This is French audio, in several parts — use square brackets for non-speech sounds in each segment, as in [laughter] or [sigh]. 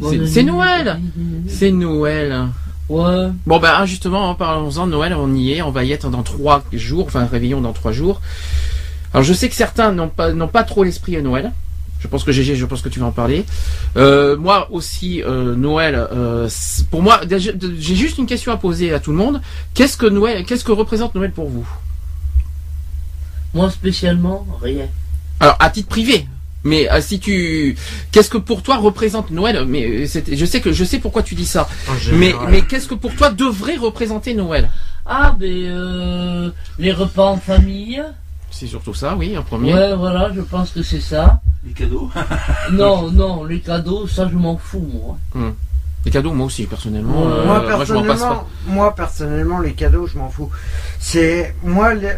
C'est- Noël C'est Noël Ouais. Bon bah justement, parlons-en de Noël, on y est, on va y être dans trois jours, enfin réveillon dans trois jours. Alors je sais que certains n'ont pas n'ont pas trop l'esprit à Noël. Je pense que GG, je pense que tu vas en parler. Euh, moi aussi, euh, Noël. euh, pour moi, j'ai juste une question à poser à tout le monde. Qu'est-ce que Noël, qu'est-ce que représente Noël pour vous? Moi spécialement, rien. Alors à titre privé. Mais euh, si tu, qu'est-ce que pour toi représente Noël? Mais euh, je sais que je sais pourquoi tu dis ça. Mais mais qu'est-ce que pour toi devrait représenter Noël? Ah, ben, euh, les repas en famille. C'est surtout ça, oui, en premier. Ouais, voilà, je pense que c'est ça. Les cadeaux [laughs] Non, non, les cadeaux, ça je m'en fous, moi. Hmm. Les cadeaux, moi aussi, personnellement. Ouais. euh, moi, je personnellement, passe pas. moi, personnellement, les cadeaux, je m'en fous. C'est moi, le-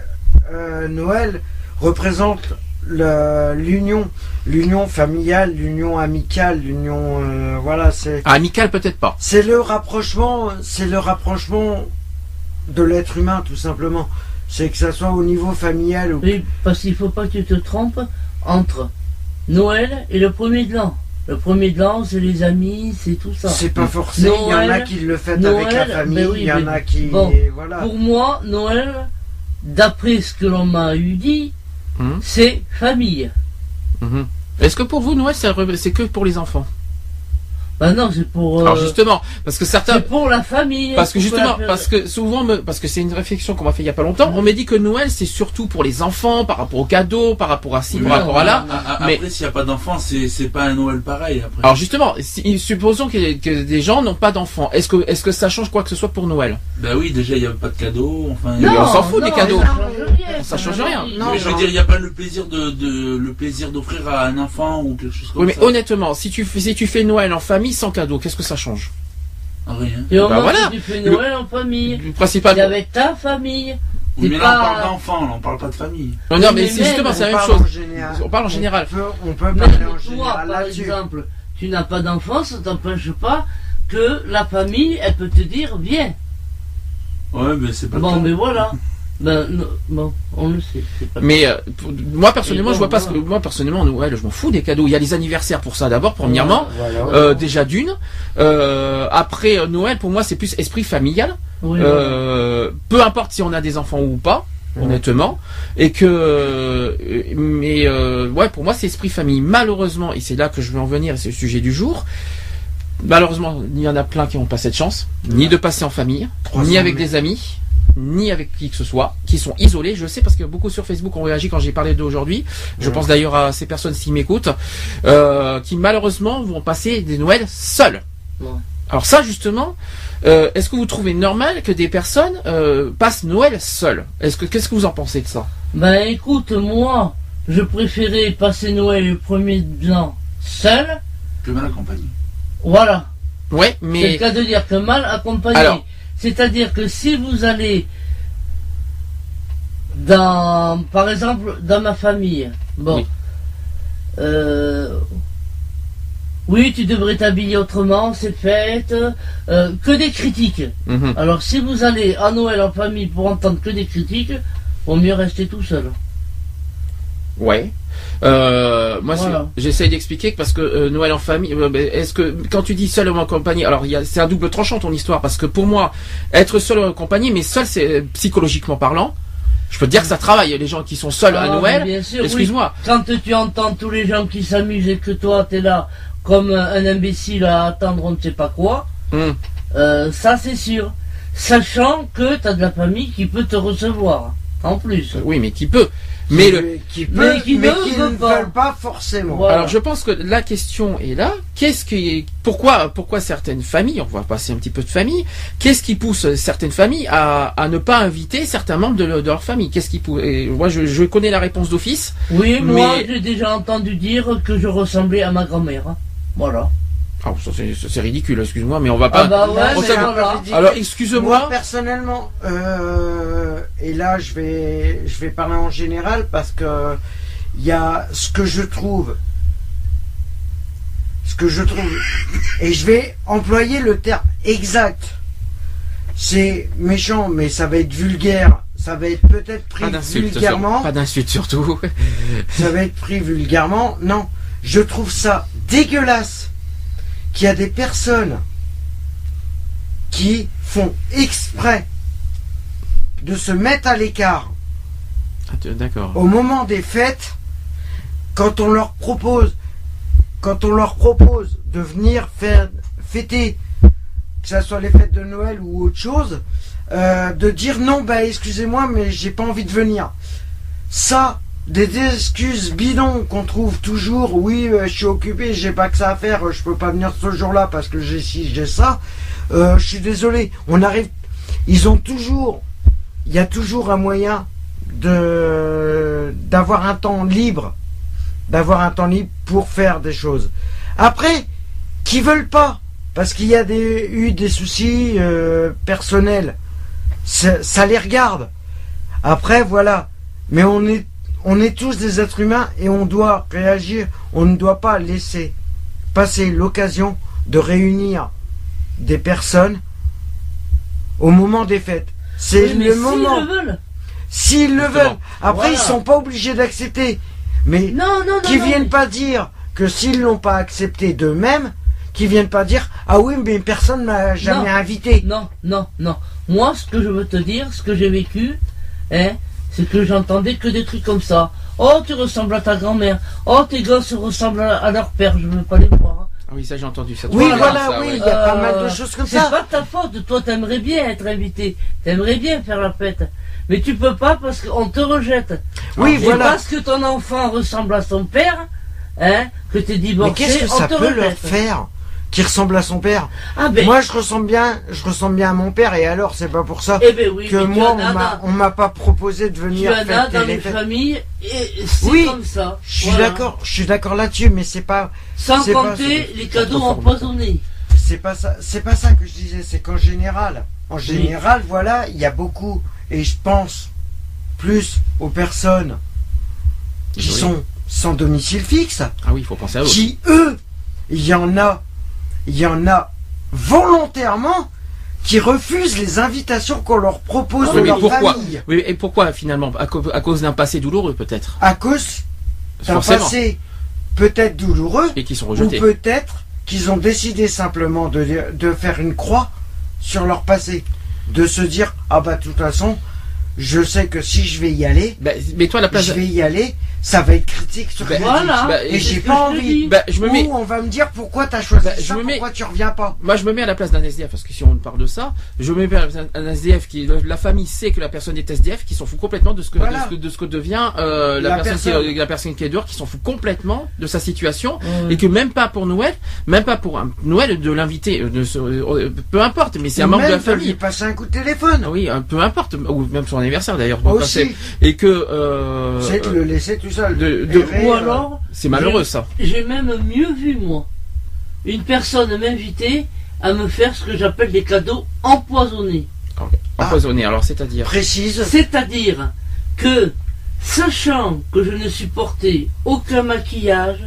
euh, Noël représente l'union, l'union familiale, l'union amicale, l'union, euh, voilà, c'est. Ah, amical, peut-être pas. C'est le rapprochement, c'est le rapprochement de l'être humain, tout simplement. C'est que ça soit au niveau familial ou. Oui, parce qu'il faut pas que tu te trompes entre Noël et le premier de l'an. Le premier de l'an, c'est les amis, c'est tout ça. C'est pas forcé. Il y en a Noël- qui le fêtent avec la Noël, famille. ben oui, il y en mais a qui, bon, voilà. Pour moi, Noël, d'après ce que l'on m'a eu dit, Mhm. c'est famille. Mhm. Est-ce que pour vous, Noël, c'est que pour les enfants Bah non, c'est pour. euh, Alors justement, parce que certains, c'est pour la famille. parce que justement, la- parce que souvent, me- parce que c'est une réflexion qu'on m'a fait il y a pas longtemps, on m'a dit que Noël, c'est surtout pour les enfants, par rapport aux cadeaux, par rapport à ci, Oui, par rapport à là. a- a- mais- Après, s'il n'y a pas d'enfant, c'est c'est pas un Noël pareil. Après. Alors justement, si- supposons que, que des gens n'ont pas d'enfants. Est-ce que, est-ce que ça change quoi que ce soit pour Noël? Bah oui, déjà, il n'y a pas de cadeaux. Enfin, Mais on s'en fout non, des cadeaux. Ça change rien. Ça change rien. Non, mais je veux dire, il n'y a pas le plaisir de, de le plaisir d'offrir à un enfant ou quelque chose comme Oui, mais ça. honnêtement, si tu, fais- si tu fais Noël en famille sans cadeau, qu'est-ce que ça change Rien. Et au Bah moins, voilà. tu fais Noël en famille. Le principal. C'est avec ta famille. Oui, mais là, on parle d'enfant, là, on parle pas de famille. Non, non, mais Mais c'est justement, c'est la On même parle chose. en général. On parle en général. On peut, on peut parler en toi, général par exemple, tu n'as pas d'enfant, ça t'empêche pas que la famille, elle peut te dire, viens. Ouais, mais c'est pas Bon, mais voilà. Ben, non, bon, on le sait. pas- Mais euh, pour- moi personnellement, je vois pas ce que moi personnellement Noël, je m'en fous des cadeaux. Il y a les anniversaires pour ça d'abord, premièrement. Voilà. Euh, déjà d'une. Euh, après Noël, pour moi, c'est plus esprit familial. Oui, Euh, peu importe si on a des enfants ou pas, Ouais. honnêtement. Et que, mais euh, ouais, pour moi, c'est esprit famille. Malheureusement, et c'est là que je veux en venir, c'est le sujet du jour. Malheureusement, il y en a plein qui n'ont pas cette chance, ni de passer en famille, 300 ni avec des amis, ni avec qui que ce soit, qui sont isolés. Je sais parce que beaucoup sur Facebook ont réagi quand j'ai parlé d'eux aujourd'hui. Je pense d'ailleurs à ces personnes qui m'écoutent, euh, qui malheureusement vont passer des Noëls seuls. Alors ça justement, euh, est-ce que vous trouvez normal que des personnes euh, passent Noël seules? Est-ce que qu'est-ce que vous en pensez de ça? Ben, écoute, moi, je préférais passer Noël le premier de l'an seul. Que mal accompagné. Voilà. Ouais, C'est mais le cas de dire que mal accompagné. Alors. C'est-à-dire que si vous allez dans, par exemple, dans ma famille, bon, Oui. euh, oui, tu devrais t'habiller autrement, c'est fête, euh, que des critiques. Mhm. Alors si vous allez à Noël en famille pour entendre que des critiques, vaut mieux rester tout seul. Ouais. Euh, moi, Voilà. j'essaye d'expliquer que parce que euh, Noël en famille, euh, ben, est-ce que quand tu dis seul ou en compagnie, alors c'est un double tranchant ton histoire parce que pour moi, être seul ou en compagnie, mais seul, c'est psychologiquement parlant. Je peux te dire que ça travaille. Les gens qui sont seuls à Ah, Noël, sûr, oui. excuse-moi. Quand tu entends tous les gens qui s'amusent et que toi t'es là comme un imbécile à attendre on ne sait pas quoi, euh, ça c'est sûr. Sachant que t'as de la famille qui peut te recevoir. En plus. Oui, mais qui peut. Mais le, qui peut, Mais qui mais ne qui veut ne pas. veulent pas forcément. Voilà. Alors je pense que la question est là. Qu'est-ce qui, pourquoi, pourquoi certaines familles, on va passer un petit peu de famille, qu'est-ce qui pousse certaines familles à, à ne pas inviter certains membres de, le- de leur famille? Qu'est-ce qui pousse et Moi, je, je connais la réponse d'office. Oui, moi Mais- j'ai déjà entendu dire que je ressemblais à ma grand-mère. Voilà. Ah, ça, c'est ridicule, excuse-moi, mais on va pas. Ah bah ouais, on mais s'en- voilà. Alors, Moi excuse-moi. personnellement, euh, et là je vais, je vais parler en général parce que il y a ce que je trouve, ce que je trouve, et je vais employer le terme exact. C'est méchant, mais ça va être vulgaire. Ça va être peut-être pris Pas d'insultes, sur- vulgairement. pas d'insultes surtout. ça va être pris vulgairement. Non, je trouve ça dégueulasse qu'il y a des personnes qui font exprès de se mettre à l'écart Ah, D'accord. au moment des fêtes quand on leur propose quand on leur propose de venir faire fêter que ce soit les fêtes de Noël ou autre chose euh, de dire non bah excusez-moi mais j'ai pas envie de venir ça des excuses bidons qu'on trouve toujours. Oui euh, je suis occupé j'ai pas que ça à faire euh, je peux pas venir ce jour-là parce que j'ai ci j'ai ça. Euh, je suis désolé. On arrive ils ont toujours il y a toujours un moyen de d'avoir un temps libre d'avoir un temps libre pour faire des choses. Après qui veulent pas parce qu'il y a eu des soucis personnels ça les regarde. Après voilà. Mais on est on est tous des êtres humains et on doit réagir on ne doit pas laisser passer l'occasion de réunir des personnes au moment des fêtes c'est Oui, le s'ils moment le veulent. S'ils le veulent. Après, Voilà. ils sont pas obligés d'accepter. Mais Non, non, non. qui viennent pas dire que s'ils l'ont pas accepté d'eux-mêmes, qui viennent pas dire ah oui mais personne m'a jamais Non. invité. Non, non, non. Moi, ce que je veux te dire, ce que j'ai vécu, hein, c'est que j'entendais que des trucs comme ça. Oh, tu ressembles à ta grand-mère. Oh, tes gosses ressemblent à, leur père. Je veux pas les voir. hein. Ah oui, ça j'ai entendu ça. Oui Voilà, ça, oui, ouais. il y a pas Euh, mal de choses comme C'est ça. pas ta faute. Toi, t'aimerais bien être invité. T'aimerais bien faire la fête. Mais tu peux pas parce qu'on te rejette. Oui Et voilà. parce que ton enfant ressemble à son père, hein, que t'es Mais divorcé, qu'est-ce que on ça te peut leur rejette. faire? Qui ressemble à son père Ah ben, Moi je ressemble bien, je ressemble bien à mon père et alors c'est pas pour ça eh ben oui, que moi tu on m'a pas proposé de tu venir en as fêter dans les les fêtes. familles et c'est Oui, comme ça. Je suis Voilà. d'accord, je suis d'accord là-dessus mais c'est pas Sans pas- compter les cadeaux empoisonnés. C'est pas ça, c'est pas ça que je disais, c'est qu'en général, en général, voilà, il y a beaucoup, et je pense plus aux personnes qui Oui. sont sans domicile fixe, Ah oui, il faut penser à eux. qui eux, il y en a, il y en a volontairement qui refusent les invitations qu'on leur propose Oui, de mais leur pourquoi famille Oui, et pourquoi finalement à, cause d'un passé douloureux peut-être? À cause d'un passé peut-être douloureux Et qui sont ou rejetés. peut-être qu'ils ont décidé simplement de, de faire une croix sur leur passé. De se dire, ah bah de toute façon, je sais que si je vais y aller, Bah, mais toi à la place. je vais y aller, ça va être critique sur Bah. Voilà. bah, Et j'ai pas envie. bah, je me Ou mets. on va me dire pourquoi t'as choisi Bah, je ça, me mets- pourquoi tu reviens pas. Moi, je me mets à la place d'un SDF, parce que si on parle de ça, je me mets à la place d'un SDF qui, la famille sait que la personne est SDF, qui s'en fout complètement de ce que, Voilà. de, ce que, de ce que devient euh, la, La personne, personne. Qui, est- la personne qui est dehors, qui s'en fout complètement de sa situation, et que même pas pour Noël, même pas pour un Noël de l'inviter, euh, euh, peu importe, mais c'est un membre de la de lui famille. passer un coup de téléphone. Oui, peu importe, ou même son anniversaire d'ailleurs. Et que euh, c'est de le laisser tout seul. de- de- Errer, Ou euh, alors, c'est malheureux ça. j'ai même mieux vu moi. Une personne m'inviter à me faire ce que j'appelle des cadeaux empoisonnés. Empoisonné. Alors c'est-à-dire. précise. C'est-à-dire que, sachant que je ne supportais aucun maquillage,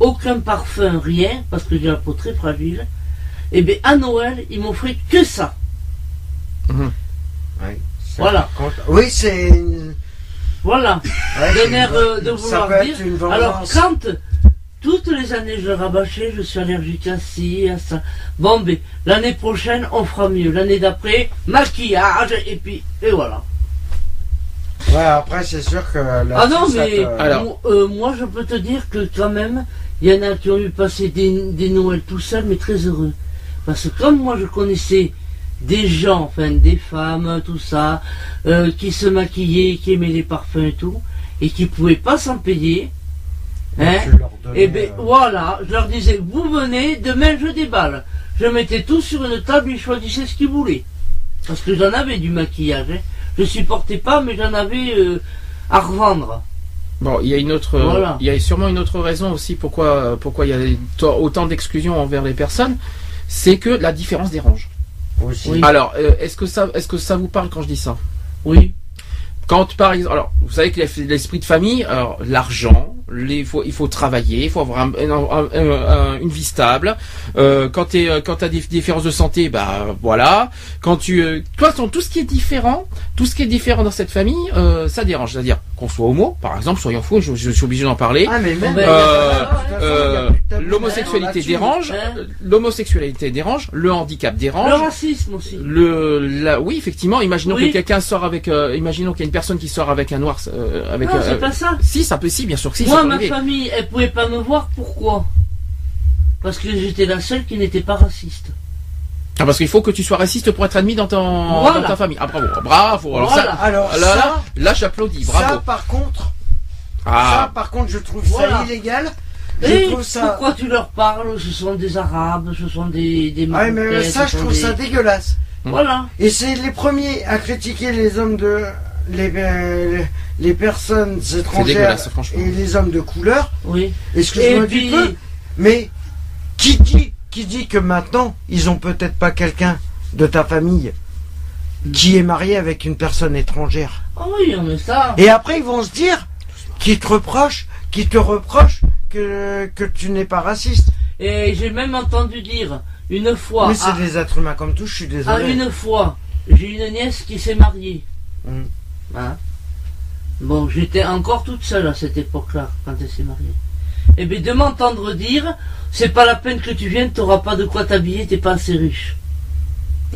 aucun parfum, rien, parce que j'ai la peau très fragile, et bien à Noël, ils m'offraient que ça. Oui, ça Voilà. compte. Oui, c'est. Voilà. ouais, D'un c'est air une- euh, de ça vouloir peut dire. être une Alors quand toutes les années je le rabâchais, je suis allergique à ci, à ça. Bon ben l'année prochaine on fera mieux. L'année d'après, maquillage et puis et voilà. Ouais, après, c'est sûr que là Ah non mais Alors. mo- euh, moi je peux te dire que quand même, il y en a qui ont eu passé des, des Noëls tout seuls mais très heureux. Parce que comme moi je connaissais des gens, enfin des femmes, tout ça, euh, qui se maquillaient, qui aimaient les parfums et tout, et qui pouvaient pas s'en payer, hein, Et Et ben voilà, je leur disais, vous venez, demain je déballe. Je mettais tout sur une table, ils choisissaient ce qu'ils voulaient. Parce que j'en avais du maquillage. Hein. Je supportais pas, mais j'en avais euh, à revendre. Bon, il y a une autre, Voilà. il y a sûrement une autre raison aussi pourquoi, pourquoi il y a autant d'exclusion envers les personnes, c'est que la différence dérange. Aussi. Oui. Alors, euh, est-ce que ça, est-ce que ça vous parle quand je dis ça? Oui. Quand par exemple, alors vous savez que l'es- l'esprit de famille, alors l'argent, les- il faut, il faut travailler, il faut avoir un- un- un- un- une vie stable. Euh, quand tu quand as des différences de santé, bah voilà. Quand tu, euh, toi, ton- tout ce qui est différent, tout ce qui est différent dans cette famille, euh, ça dérange. C'est-à-dire qu'on soit homo, par exemple, soyons fous, je, je suis obligé d'en parler. Ah, Euh, de toute Euh, de l'homosexualité dérange, Hein euh, l'homosexualité dérange, le handicap Le dérange. racisme aussi. Le, la, oui, effectivement. Imaginons Oui. que quelqu'un sort avec, euh, imaginons qu'il y a une personne qui sort avec un noir, euh, avec. non, euh, c'est pas ça. si, ça peut, si, bien sûr que si. Moi, ma famille, elle pouvait pas me voir. Pourquoi? Parce que j'étais la seule qui n'était pas raciste. Ah, parce qu'il faut que tu sois raciste pour être admis dans, ton, Voilà. dans ta famille. Ah, bravo, bravo. Alors Voilà. ça, Alors, là, là, ça, là, j'applaudis. ça, Bravo. par contre, ça, Ah, par contre, je trouve Voilà. ça illégal. Je Et trouve ça. pourquoi tu leur parles? Ce sont des Arabes, ce sont des, des Ah, mais Marocains, ça, je trouve des- ça dégueulasse. Voilà. Et c'est les premiers à critiquer les hommes de. Les, euh, les personnes étrangères et les hommes de couleur. Oui. Excuse-moi du puis- peu, mais qui dit, qui dit que maintenant, ils ont peut-être pas quelqu'un de ta famille qui est marié avec une personne étrangère? Ah oui, mais ça. Et après, ils vont se dire qu'ils te reprochent, qu'ils te reprochent que, que tu n'es pas raciste. Et j'ai même entendu dire une fois. Mais c'est à- des êtres humains comme tous, je suis Ah, désolé. une fois, j'ai une nièce qui s'est mariée. Mm. Bon, j'étais encore toute seule à cette époque-là, quand elle s'est mariée. Et bien, de m'entendre dire, c'est pas la peine que tu viennes, t'auras pas de quoi t'habiller, t'es pas assez riche.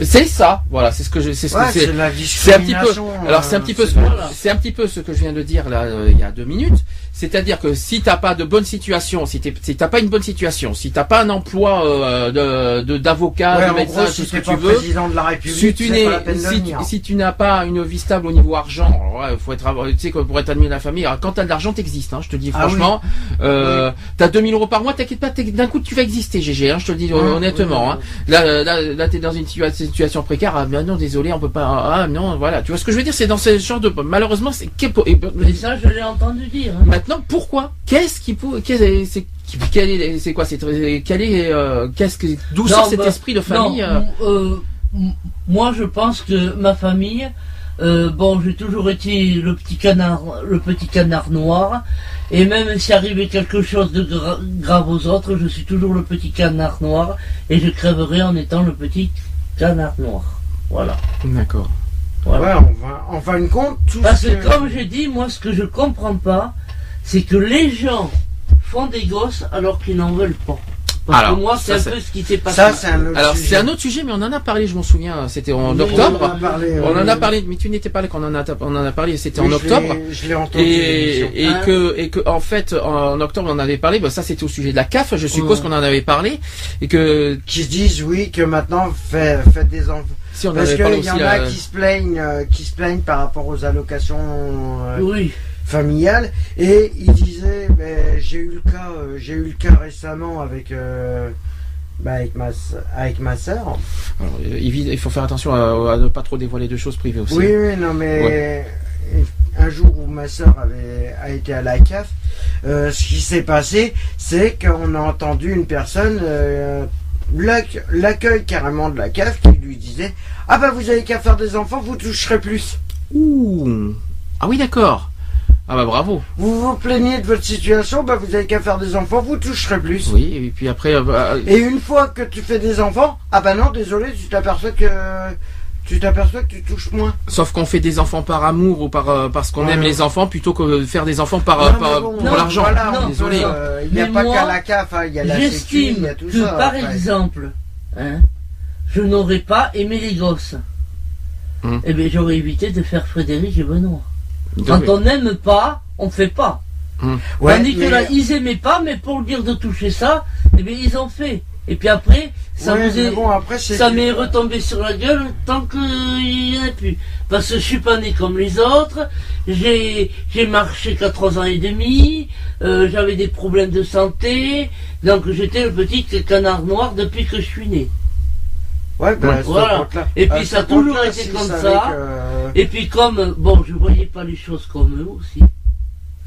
c'est ça. Voilà, c'est ce que je, c'est ce Ouais, que c'est un petit peu. Alors c'est un euh, petit peu, ce- c'est un petit peu ce que je viens de dire là euh, il y a deux minutes. C'est-à-dire que si t'as pas de bonne situation, si t'es- si t'as pas une bonne situation, si t'as pas un emploi euh, de de- d'avocat, Ouais, de médecin, gros, tout si ce que tu veux. président de la République, Si tu n'es, de si, tu, venir. si tu n'as pas une vie stable au niveau argent, alors ouais, faut être, tu sais, que pour être admis à la famille, alors quand t'as de l'argent, t'existes, hein, je te dis Ah franchement, euh, t'as 2000 euros par mois, t'inquiète pas, t'es- d'un coup tu vas exister, GG, hein, je te le dis honnêtement, oui, hein. Là, là, là, t'es dans une situa- situation précaire, ah, mais non, désolé, on peut pas, ah, non, voilà, tu vois ce que je veux dire, c'est dans ce genre de, malheureusement, c'est, qu'est- et- Et ça, je l'ai entendu dire. hein. Maintenant, pourquoi? Qu'est-ce qui peut, qu'est-ce, c'est, qui- quel est, c'est quoi, c'est, quel est, euh, qu'est-ce que, d'où Non, sort cet bah, esprit de famille, Non, euh, euh, moi, je pense que ma famille, euh, bon, j'ai toujours été le petit canard, le petit canard noir, et même si arrivait quelque chose de gra- grave aux autres, je suis toujours le petit canard noir, et je crèverai en étant le petit canard noir. Voilà. D'accord. voilà. Ouais, on va, en fin de compte, tout Parce ce que comme j'ai dit, moi, ce que je comprends pas, c'est que les gens font des gosses alors qu'ils n'en veulent pas. Parce Alors, que moi, c'est un peu ce qui s'est passé. Ça, c'est un autre Alors sujet. c'est un autre sujet, mais on en a parlé, je m'en souviens. C'était en octobre. On en a parlé, On en oui. a parlé, mais tu n'étais pas là quand on en a, on en a parlé. C'était Oui, en je octobre. l'ai- Je l'ai entendu. Et, et Hein que et que en fait en octobre on en avait parlé. Bah, ça c'était au sujet de la CAF. Je suppose Ouais. qu'on en avait parlé et que Qui se disent, oui, que maintenant, fait- faites des enfants. si on en Parce qu'il y en a là, qui se plaignent, euh, qui se plaignent par rapport aux allocations euh, Oui. Familiales. Et ils disaient, ben, j'ai eu le cas, euh, j'ai eu le cas récemment avec, euh, bah, avec ma, avec ma sœur. alors, euh, il il faut faire attention à, à ne pas trop dévoiler de choses privées aussi. Oui, oui, non, mais un jour où ma sœur avait a été à la CAF, euh, ce qui s'est passé, c'est qu'on a entendu une personne, euh, l'acc- l'accueil carrément de la CAF, qui lui disait Ah bah vous avez qu'à faire des enfants, vous toucherez plus. Ouh. Ah oui d'accord. Ah bah bravo. Vous vous plaignez de votre situation, bah vous avez qu'à faire des enfants, vous toucherez plus. Oui et puis après euh, bah, Et une fois que tu fais des enfants, ah bah non, désolé, tu t'aperçois que tu t'aperçois que tu touches moins. sauf qu'on fait des enfants par amour ou par euh, parce qu'on Ouais. aime les enfants plutôt que de faire des enfants par, euh, Non, par- pour non, l'argent. voilà, on Désolé. euh, Il n'y a Mais pas moi, qu'à la CAF, hein, il y a la sécu, il y J'estime a tout que, ça. par après. exemple, hein, je n'aurais pas aimé les gosses. Hum. Eh bien, j'aurais évité de faire Frédéric et Benoît. Quand on n'aime pas, on ne fait pas. Ouais, Tandis que mais- là, ils aimaient pas, mais pour dire de toucher ça, eh bien, ils ont fait. Et puis après, ça Ouais, vous mais est, bon, m'est retombé sur la gueule tant qu'il n'y en a plus. Parce que je suis pas né comme les autres, j'ai, j'ai marché qu'à trois ans et demi, euh, j'avais des problèmes de santé, donc j'étais le petit canard noir depuis que je suis né. Ouais, Ouais. à ce Voilà. Et puis à ça a toujours été comme ça. que- Et puis comme, bon, je voyais pas les choses comme eux aussi.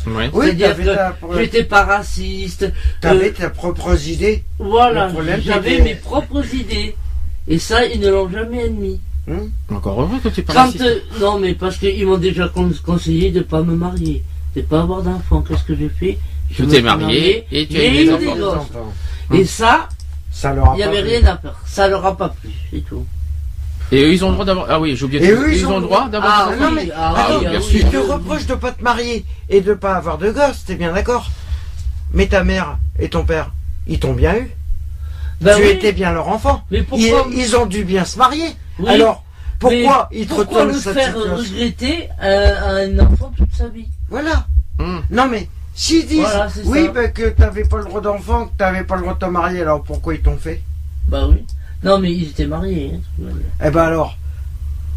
Ouais. Oui, C'est-à-dire que ta, j'étais pas raciste. t'avais euh, tes propres idées. Voilà, Le problème, j'avais mes propres idées. Et ça, ils ne l'ont jamais admis. Encore heureux que tu es pas Quand, raciste. euh, non, mais parce qu'ils m'ont déjà con- conseillé de pas me marier, de pas avoir d'enfants. Qu'est-ce que j'ai fait? Je Tu me t'es suis marié et tu as eu des enfants. Et ça, Ça leur a il n'y avait plu. rien à faire. Ça leur a pas plu, c'est tout. Et eux, ils ont le droit d'avoir. Ah oui, j'ai oublié de Et dire. eux, Ils ont le droit d'avoir Ah des non, enfants. mais- ah, Ah, oui, bien sûr. oui, Ils te oui. reprochent de pas te marier et de pas avoir de gosses, t'es bien d'accord? Mais ta mère et ton père, ils t'ont bien eu? Ben tu oui, étais bien leur enfant. Mais Ils, pourquoi ils ont dû bien se marier. Oui, Alors, pourquoi mais ils te pourquoi le cette faire situation? regretter à un enfant toute sa vie? Voilà. Hum. Non mais, s'ils disent Voilà, oui, ben, que t'avais pas le droit d'enfant, que t'avais pas le droit de te marier, alors pourquoi ils t'ont fait? Bah oui. Non, mais ils étaient mariés. hein. Eh ben alors,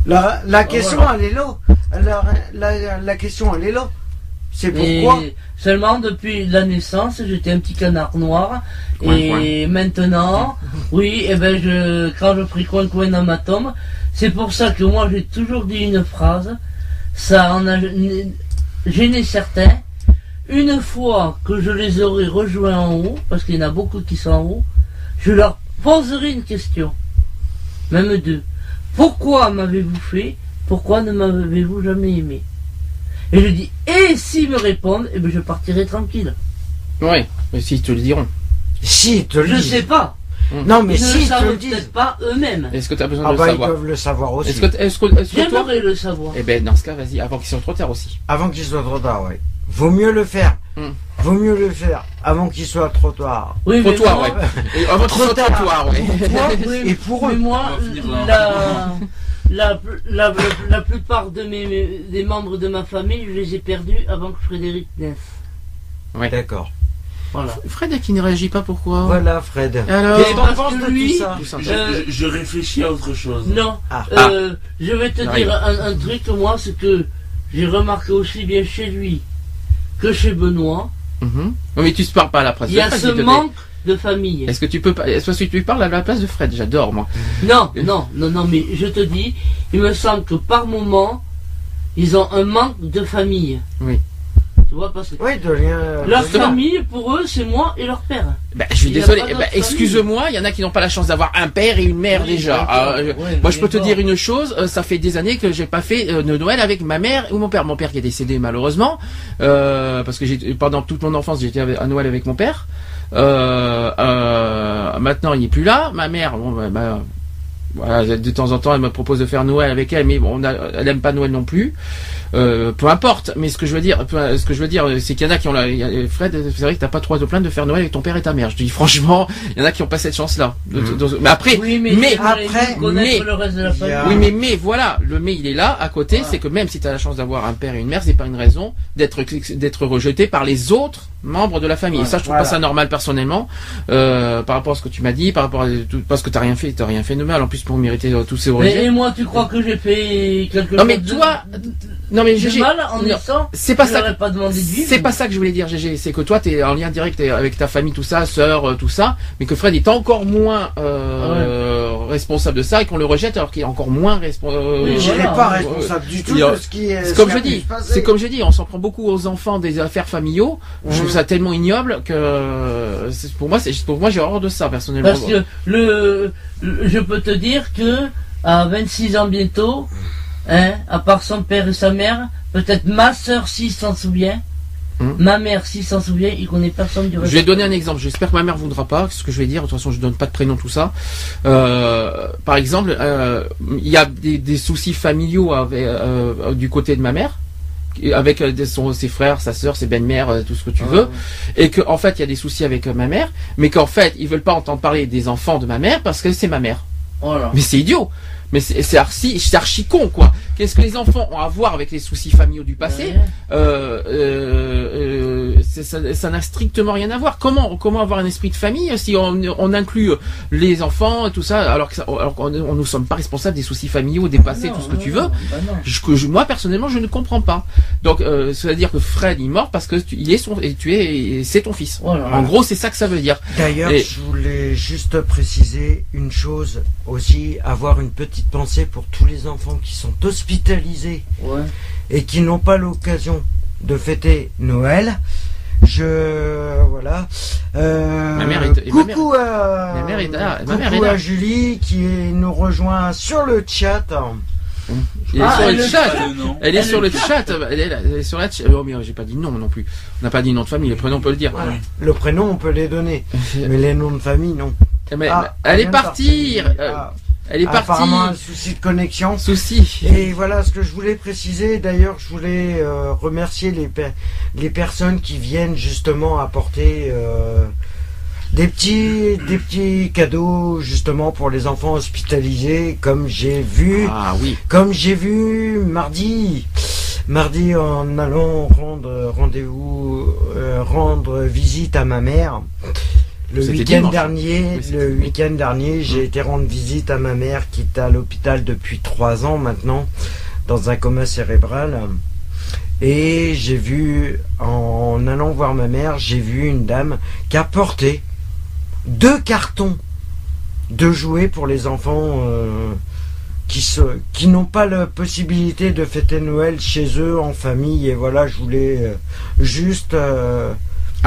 la, la question voilà. elle est là. La, la, la question elle est là. C'est Et pourquoi? seulement depuis la naissance, j'étais un petit canard noir. Coin, et maintenant, oui, et ben je, quand je pris coin coin dans ma tombe, c'est pour ça que moi j'ai toujours dit une phrase. Ça en a gêné certains. Une fois que je les aurai rejoints en haut, parce qu'il y en a beaucoup qui sont en haut, je leur poserai une question. Même deux. Pourquoi m'avez-vous fait Pourquoi ne m'avez-vous jamais aimé? Et je dis, et s'ils me répondent, eh ben je partirai tranquille. Ouais, mais s'ils te le diront. Si, ils te le Je disent. sais pas. Non mais Ils ne si, le ils te savent le disent. peut-être pas eux-mêmes. Est-ce que tu as besoin Ah de bah le ils savoir doivent le savoir aussi. Est-ce que, est-ce que, est-ce que toi J'aimerais le savoir. Eh ben, dans ce cas, vas-y, avant qu'il soit trop tard aussi. Avant qu'il soit trop tard, ouais. Vaut mieux le faire. Hmm. Vaut mieux le faire avant qu'il soit trop tard. Oui, mais Trottoir, moi, ouais. Et avant qu'il Trop soit tard. trottoir, ouais. Pour toi [laughs] Oui, et pour mais eux. moi, finir là. la, la, la, la, la plupart de mes, mes- des membres de ma famille, je les ai perdus avant que Frédéric naisse. D'accord. Voilà. Fred qui ne réagit pas, pourquoi? Voilà Fred. Alors, parce que lui- Euh, je- je réfléchis à autre chose. Non, Ah. euh, je vais te dire un, un truc, moi, ce que j'ai remarqué aussi bien chez lui que chez Benoît, Mhm. Non, mais tu ne parles pas à la place il y a Fred, ce manque de famille. Est-ce que tu peux pas, est-ce que tu parles à la place de Fred? J'adore, moi. Non, non, non, non, mais je te dis, il me semble que par moment, ils ont un manque de famille. Oui. Tu vois, parce que Oui, de lien. leur famille, pour eux, c'est moi et leur père. Bah, je suis Il y a désolé. Eh ben, excuse-moi, il y en a qui n'ont pas la chance d'avoir un père et une mère Oui, déjà. Ah, euh, Ouais, moi, je peux te dire une chose. euh, ça fait des années que j'ai pas fait euh, de Noël avec ma mère ou mon père. Mon père qui est décédé malheureusement, euh, parce que j'ai pendant toute mon enfance j'étais à Noël avec mon père. Euh, euh, maintenant, il n'est plus là. Ma mère, bon, bah, bah, voilà, de temps en temps, elle me propose de faire Noël avec elle, mais bon, on a- elle aime pas Noël non plus. Euh, peu importe. Mais ce que je veux dire, ce que je veux dire, c'est qu'il y en a qui ont la. il y a- Fred, c'est vrai que t'as pas trop de plainte de faire Noël avec ton père et ta mère. Je dis franchement, il y en a qui ont pas cette chance-là. De- de- Mais après, Oui, mais, après, mais- le reste de la il y a- famille. oui, mais mais voilà, le mais il est là à côté, Voilà. c'est que même si tu as la chance d'avoir un père et une mère, c'est pas une raison d'être d'être rejeté par les autres membres de la famille. Voilà. Et ça, je trouve Voilà. pas ça normal personnellement, euh, par rapport à ce que tu m'as dit, par rapport à tout, parce que t'as rien fait, t'as rien fait de mal en plus pour mériter euh, tous ces Mais, rejets. et moi, tu crois que j'ai fait quelque Non chose mais de- toi, non mais de GG, mal en non, naissant c'est pas Je ça. pas demandé de vivre. C'est pas ça que je voulais dire, GG. C'est que toi, tu es en lien direct avec ta famille, tout ça, sœur, euh, tout ça, mais que Fred est encore moins euh, responsable de ça et qu'on le rejette alors qu'il est encore moins responsable. Il voilà. n'est pas responsable du tout de ce qui est. C'est ce comme je dis, c'est comme je dis, on s'en prend beaucoup aux enfants des affaires familiaux. Je ça tellement ignoble que pour moi, c'est pour moi j'ai horreur de ça personnellement. Parce que le, le- je peux te dire que à 26 ans bientôt, hein, à part son père et sa mère, peut-être ma soeur s'il s'en souvient, Hmm. ma mère s'il s'en souvient, il connaît personne du Je reste. vais donner un exemple. J'espère que ma mère voudra pas. Ce que je vais dire. De toute façon, je donne pas de prénom, tout ça. Euh, par exemple, euh, il y a des, des soucis familiaux avec, euh, du côté de ma mère, avec euh, son- ses frères, sa sœur, ses belles-mères, euh, tout ce que tu veux, et que en fait, il y a des soucis avec euh, ma mère, mais qu'en fait, ils veulent pas entendre parler des enfants de ma mère parce que c'est ma mère. Voilà. Mais c'est idiot. Mais c'est c'est archi, c'est archi con, quoi. Qu'est-ce que les enfants ont à voir avec les soucis familiaux du passé Ouais. euh, euh, euh, c'est- ça ça n'a strictement rien à voir. Comment comment avoir un esprit de famille si on, on inclut les enfants et tout ça alors que ça- alors qu'on on, nous sommes pas responsables des soucis familiaux, des passés, Non, tout ce que non, tu non, veux. bah non. Je- que je- moi personnellement je ne comprends pas. Donc euh, ça veut dire que Fred il est mort parce que tu, il est son et tu es et c'est ton fils. Voilà. En gros c'est ça que ça veut dire. D'ailleurs, Et- je voulais juste préciser une chose aussi, avoir une petite pensée pour tous les enfants qui sont hospitalisés Ouais. et qui n'ont pas l'occasion de fêter Noël. Je voilà. Euh, Ma mère est- et ma coucou à, ma mère est là, ma mère coucou est là. à Julie qui nous rejoint sur le chat. Elle est Ah, sur elle le chat. Non. Elle est Elle sur le chat. Elle est, là, elle est sur la chat. Oh, mais j'ai pas dit non non plus. On n'a pas dit nom de famille. Le prénom on peut le dire. Voilà. Le prénom on peut les donner, [laughs] mais les noms de famille non. Mais, Ah, elle est partie. partir. Euh, Ah, Elle est apparemment un partie. souci de connexion. Souci. Et voilà ce que je voulais préciser. D'ailleurs, je voulais euh, remercier les, per- les personnes qui viennent justement apporter euh, des petits des petits cadeaux justement pour les enfants hospitalisés, comme j'ai vu, Ah oui. comme j'ai vu mardi. Mardi, en allant rendre rendez-vous, euh, rendre visite à ma mère. Le week-end dernier, Oui, c'était le dimanche. week-end dernier, j'ai été rendre visite à ma mère qui est à l'hôpital depuis trois ans maintenant, dans un coma cérébral. Et j'ai vu, en allant voir ma mère, j'ai vu une dame qui a porté deux cartons de jouets pour les enfants euh, qui, se, qui n'ont pas la possibilité de fêter Noël chez eux en famille. Et voilà, je voulais euh, juste euh,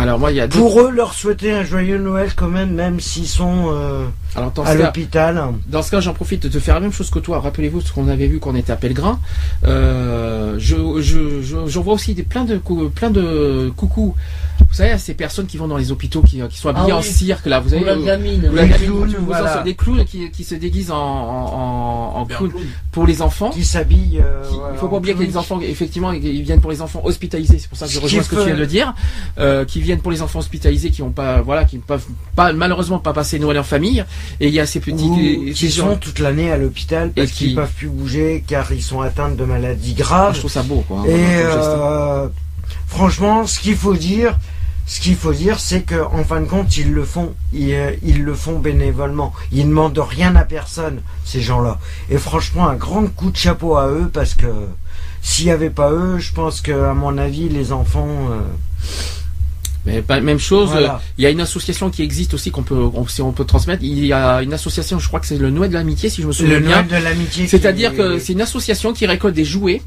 Alors moi il y a deux. pour eux leur souhaiter un joyeux Noël quand même, même s'ils sont euh, Alors dans à l'hôpital. Dans ce cas, j'en profite de faire la même chose que toi. Rappelez-vous ce qu'on avait vu quand on était à Pellegrin. Euh, je, je, je, j'en vois aussi des, plein de, plein de coucous. Vous savez, ces personnes qui vont dans les hôpitaux, qui, qui sont habillées Ah en oui. cirque, là. Vous avez, la euh, gamine. ou la Les gamine, clowns, en- voilà. des clowns qui, qui se déguisent en, en, en Bien clown clown. pour les enfants. Qui s'habillent. euh, il faut pas en oublier que les enfants, effectivement, ils viennent pour les enfants hospitalisés. C'est pour ça que je rejoins ce que tu viens de dire, euh, qui viennent pour les enfants hospitalisés, qui ont pas, voilà, qui ne peuvent pas, malheureusement, pas passer Noël en famille. Et il y a ces petits, Ou qui gens- sont toute l'année à l'hôpital parce Et qui- qu'ils peuvent plus bouger car ils sont atteints de maladies Ah, graves. je trouve ça beau, quoi. Et Comme geste. euh, franchement, ce qu'il faut dire, ce qu'il faut dire, c'est que en fin de compte, ils le font, ils, euh, ils le font bénévolement. Ils ne demandent rien à personne, ces gens-là. Et franchement, un grand coup de chapeau à eux parce que s'il n'y avait pas eux, je pense que, à mon avis, les enfants. euh, Mais pas, même chose, Voilà. euh, il y a une association qui existe aussi qu'on peut, on, si on peut transmettre. Il y a une association, je crois que c'est le Noël de l'amitié, si je me souviens le bien. Noël de l'amitié. C'est-à-dire que c'est une association qui récolte des jouets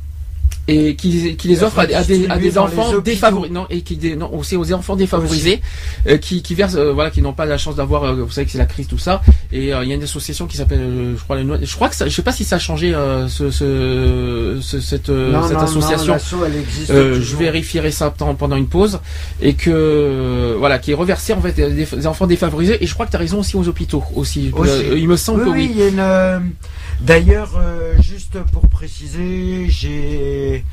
et qui, qui les offre à, des- à des, à des enfants défavorisés, non, et qui dé- non, aussi aux enfants défavorisés, euh, qui, qui versent, euh, voilà, qui n'ont pas la chance d'avoir, euh, vous savez que c'est la crise tout ça. Et euh, il y a une association qui s'appelle, euh, je crois, le je crois que ça, je sais pas si ça a changé euh, ce, ce, ce- cette, Non, cette non, non, association. l'asso, elle existe je vérifierai ça pendant une pause et que voilà qui est reversé en fait des, des enfants défavorisés et je crois que tu as raison aussi aux hôpitaux aussi, Aussi. Il me semble Oui, que oui, oui. il y a une. D'ailleurs, euh, juste pour préciser, j'ai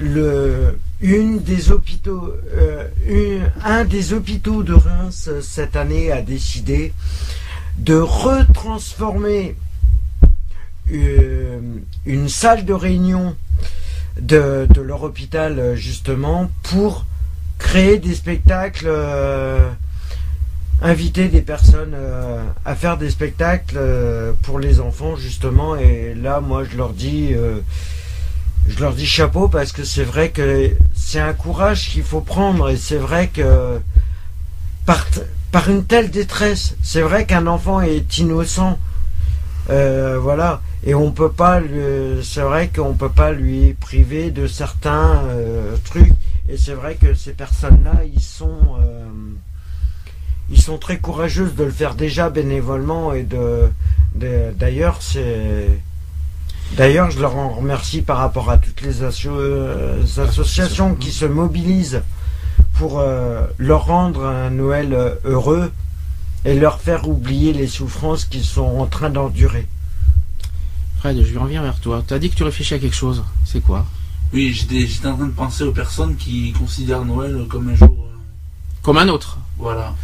euh, un des hôpitaux de Reims euh, cette année a décidé de retransformer une salle de réunion de, leur hôpital justement pour créer des spectacles. Inviter des personnes euh, à faire des spectacles euh, pour les enfants justement. Et là moi je leur dis euh, je leur dis chapeau parce que c'est vrai que c'est un courage qu'il faut prendre. Et c'est vrai que par, par une telle détresse c'est vrai qu'un enfant est innocent voilà. Et on peut pas c'est vrai qu'on peut pas lui priver de certains trucs. Et c'est vrai que ces personnes là ils sont ils sont très courageuses de le faire déjà bénévolement et de, d'ailleurs c'est d'ailleurs je leur en remercie par rapport à toutes les asso- euh, associations qui se mobilisent pour euh, leur rendre un Noël euh, heureux et leur faire oublier les souffrances qu'ils sont en train d'endurer. Fred, je reviens vers toi. Tu as dit que tu réfléchis à quelque chose. C'est quoi? Oui, j'étais en train de penser aux personnes qui considèrent Noël comme un jour. Comme un autre. voilà.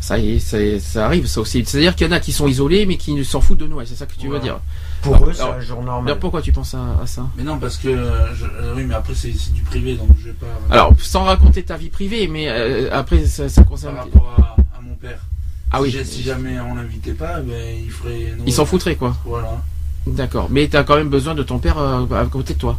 Ça y est, ça, ça arrive ça aussi. C'est-à-dire qu'il y en a qui sont isolés mais qui s'en foutent de Noël. C'est ça que tu veux dire. Pour Alors- eux, c'est alors- un jour Alors normal. pourquoi tu penses à, à ça? Mais non, parce que. je- euh, oui, mais après, c'est du privé, donc je vais pas. Alors sans raconter ta vie privée, mais euh, après ça, ça concerne. Par rapport à, à mon père. Ah si oui. Si jamais on l'invitait pas, ben, il ferait. Noël. Ils s'en foutraient quoi. Voilà. D'accord. Mais tu as quand même besoin de ton père euh, à côté de toi.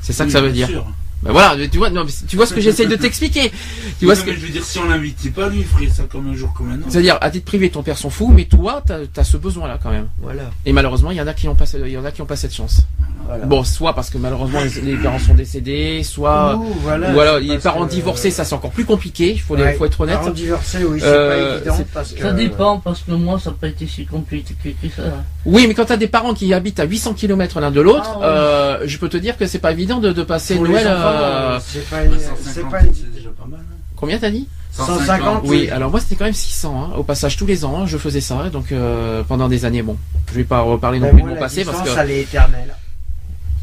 C'est ça que ça veut bien dire. sûr. Ben voilà, tu vois, non, tu vois ce que j'essaye de t'expliquer. Tu vois Non, ce que. mais je veux dire, si on l'invitait pas, lui, il ferait ça comme un jour, comme un autre. C'est-à-dire, à titre privé, ton père s'en fout, mais toi, t'as as ce besoin-là quand même. Voilà. Et malheureusement, il y en a qui n'ont pas, il y en a qui ont pas cette chance. Voilà. Bon, soit parce que malheureusement les, les parents sont décédés, soit Ouh, voilà, ou alors les parents que- divorcés, ça c'est encore plus compliqué. Il faut, Ouais, faut être honnête. Parents divorcés, oui, c'est Euh, pas évident c'est- parce que. Ça dépend, parce que moi, ça n'a pas été si compliqué que ça. Oui, mais quand t'as des parents qui habitent à 800 km l'un de l'autre, Ah, ouais. euh, je peux te dire que c'est pas évident de, de passer Pour Noël. Euh, c'est pas, 150, pas c'est déjà pas mal. hein. Combien t'as dit 150, Oui, Oui. alors moi c'était quand même 600. Hein. Au passage, tous les ans, hein, je faisais ça. Donc euh, pendant des années, bon, je vais pas reparler non Mais plus moi, de mon la passé parce distance, que elle est éternelle.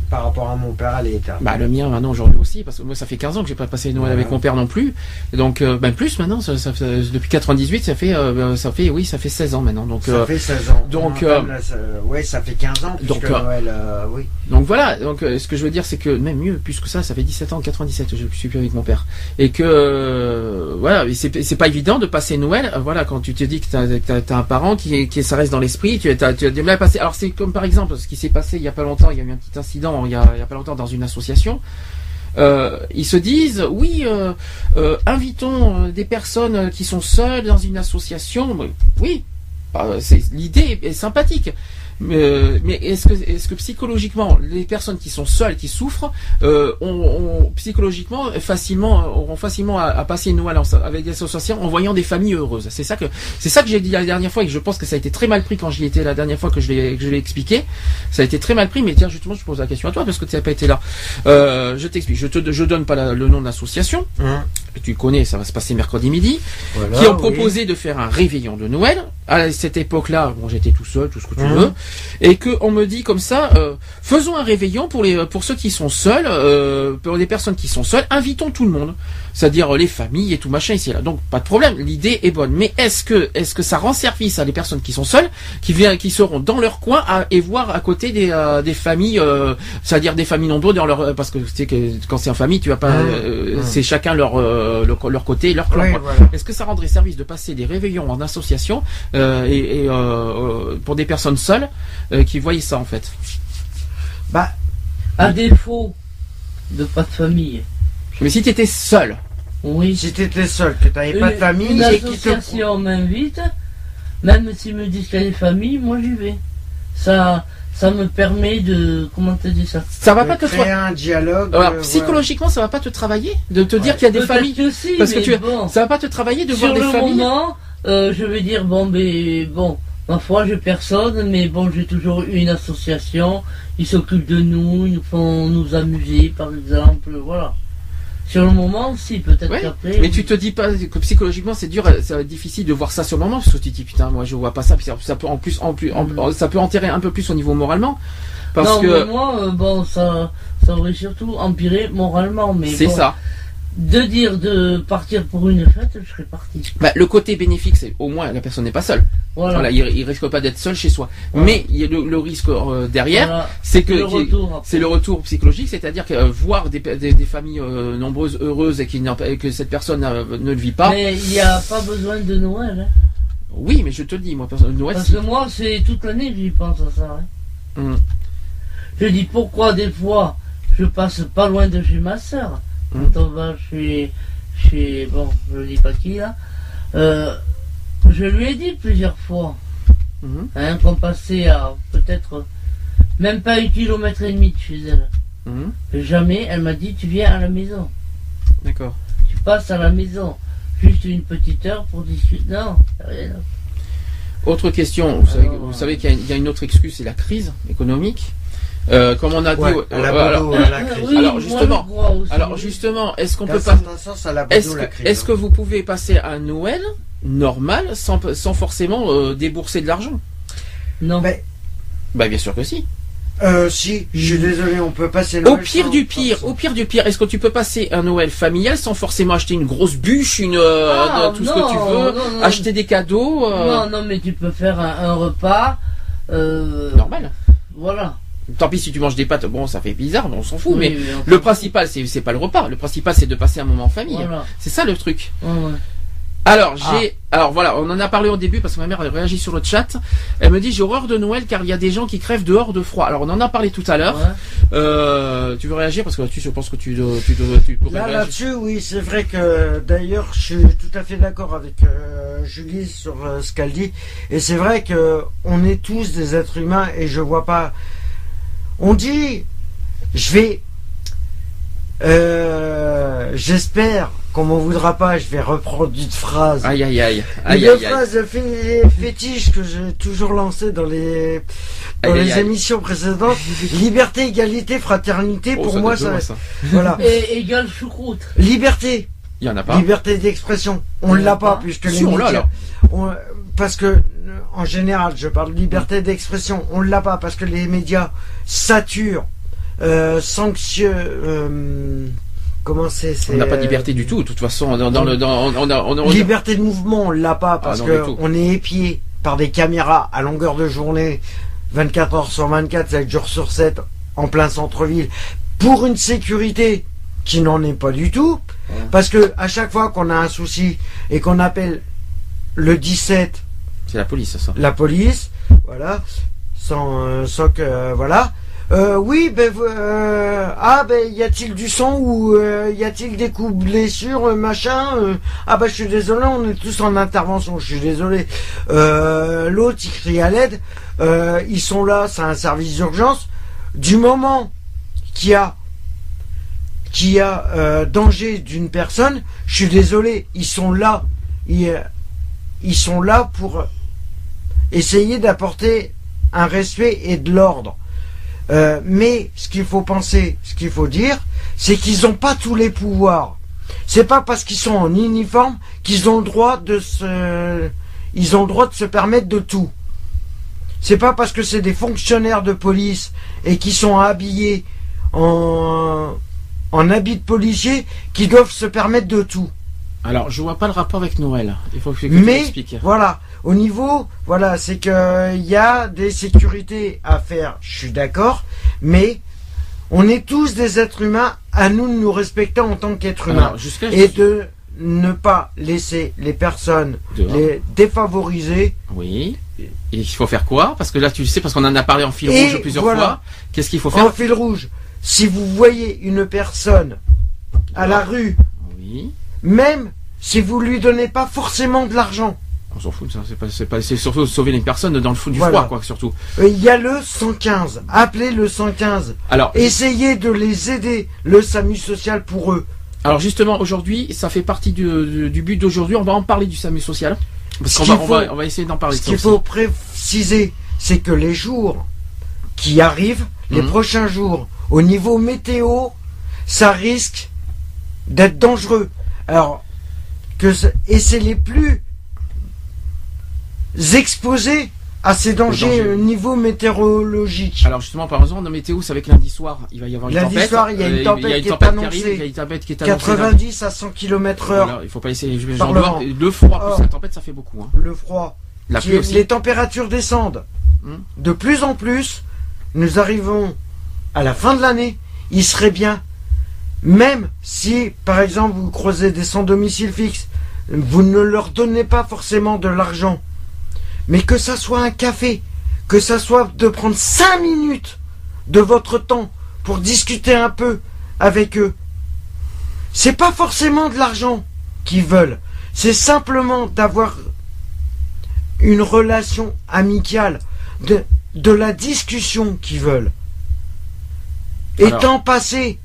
Par rapport à mon père, elle est éternelle. bah le mien maintenant aujourd'hui aussi parce que moi ça fait 15 ans que j'ai pas passé Noël Voilà. avec mon père non plus. Donc euh, ben plus maintenant, ça, ça depuis 98, ça fait euh, ça fait oui, ça fait 16 ans maintenant. Donc ça euh, fait 16 ans. donc, Non, euh, là, ça- ouais, ça fait 15 ans, donc, puisque Noël, oui. Donc voilà, donc ce que je veux dire c'est que même mieux, plus que ça, ça fait 17 ans, 97, je suis plus avec mon père. Et que voilà, c'est pas évident de passer Noël, voilà, quand tu te dis que t'as as, un parent qui, qui ça reste dans l'esprit, tu as tu as du mal à passer. Alors c'est comme par exemple ce qui s'est passé il y a pas longtemps, il y a eu un petit incident il y a, pas longtemps dans une association. Euh, ils se disent oui, euh, euh, invitons des personnes qui sont seules dans une association. Oui, bah, l'idée est sympathique. Mais, euh, mais est-ce que, est-ce que psychologiquement, les personnes qui sont seules, qui souffrent, euh, ont, ont psychologiquement facilement auront facilement à, à passer Noël en- avec des associations en voyant des familles heureuses? C'est ça que c'est ça que j'ai dit la dernière fois et que je pense que ça a été très mal pris quand j'y étais la dernière fois que je l'ai que je l'ai expliqué. Ça a été très mal pris. Mais tiens, justement, je pose la question à toi parce que tu n'as pas été là. Euh, je t'explique. Je te je donne pas la- le nom de l'association. Hein, Tu connais, ça va se passer mercredi midi voilà, qui ont oui. proposé de faire un réveillon de Noël. À cette époque-là, bon, j'étais tout seul, tout ce que tu Mhm. veux, et que on me dit comme ça, euh, faisons un réveillon pour les pour ceux qui sont seuls, euh, pour les personnes qui sont seules, invitons tout le monde, c'est-à-dire euh, les familles et tout machin ici et là. Donc pas de problème, l'idée est bonne. Mais est-ce que est-ce que ça rend service à les personnes qui sont seules, qui viennent, qui seront dans leur coin à, et voir à côté des euh, des familles, euh, c'est-à-dire des familles nombreuses dans leur parce que tu sais que quand c'est en famille, tu vas pas, euh, Mhm. c'est chacun leur euh, leur, leur côté, leur clan. Oui, quoi. voilà. Est-ce que ça rendrait service de passer des réveillons en association euh, et, et, euh, euh, pour des personnes seules euh, qui voyaient ça en fait? Bah, À défaut de pas de famille. Mais si tu étais seul, Oui. si t'étais seul, que t'avais pas de famille Une et qui te. association m'invite, même s'ils me disent qu'il y a des familles, moi j'y vais. Ça, ça me permet de. Comment te dis ça? Ça va de pas te créer un dialogue. Alors, euh, psychologiquement, ça va pas te travailler de te dire Ouais. qu'il y a des familles? que si, parce que tu- bon. Ça va pas te travailler de Sur voir des le familles? moment, euh, je vais dire bon, ben bon, ma foi, j'ai personne, mais bon, j'ai toujours eu une association. Ils s'occupent de nous, ils nous font nous amuser, par exemple, voilà. Sur le moment, si, peut-être Ouais, qu'après. Mais tu te dis pas que psychologiquement c'est dur, ça va être difficile de voir ça sur le moment parce que tu te dis putain moi je vois pas ça, puis ça, ça peut en plus en plus en- Mm. ça peut enterrer un peu plus au niveau moralement parce non, que mais moi, euh, bon, ça, ça aurait surtout empiré moralement, mais c'est bon, ça. De dire de partir pour une fête, je serais parti. Bah, le côté bénéfique c'est au moins la personne n'est pas seule. Voilà. Voilà, il, il risque pas d'être seul chez soi. Voilà. Mais il y a le, le risque euh, derrière, Voilà. c'est que c'est le retour psychologique, c'est-à-dire que euh, voir des, des, des familles euh, nombreuses heureuses et qui que cette personne ne le vit pas. Mais il n'y a pas besoin de Noël. hein. Oui, mais je te le dis, moi, personne, Noël, Parce que moi, c'est toute l'année que j'y pense à ça. hein. Hum. Je dis pourquoi des fois je passe pas loin de chez ma soeur. Quand on va chez, chez bon, je dis pas qui là. Euh, je lui ai dit plusieurs fois Mhm. hein, qu'on passait à peut-être même pas un kilomètre et demi de chez elle. Mhm. Jamais elle m'a dit tu viens à la maison. D'accord. Tu passes à la maison. Juste une petite heure pour discuter. Non, rien. Autre question, vous savez, savez qu'il y a une autre excuse, c'est la crise économique. Euh, comme on a dit, Ouais, alors, bodo à la crise. Oui, Alors, moi, justement, alors est-ce qu'on peut pas, est-ce la que, vous pouvez passer un Noël normal sans, sans forcément euh, débourser de l'argent? Non. Mais- Bah bien sûr que si. Euh, si, je suis désolé, on peut passer Au Noël pire sans- du pire, au pire du pire, est-ce que tu peux passer un Noël familial sans forcément acheter une grosse bûche, une euh, Ah, tout ce que tu veux, non, non. acheter des cadeaux euh, Non, non, mais tu peux faire un, un repas. euh, normal. Voilà. Tant pis si tu manges des pâtes, bon ça fait bizarre, mais on s'en fout. Oui, mais oui, le s'en principal c'est pas le repas, le principal c'est de passer un moment en famille. Voilà. C'est ça le truc. Ouais, ouais. Alors j'ai, alors voilà, on en a parlé au début parce que ma mère elle réagit sur le chat. Elle me dit j'ai horreur de Noël car il y a des gens qui crèvent dehors de froid. Alors on en a parlé tout à l'heure. Ouais. Euh, tu veux réagir? Parce que là-dessus je pense que tu dois- tu, dois- tu pourrais Là, là-dessus, oui, c'est vrai que d'ailleurs, je suis tout à fait d'accord avec euh, Julie sur euh, ce qu'elle dit. Et c'est vrai que on est tous des êtres humains et je vois pas. On dit, je vais, euh, j'espère qu'on m'en voudra pas. Je vais reprendre une phrase. Aïe aïe aïe. Aïe une aïe phrase fé- fétiche que j'ai toujours lancée dans les dans les aïe. émissions précédentes. [laughs] Liberté, égalité, fraternité. Oh, pour ça moi, ça, voilà. [laughs] Et égal choucroute. Liberté, Il y en a pas. liberté d'expression. On a l'a pas puisque Si, les on l'a, médias- alors. on- parce que euh, en général, je parle de liberté d'expression. On l'a pas parce que les médias saturent, euh, sanctionnent. euh, comment c'est On n'a pas de euh, liberté du tout. De toute façon, dans, dans le, dans, on, on a, on, on- Liberté de mouvement, on l'a pas parce non, que du tout. on est épié par des caméras à longueur de journée, 24 heures sur 24, 7 jours sur 7, en plein centre-ville, pour une sécurité qui n'en est pas du tout. Parce que à chaque fois qu'on a un souci et qu'on appelle le 17, c'est la police, ça. la police, voilà, sans, euh, sans que, euh, voilà. Euh, oui, ben, ah, ben, y a-t-il du sang ou y a-t-il des coups blessures, machin Ah, ben, je suis désolé, on est tous en intervention, je suis désolé. L'autre, il crie à l'aide, ils sont là, c'est un service d'urgence. Du moment qu'il y a, qu'il y a danger d'une personne, je suis désolé, ils sont là, ils, ils sont là pour essayer d'apporter un respect et de l'ordre. Euh, mais ce qu'il faut penser, ce qu'il faut dire, c'est qu'ils n'ont pas tous les pouvoirs. C'est pas parce qu'ils sont en uniforme qu'ils ont le droit de se, ils ont le droit de se permettre de tout. C'est pas parce que c'est des fonctionnaires de police et qui sont habillés en, en habits de policier qu'ils doivent se permettre de tout. Alors, je vois pas le rapport avec Noël. Il faut que, tu Mais voilà, au niveau, voilà, c'est que il y a des sécurités à faire. Je suis d'accord, mais on est tous des êtres humains. À nous de nous respecter en tant qu'êtres humains Alors, et de ne pas laisser les personnes Dehors. les défavoriser. Oui. Et il faut faire quoi? Parce que là, tu le sais, parce qu'on en a parlé en fil Et rouge plusieurs voilà. fois. Qu'est-ce qu'il faut faire? En fil rouge, si vous voyez une personne à la rue, Oui. même si vous lui donnez pas forcément de l'argent, On s'en fout de ça. C'est pas, c'est pas, c'est surtout sauver les personnes dans le fou du Voilà. froid, quoi, surtout. euh, il y a le 115. Appelez le 115. Alors, Essayez de les aider, le SAMU social pour eux. alors justement, aujourd'hui, ça fait partie du, but d'aujourd'hui. On va en parler du SAMU social. Parce Ce qu'on va, on va, faut- on va essayer d'en parler. Ce de qu'il aussi. faut préciser, c'est que les jours qui arrivent, les Mhm. prochains jours, au niveau météo, ça risque d'être dangereux. Alors, que et c'est les plus exposés à ces dangers au niveau météorologique. Alors justement, par exemple, dans météo, c'est avec lundi soir, il va y avoir une Lundi tempête. soir, il y a une Euh, tempête il y a une qui est tempête qui annoncée. arrive, il y a une tempête qui est annoncée. 90 à 100 km heure, Voilà, il faut pas essayer. le froid plus la tempête, ça fait beaucoup. Hein. le froid. La qui- pluie aussi. les températures descendent. Hmm. De plus en plus, nous arrivons à la fin de l'année. Il serait bien, même si, par exemple, vous croisez des sans domicile fixe, vous ne leur donnez pas forcément de l'argent, mais que ça soit un café, que ça soit de prendre 5 minutes de votre temps pour discuter un peu avec eux. C'est pas forcément de l'argent qu'ils veulent, c'est simplement d'avoir une relation amicale, de, de la discussion qu'ils veulent. Alors. Étant passé,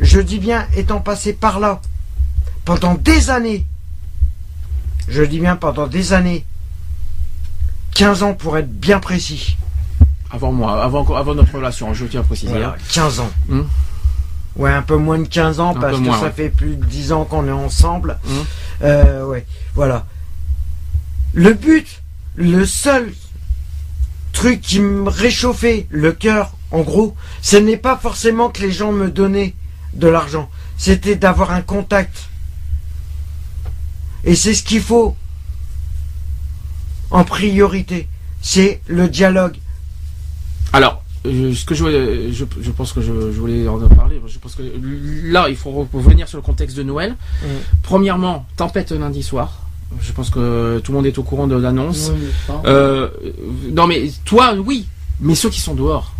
je dis bien étant passé par là, pendant des années, je dis bien pendant des années, 15 ans pour être bien précis. Avant moi, avant, avant notre relation, je tiens à préciser. Voilà, hein. 15 ans. Hmm. Ouais, un peu moins de 15 ans Un parce que moins, ça ouais. fait plus de 10 ans qu'on est ensemble. Hmm. Euh, ouais, voilà. Le but, le seul truc qui me réchauffait le cœur, en gros, ce n'est pas forcément que les gens me donnaient de l'argent. C'était d'avoir un contact. Et c'est ce qu'il faut en priorité. C'est le dialogue. Alors, euh, ce que je, voulais- je, je pense que je, je voulais en parler. Je pense que là, il faut revenir sur le contexte de Noël. Premièrement, tempête lundi soir. Je pense que tout le monde est au courant de l'annonce. Oui. Euh, non, mais toi, oui. Mais ceux qui sont dehors,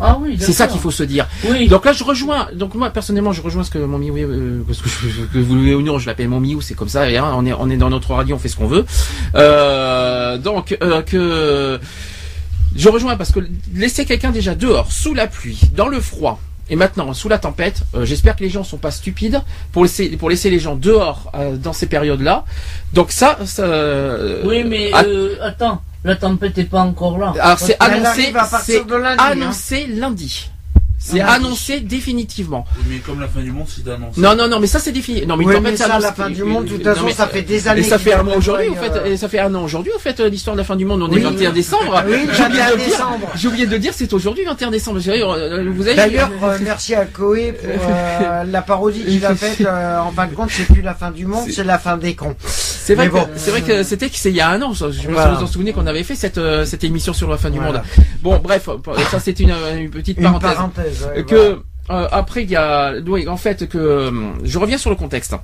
Ah oui, c'est ça qu'il faut se dire. Oui. Donc là, je rejoins. Donc moi, personnellement, je rejoins ce que mon miou, euh, parce que, je- que vous le voulez ou non, je l'appelle mon miou, c'est comme ça. et, hein, on est, on est dans notre radio, on fait ce qu'on veut. Euh, donc euh, que Je rejoins parce que laisser quelqu'un déjà dehors, sous la pluie, dans le froid, et maintenant sous la tempête, euh, j'espère que les gens sont pas stupides pour laisser pour laisser les gens dehors euh, dans ces périodes-là. Donc ça, ça euh, Oui, mais attends, la tempête n'est pas encore là. alors c'est annoncé, c'est hein. annoncé lundi. C'est Lundi. annoncé définitivement. Mais comme la fin du monde, c'est annoncé. Non, non, non, mais ça c'est défini. Non, mais Oui, mais ça, annoncé- la fin du monde, de toute Non, façon, mais- ça fait des années. Et ça fait un an aujourd'hui, en euh, fait. Et ça fait un an aujourd'hui, en fait, euh, l'histoire de la fin du monde. On est Oui. 21 décembre. Oui, J'ai oublié 21 de le dire. décembre. J'ai oublié de le dire, c'est aujourd'hui 21 décembre. Euh, Vous avez D'ailleurs, euh, merci à Koé pour euh, [laughs] la parodie qu'il a faite. euh, en fin de compte, c'est plus la fin du monde, c'est la fin des cons. C'est vrai, bon. c'est vrai que c'était que c'est il y a un an. ça. Je pas Voilà. vous vous en souvenez qu'on avait fait cette euh, cette émission sur la fin du Voilà. monde. Bon, bref, ça c'était une, une petite Une parenthèse. Que euh, après il y a oui, en fait que euh, je reviens sur le contexte.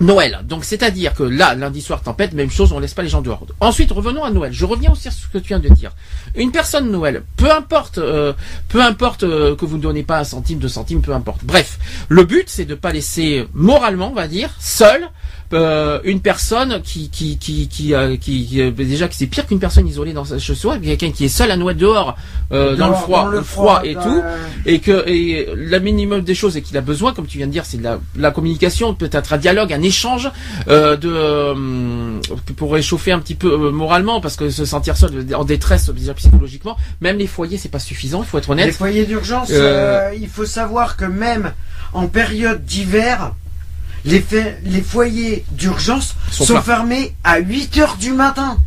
Noël, donc c'est-à-dire que là, lundi soir, tempête, même chose, on laisse pas les gens dehors. Ensuite, revenons à Noël. Je reviens aussi sur ce que tu viens de dire. Une personne Noël, peu importe, euh, peu importe euh, que vous ne donnez pas un centime, deux centimes, peu importe. Bref, le but c'est de pas laisser moralement, on va dire, seul euh, une personne qui qui qui qui, euh, qui, qui, euh, déjà que c'est pire qu'une personne isolée dans sa chez soi, quelqu'un qui est seul à Noël dehors, euh, dans le froid, dans le froid et dans- tout et que et le minimum des choses et qu'il a besoin, comme tu viens de dire, c'est de la, la communication, peut-être un dialogue, un échange euh, de pour réchauffer un petit peu moralement, parce que se sentir seul en détresse déjà psychologiquement, même les foyers c'est pas suffisant, il faut être Les honnête. foyers d'urgence, il faut savoir que même en période d'hiver, les, foyers d'urgence Sont fermés à 8 heures du matin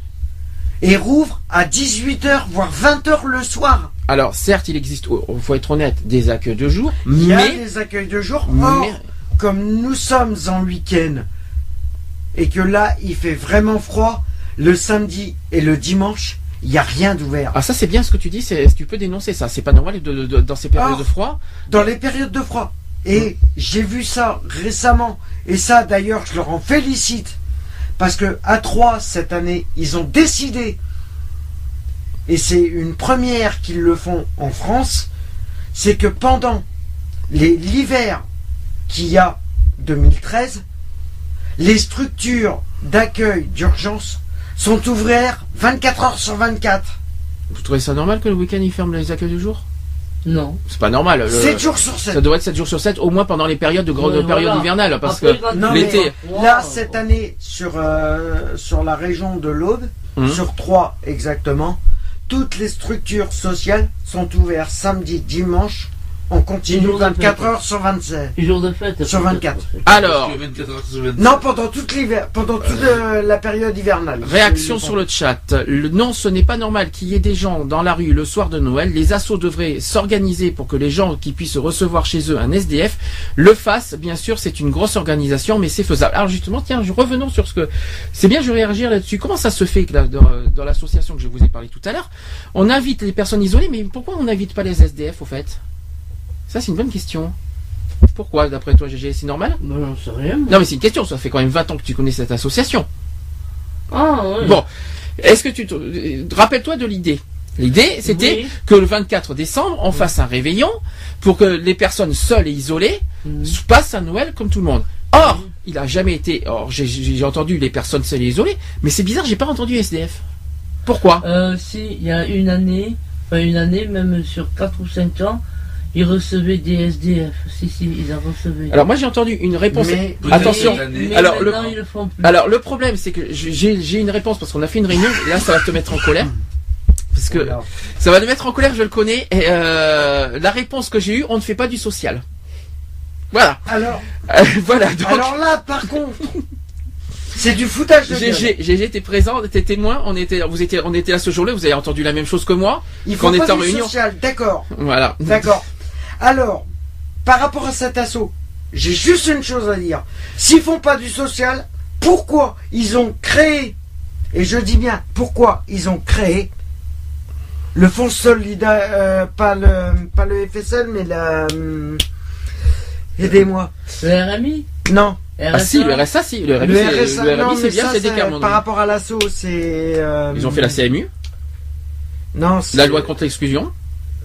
et rouvrent à 18 heures, voire 20 heures le soir. Alors certes, il existe, il faut être honnête, des accueils de jour, Il y a mais des accueils de jour. mais- Or, comme nous sommes en week-end et que là, il fait vraiment froid, le samedi et le dimanche, il n'y a rien d'ouvert. ah ça c'est bien ce que tu dis, c'est tu peux dénoncer ça, c'est pas normal de, de- de- dans ces périodes de froid? dans les périodes de froid. Et j'ai vu ça récemment. Et ça, d'ailleurs, je leur en félicite. Parce que à 3 cette année, ils ont décidé, et c'est une première qu'ils le font en France, c'est que pendant l'hiver qu'il y a 2013, les structures d'accueil d'urgence sont ouvertes 24 heures sur 24. Vous trouvez ça normal que le week-end ils ferment les accueils de jour? Non. C'est pas normal. le- 7 jours sur Ça 7. doit être 7 jours sur 7, au moins pendant les périodes de grande période voilà. hivernale, parce Après, que l'été. mais là, cette année, sur, euh, sur la région de l'Aude, Mhm. sur 3 exactement, toutes les structures sociales sont ouvertes samedi, dimanche, on continue Jour de 24 fête. heures sur 27. Les jours de fête. Sur peut-être, 24. en fait. Alors, Parce que 24 heures sur 24. Non, pendant toute l'hiver, pendant toute euh, la période hivernale. réaction sur le chat. Le, non, ce n'est pas normal qu'il y ait des gens dans la rue le soir de Noël. Les assos devraient s'organiser pour que les gens qui puissent recevoir chez eux un SDF le fassent. Bien sûr, c'est une grosse organisation, mais c'est faisable. Alors justement, tiens, je- revenons sur ce que... C'est bien, je vais réagir là-dessus. Comment ça se fait que là, dans, dans l'association que je vous ai parlé tout à l'heure, on invite les personnes isolées, mais pourquoi on n'invite pas les SDF au fait? Ça, c'est une bonne question. Pourquoi, d'après toi, GG, c'est normal? Ben, j'en sais rien. Non, mais c'est une question. Ça fait quand même 20 ans que tu connais cette association. Ah, oui. Bon, est-ce que tu te... rappelle-toi de l'idée L'idée, c'était Oui. que le 24 décembre, on fasse un réveillon pour que les personnes seules et isolées Mhm. passent un Noël comme tout le monde. Or, il a jamais été. Or, j'ai entendu les personnes seules et isolées, mais c'est bizarre, j'ai pas entendu SDF. Pourquoi? Euh, si, il y a une année, enfin une année, même sur 4 ou 5 ans, ils recevaient des SDF. Si, si, ils en recevaient. Alors moi j'ai entendu une réponse. Mais- Attention. Mais Alors, le- maintenant, ils le font plus. Alors le problème c'est que j'ai une réponse parce qu'on a fait une réunion et là ça va te mettre en colère. Parce que Voilà. ça va te mettre en colère, je le connais. Et euh, la réponse que j'ai eue, on ne fait pas du social. Voilà. Alors, Euh, [laughs] voilà. Donc, alors là, par contre, c'est du foutage de gueule. GG, GG était présent, était témoin. On était, vous étiez, on était là ce jour-là. Vous avez entendu la même chose que moi. Il faut qu'on était en du réunion. social, d'accord. Voilà. D'accord. Alors, par rapport à cet assaut, j'ai juste une chose à dire. S'ils font pas du social, pourquoi ils ont créé, et je dis bien pourquoi ils ont créé le fonds solidaire, euh, pas le, pas le FSL, mais la, hum, aidez-moi. Le RMI Non, Ah si, le RSA, si, le RMI, le c'est- RMI, bien, c'est des par rapport à l'assaut, c'est. euh, Ils ont fait la CMU, Non, c'est- la loi contre l'exclusion?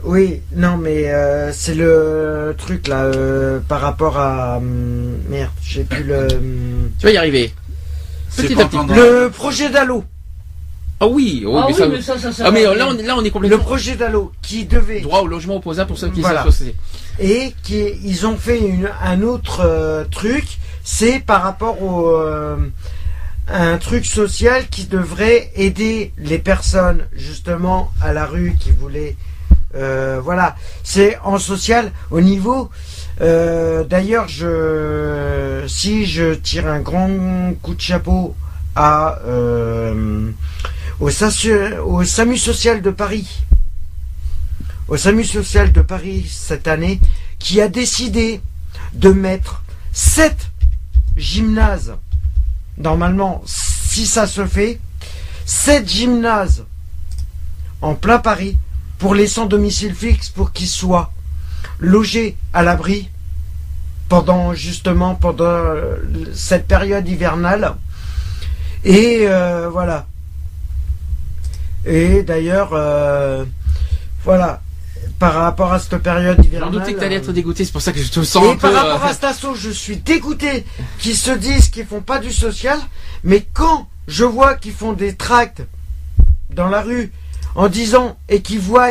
Oui, non, mais euh, c'est le truc là, euh, par rapport à. hum, merde, j'ai plus le. hum, Tu vas y arriver. C'est Petit pas à petit. Le projet d'Allo. Ah oui, oui, ah mais oui, ça- mais ça, ça, ça Ah mais va. là on, là on est Le complètement projet d'Allo qui devait droit au logement opposable pour ceux qui Voilà. sont associés. et qui ils ont fait une- un autre euh, truc, c'est par rapport au euh, un truc social qui devrait aider les personnes justement à la rue qui voulaient euh, voilà, c'est en social au niveau. euh, D'ailleurs, je si je tire un grand coup de chapeau à euh, au, au SAMU social de Paris, au SAMU social de Paris cette année, qui a décidé de mettre sept gymnases. Normalement, si ça se fait, sept gymnases en plein Paris pour les sans domicile fixe pour qu'ils soient logés à l'abri pendant justement pendant euh, cette période hivernale et euh, voilà et d'ailleurs euh, voilà par rapport à cette période J'en hivernale doutais que t'allais être dégoûté, c'est pour ça que je te sens et un peu. par rapport euh, à Stasso, je suis dégoûté qu'ils se disent qu'ils font pas du social, mais quand je vois qu'ils font des tracts dans la rue en disant et qu'ils voient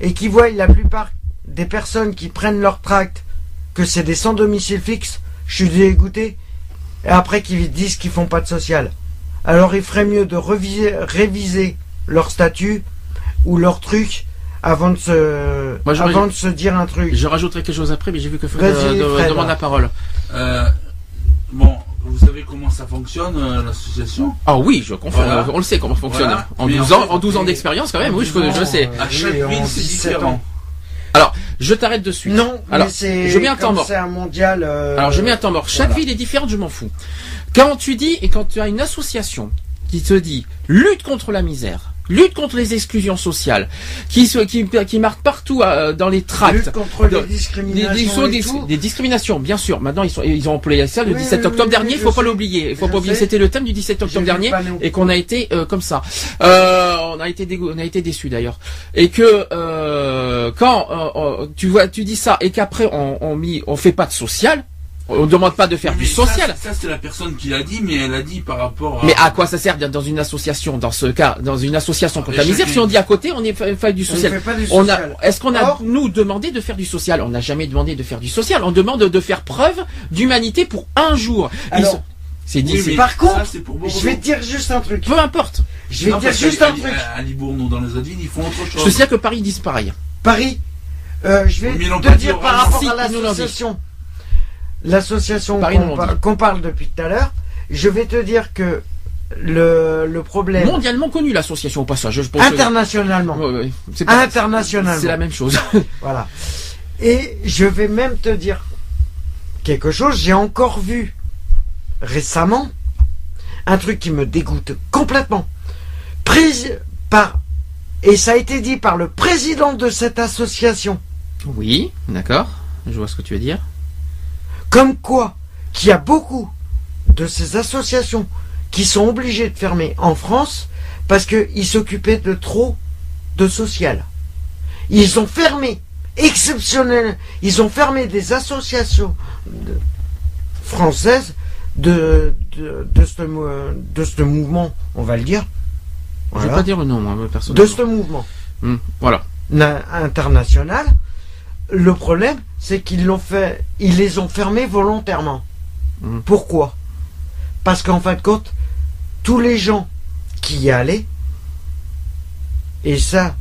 et qu'ils voient la plupart des personnes qui prennent leur tract que c'est des sans domicile fixe, je suis dégoûté. Et après qu'ils disent qu'ils font pas de social. Alors il ferait mieux de reviser, réviser leur statut ou leur truc avant de se, Moi, avant de se dire un truc. Je rajouterai quelque chose après, mais j'ai vu que Fred euh, Fred. demande la parole. Euh, bon, vous savez comment ça fonctionne, euh, l'association Ah oui, je confirme. Voilà. On le sait comment fonctionne. Voilà. En Mais 12 en ans, fait, en 12 ans mais- d'expérience quand même, oui, je, je sais. À chaque ville, c'est 17 différent. ans. Alors, je t'arrête de suite. Non, Alors, mais c'est je mets un temps mort. C'est un mondial. euh, Alors je mets un temps mort. Chaque voilà. ville est différente, je m'en fous. Quand tu dis et quand tu as une association qui te dit lutte contre la misère, lutte contre les exclusions sociales, qui qui, qui marque partout euh, dans les tracts. lutte contre les Des, discriminations. des, sont et des- tout. des discriminations, bien sûr. Maintenant, ils, sont, ils ont employé ça le Oui, 17 oui, octobre oui, dernier. Il faut pas l'oublier. Il faut pas oublier. C'était le thème du 17 J'ai octobre dernier et qu'on a été euh, comme ça. Euh, on a été dégo- on a été déçus d'ailleurs. Et que euh, quand euh, tu vois, tu dis ça et qu'après on, on on fait pas de social. On demande pas de faire Mais du ça, social. Ça, c'est la personne qui l'a dit, mais elle a dit par rapport à. Mais à quoi ça sert d'être dans une association, dans ce cas, dans une association contre la misère, si on dit à côté, on est fait, fait du On social. fait pas du On a, est-ce qu'on a Or- nous demandé de faire du social? On n'a jamais demandé de faire du social. On demande de faire preuve d'humanité pour un jour. Alors, sont- c'est dit. Oui, Par contre, pour. Je vais te dire juste un truc. Peu importe. Je vais Non, te dire juste un truc. À Libourne ou dans les autres villes, ils font autre Je chose. signale que Paris disent pareil. Paris, euh, je vais te dire par rapport Si, à l'association, l'association qu'on par- qu'on parle depuis tout à l'heure, je vais te dire que le, le problème Mondialement connu l'association au passage. Je pense que- internationalement, Ouais, ouais, c'est pas- internationalement, C'est la même chose. [laughs] Voilà. Et je vais même te dire quelque chose, j'ai encore vu récemment un truc qui me dégoûte complètement. Prés- par, et ça a été dit par le président de cette association, oui, d'accord. Je vois ce que tu veux dire. Comme quoi qu'il y a beaucoup de ces associations qui sont obligées de fermer en France parce qu'ils s'occupaient de trop de social. Ils ont fermé, exceptionnel, ils ont fermé des associations de- françaises de, de, de, ce, mou- de ce mouvement, on va le dire. Je vais Voilà. pas dire le nom, moi, De personnellement. ce mouvement Hmm, Voilà. na- international. Le problème, c'est qu'ils l'ont fait, ils les ont fermés volontairement. Mhm. Pourquoi? Parce qu'en fin de compte, tous les gens qui y allaient, et ça,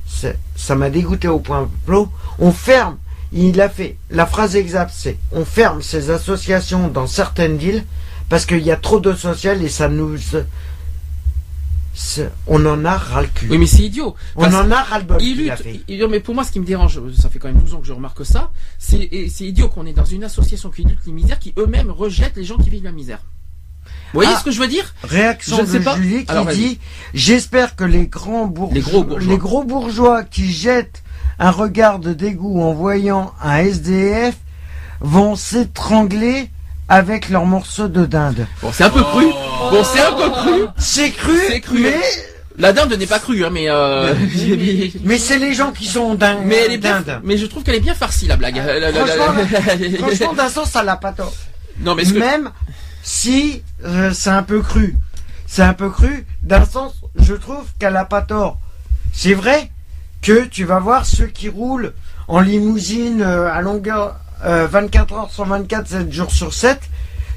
ça m'a dégoûté au point plot, on ferme. Il a fait la phrase exacte, c'est on ferme ces associations dans certaines villes parce qu'il y a trop de social et ça nous, on en a ras le cul. Oui, mais c'est idiot. on en a ras le bol. Il lutte. il- mais pour moi, ce qui me dérange, ça fait quand même 12 ans que je remarque ça, c'est idiot qu'on est dans une association qui lutte les misères, qui eux-mêmes rejettent les gens qui vivent la misère. Vous voyez Ah. ce que je veux dire? Réaction Je sais de pas. Julie qui Alors, dit J'espère que les grands bourgeois, Les gros bourgeois. les gros bourgeois qui jettent un regard de dégoût en voyant un SDF vont s'étrangler avec leurs morceaux de dinde. Bon, c'est un peu cru. Bon, c'est un peu cru. C'est cru, C'est cru. mais, La dinde n'est pas crue, hein, mais euh, [laughs] mais c'est les gens qui sont dingues. mais elle est bien. dindes. Mais je trouve qu'elle est bien farcie la blague. La- la- la- franchement, Franchement, d'un sens, ça l'a pas tort. non, mais ce que- Même si euh, c'est un peu cru. C'est un peu cru, d'un sens, je trouve qu'elle a pas tort. C'est vrai que tu vas voir ceux qui roulent en limousine euh, à longueur euh, 24 heures sur 24, 7 jours sur 7,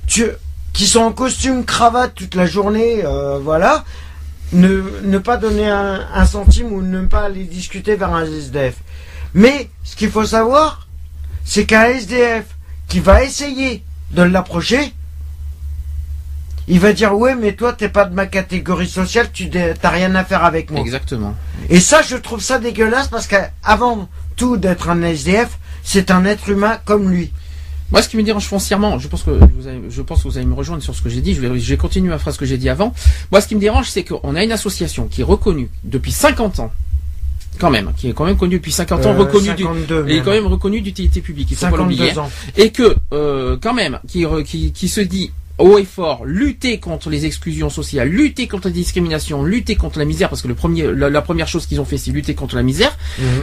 tu, qui sont en costume cravate toute la journée, euh, voilà, ne, ne pas donner un, un centime ou ne pas aller discuter vers un SDF. Mais ce qu'il faut savoir, c'est qu'un SDF qui va essayer de l'approcher, il va dire ouais mais toi t'es pas de ma catégorie sociale, tu t'as rien à faire avec moi. Exactement. Et ça je trouve ça dégueulasse parce qu'avant tout d'être un SDF, c'est un être humain comme lui. Moi, ce qui me dérange foncièrement, je pense que vous allez, je pense que vous allez me rejoindre sur ce que j'ai dit. Je vais, je vais continuer ma phrase que j'ai dit avant. Moi, ce qui me dérange, c'est qu'on a une association qui est reconnue depuis 50 ans, quand même, qui est quand même connue depuis 50 ans, Euh, reconnue du, 52 et quand même reconnue d'utilité publique. Il faut pas l'oublier. 52 ans. Et que, euh, quand même, qui, re- qui, qui se dit haut et fort, lutter contre les exclusions sociales, lutter contre la discrimination, lutter contre la misère, parce que le premier, la, la première chose qu'ils ont fait, c'est lutter contre la misère,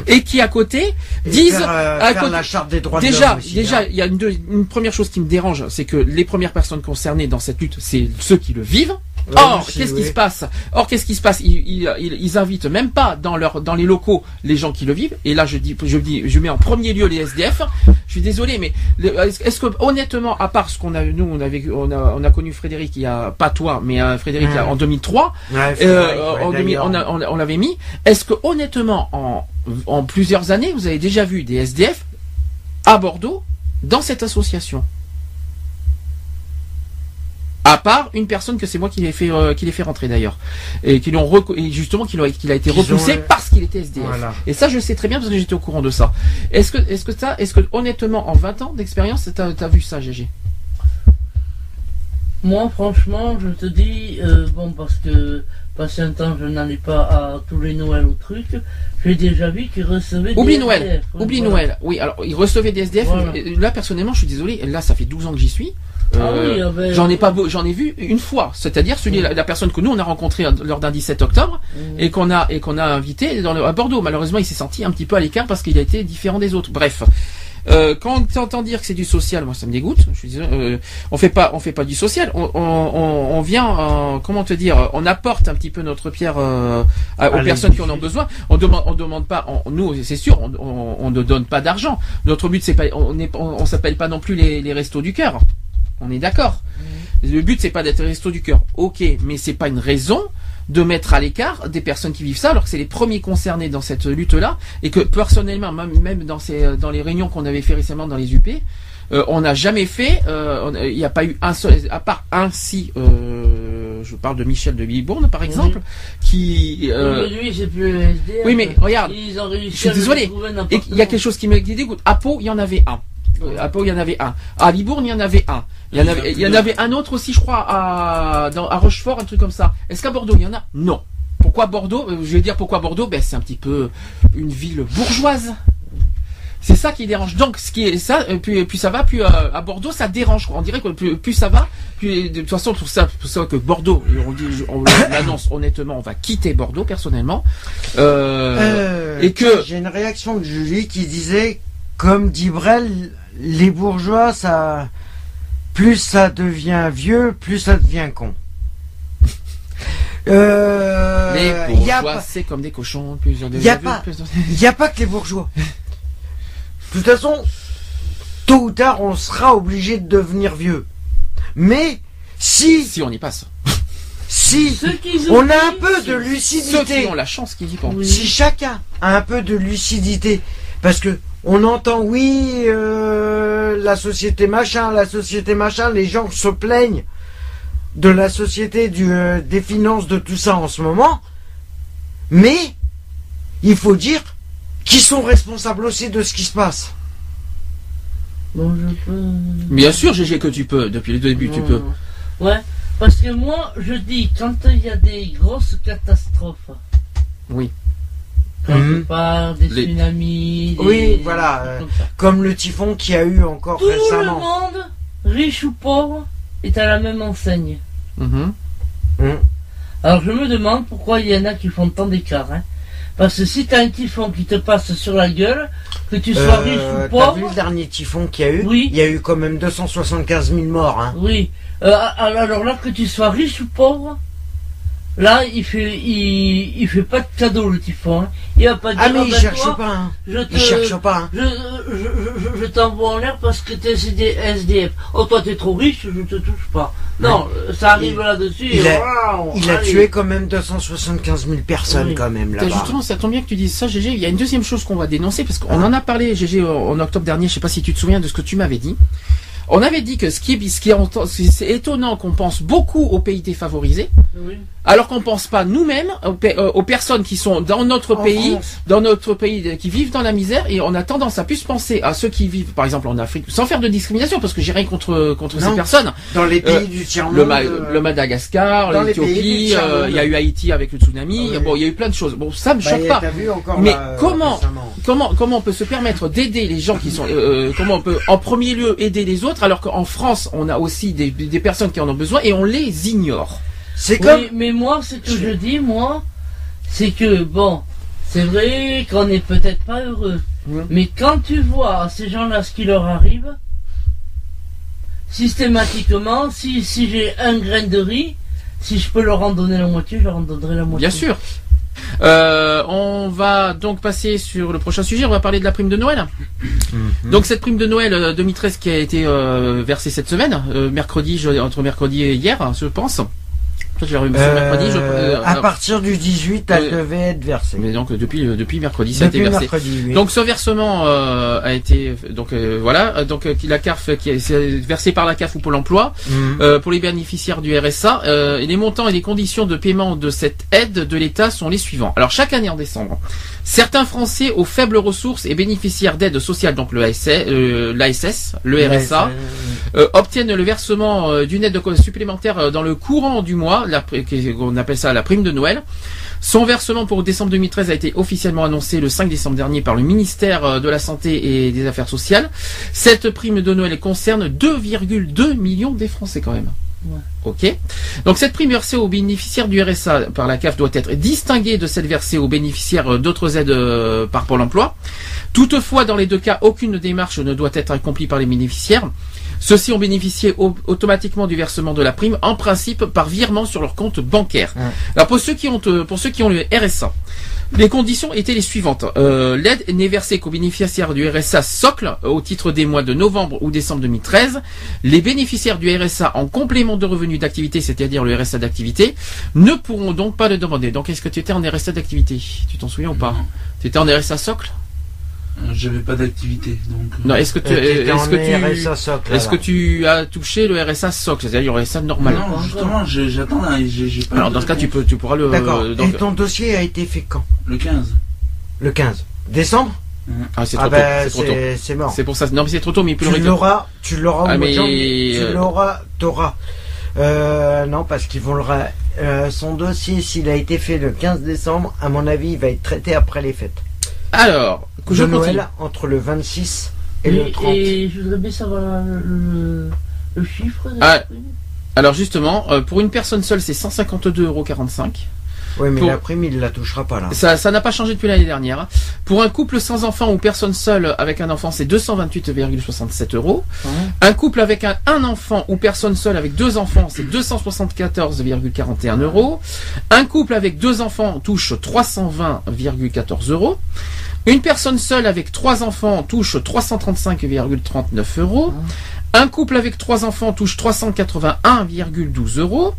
et qui à côté Et disent faire, euh, à faire côté- la charte des droits de Déjà, l'homme aussi, déjà, hein. il y a une première chose qui me dérange, c'est que les premières personnes concernées dans cette lutte, c'est ceux qui le vivent. Or, qu'est-ce qui se passe? Or, qu'est-ce qui se passe? Ils, ils, ils, ils invitent même pas dans leur dans les locaux les gens qui le vivent. Et là, je dis, je dis, je mets en premier lieu les SDF. Je suis désolé, mais est-ce que honnêtement, à part ce qu'on a, nous, on avait, on a, on a connu Frédéric il y a pas toi, mais Frédéric il y a- Ouais. en 2003. Ouais, Euh, Frédéric, ouais, en 2000, d'ailleurs. on, a- on, a- on l'avait mis. Est-ce que honnêtement, en, en plusieurs années, vous avez déjà vu des SDF à Bordeaux dans cette association? À part une personne que c'est moi qui l'ai fait, euh, qui l'ai fait rentrer d'ailleurs, et qui l'ont et justement qu'il a, qu'il a été repoussé ont- parce qu'il était SDF. Voilà. Et ça, je sais très bien parce que j'étais au courant de ça. Est-ce que, est-ce que ça, est-ce que honnêtement, en 20 ans d'expérience, t'as, as vu ça, GG Moi, franchement, je te dis, euh, bon, parce que passé un temps, je n'allais pas à tous les Noëls ou trucs, j'ai déjà vu qu'ils recevaient Oublie des Noël. SDF, ouais, Oublie voilà. Noël. Oui, alors ils recevaient des SDF. Voilà. Là, personnellement, je suis désolé. Là, ça fait 12 ans que j'y suis. Ah Euh, oui, ah ben, J'en ai pas, j'en ai vu une fois. C'est-à-dire celui, la, la personne que nous on a rencontrée lors d'un 17 octobre Mhm. et qu'on a et qu'on a invité dans le- à Bordeaux. Malheureusement, il s'est senti un petit peu à l'écart parce qu'il a été différent des autres. Bref. Euh, quand tu entends dire que c'est du social, moi ça me dégoûte. Je euh, on fait pas, on fait pas du social. On, on, on, on vient, euh, comment te dire, on apporte un petit peu notre pierre euh, à- aux personnes qui en ont besoin. On demande, on demande pas. on- nous, c'est sûr, on, ne donne pas d'argent. Notre but, c'est pas, on s'appelle pas non plus les, les restos du cœur. On est d'accord. Le but, c'est pas d'être resto du cœur. Ok, mais c'est pas une raison de mettre à l'écart des personnes qui vivent ça, alors que c'est les premiers concernés dans cette lutte-là, et que personnellement, même, dans, ces, dans les réunions qu'on avait fait récemment dans les UP, euh, on n'a jamais fait, euh, il n'y a pas eu un seul, à part un si, euh, je parle de Michel de Libourne par exemple, qui... Oui, mais lui, c'est plus le SDF. oui, mais regarde, Ils ont réussi je suis désolé. il y a quelque chose qui me dégoûte. À Pau, il y en avait un. Euh, À Pau, il y en avait un. À Libourne, il y en avait un. Il y en avait, il y en avait un autre aussi, je crois, à, dans, à Rochefort, un truc comme ça. Est-ce qu'à Bordeaux, il y en a? Non. Pourquoi Bordeaux? Euh, Je vais dire pourquoi Bordeaux? Ben, c'est un petit peu une ville bourgeoise. C'est ça qui dérange. Donc, ce qui est ça, euh, plus, plus ça va, plus euh, à Bordeaux, ça dérange. quoi. On dirait que plus, plus ça va, plus de toute façon, pour ça, pour ça que Bordeaux, on dit, on [coughs] l'annonce honnêtement, on va quitter Bordeaux personnellement. Euh, Euh, et que- j'ai une réaction de Julie qui disait, comme dit Brel, les bourgeois, ça, plus ça devient vieux, plus ça devient con. Euh, Les il y a bourgeois, pas- c'est comme des cochons. Il n'y a pas que les bourgeois. De toute façon, tôt ou tard, on sera obligé de devenir vieux. Mais si, Si on y passe. si, on a un peu de c'est- Ceux qui lucidité, ont la chance qu'ils y pensent. Oui. si chacun a un peu de lucidité, parce que on entend oui, euh, la société machin, la société machin, les gens se plaignent de la société, du, euh, des finances, de tout ça en ce moment, mais il faut dire qu'ils sont responsables aussi de ce qui se passe. Bon, je peux... Bien sûr, GG, que tu peux. Depuis le début, tu peux. Ouais, parce que moi, je dis, quand il y a des grosses catastrophes. Oui. Parle des Les- tsunamis. des- Oui, voilà, euh, comme le typhon qu'il y a eu encore Tout le récemment. monde, riche ou pauvre, est à la même enseigne. Mhm. Alors je me demande pourquoi il y en a qui font tant d'écart. Hein. Parce que si t'as un typhon qui te passe sur la gueule, que tu sois Euh, riche ou T'as vu pauvre, le dernier typhon qu'il y a eu? Oui. Il y a eu quand même 275 000 morts. Hein. oui. Euh, alors là, que tu sois riche ou pauvre, Là, il fait, il, il fait pas de cadeau le typhon. Hein. Il va pas dire. Ah mais il ben, cherche toi, pas. Hein. Je te, Il cherche pas. Hein. Je, je, je, je t'envoie en l'air parce que t'es SDF. Oh, toi, t'es trop riche, je te touche pas. Non, ça arrive Il- là-dessus. il et a- Il a tué quand même 275 000 personnes Oui. quand même là-bas. Justement, ça tombe bien que tu dises ça, GG. Il y a une deuxième chose qu'on va dénoncer parce qu'on en a parlé, GG, en octobre dernier. Je sais pas si tu te souviens de ce que tu m'avais dit. On avait dit que ce qui est, ce qui est, c'est étonnant qu'on pense beaucoup aux pays défavorisés, Oui. alors qu'on pense pas nous-mêmes aux, euh, aux personnes qui sont dans notre En pays, France. dans notre pays, euh, qui vivent dans la misère, et on a tendance à plus penser à ceux qui vivent, par exemple, en Afrique, sans faire de discrimination, parce que j'ai rien contre contre Non. ces personnes. Dans les pays Euh, du tiers Le. Ma- euh, le Madagascar, l'Éthiopie, euh, il y a eu Haïti avec le tsunami. Ah oui. Bon, il y a eu plein de choses. Bon, ça me bah, choque pas. Vu Mais là, euh, comment-. Comment comment on peut se permettre d'aider les gens qui sont euh, euh, comment on peut en premier lieu aider les autres alors qu'en France on a aussi des, des personnes qui en ont besoin et on les ignore. C'est Oui, comme. mais moi, ce que je dis, moi, c'est que, bon, c'est vrai qu'on n'est peut-être pas heureux. Mais quand tu vois à ces gens-là ce qui leur arrive, systématiquement, si, si j'ai un grain de riz, si je peux leur en donner la moitié, je leur en donnerai la moitié. Bien sûr. Euh, on va donc passer sur le prochain sujet. On va parler de la prime de Noël. Mhm. Donc cette prime de Noël euh, 2013 qui a été euh, versée cette semaine, euh, mercredi, entre mercredi et hier, je pense. Toi, tu l'as reçu mercredi. Je, Euh, euh, à partir du 18, elle euh, devait être versée. mais donc depuis depuis mercredi, ça a été versé. mercredi, oui. Donc ce versement euh, a été donc voilà donc la CAF qui est c'est versé par la CAF ou Pôle Emploi Mhm. pour les bénéficiaires du RSA. et les montants et les conditions de paiement de cette aide de l'État sont les suivants. Alors chaque année en décembre, certains Français aux faibles ressources et bénéficiaires d'aide sociale, donc le ASS, l'ASS, le RSA, obtiennent le versement d'une aide supplémentaire dans le courant du mois, on appelle ça la prime de Noël. Son versement pour décembre 2013 a été officiellement annoncé le 5 décembre dernier par le ministère euh, de la Santé et des Affaires sociales. Cette prime de Noël concerne 2,2 millions des Français quand même. Ouais. Ok. Donc cette prime versée aux bénéficiaires du RSA par la CAF doit être distinguée de celle versée aux bénéficiaires euh, d'autres aides euh, par Pôle Emploi. Toutefois, dans les deux cas, aucune démarche ne doit être accomplie par les bénéficiaires. Ceux-ci ont bénéficié au- automatiquement du versement de la prime, en principe par virement sur leur compte bancaire. Ouais. Alors pour ceux qui ont, euh, pour ceux qui ont le RSA, les conditions étaient les suivantes. Euh, L'aide n'est versée qu'aux bénéficiaires du RSA socle euh, au titre des mois de novembre ou décembre 2013. Les bénéficiaires du RSA en complément de revenus d'activité, c'est-à-dire le RSA d'activité, ne pourront donc pas le demander. Donc est-ce que tu étais en RSA d'activité? Tu t'en souviens ou pas? Tu étais en RSA socle? J'avais pas d'activité, donc. euh, Non, est-ce que tu, est-ce en que tu, RSA socle, est-ce que tu as touché le RSA socle, c'est-à-dire le RSA normal Non, justement, j'attends j'ai pas. Alors dans ce cas, tu peux, tu pourras le. D'accord. euh, donc- Et ton dossier a été fait quand? Le 15. Le 15 décembre? Ah, c'est trop Ah tôt. ben c'est trop tôt. c'est mort. C'est pour ça. Non, mais c'est trop tôt, mais il peut le Tu réclamer. l'auras, tu l'auras au Ah, mais. Tu euh, l'auras, t'auras. Euh, non, parce qu'ils vont le. euh, son dossier, s'il a été fait le 15 décembre, à mon avis, il va être traité après les fêtes. Alors, que je de continue. Noël, entre le 26 et, Et, le 30. et je voudrais bien savoir le, chiffre. de Ah. Alors justement, euh, pour une personne seule, c'est 152,45 euros. Oui, mais pour- la prime, il la touchera pas là. Ça, ça n'a pas changé depuis l'année dernière. hein. Pour un couple sans enfant ou personne seule avec un enfant, c'est 228,67 euros. Un couple avec un, un enfant ou personne seule avec deux enfants, c'est 274,41 euros. Un couple avec deux enfants touche 320,14 euros. Une personne seule avec trois enfants touche 335,39 euros. Un couple avec trois enfants touche 381,12 euros.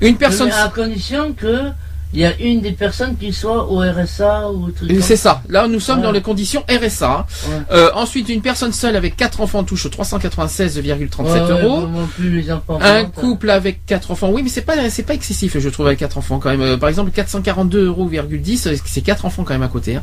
Une personne... Mais à condition que il y a une des personnes qui soit au RSA ou au truc. Et C'est ça. Là, nous sommes Ouais. dans les conditions RSA. Ouais. Euh, ensuite, une personne seule avec quatre enfants touche 396,37 Ouais, ouais, euros. bon, non plus les enfants. Un couple avec quatre enfants, oui, mais c'est pas c'est pas excessif, je trouve, avec quatre enfants quand même. Euh, Par exemple, 442,10 euros, c'est quatre enfants quand même à côté. hein.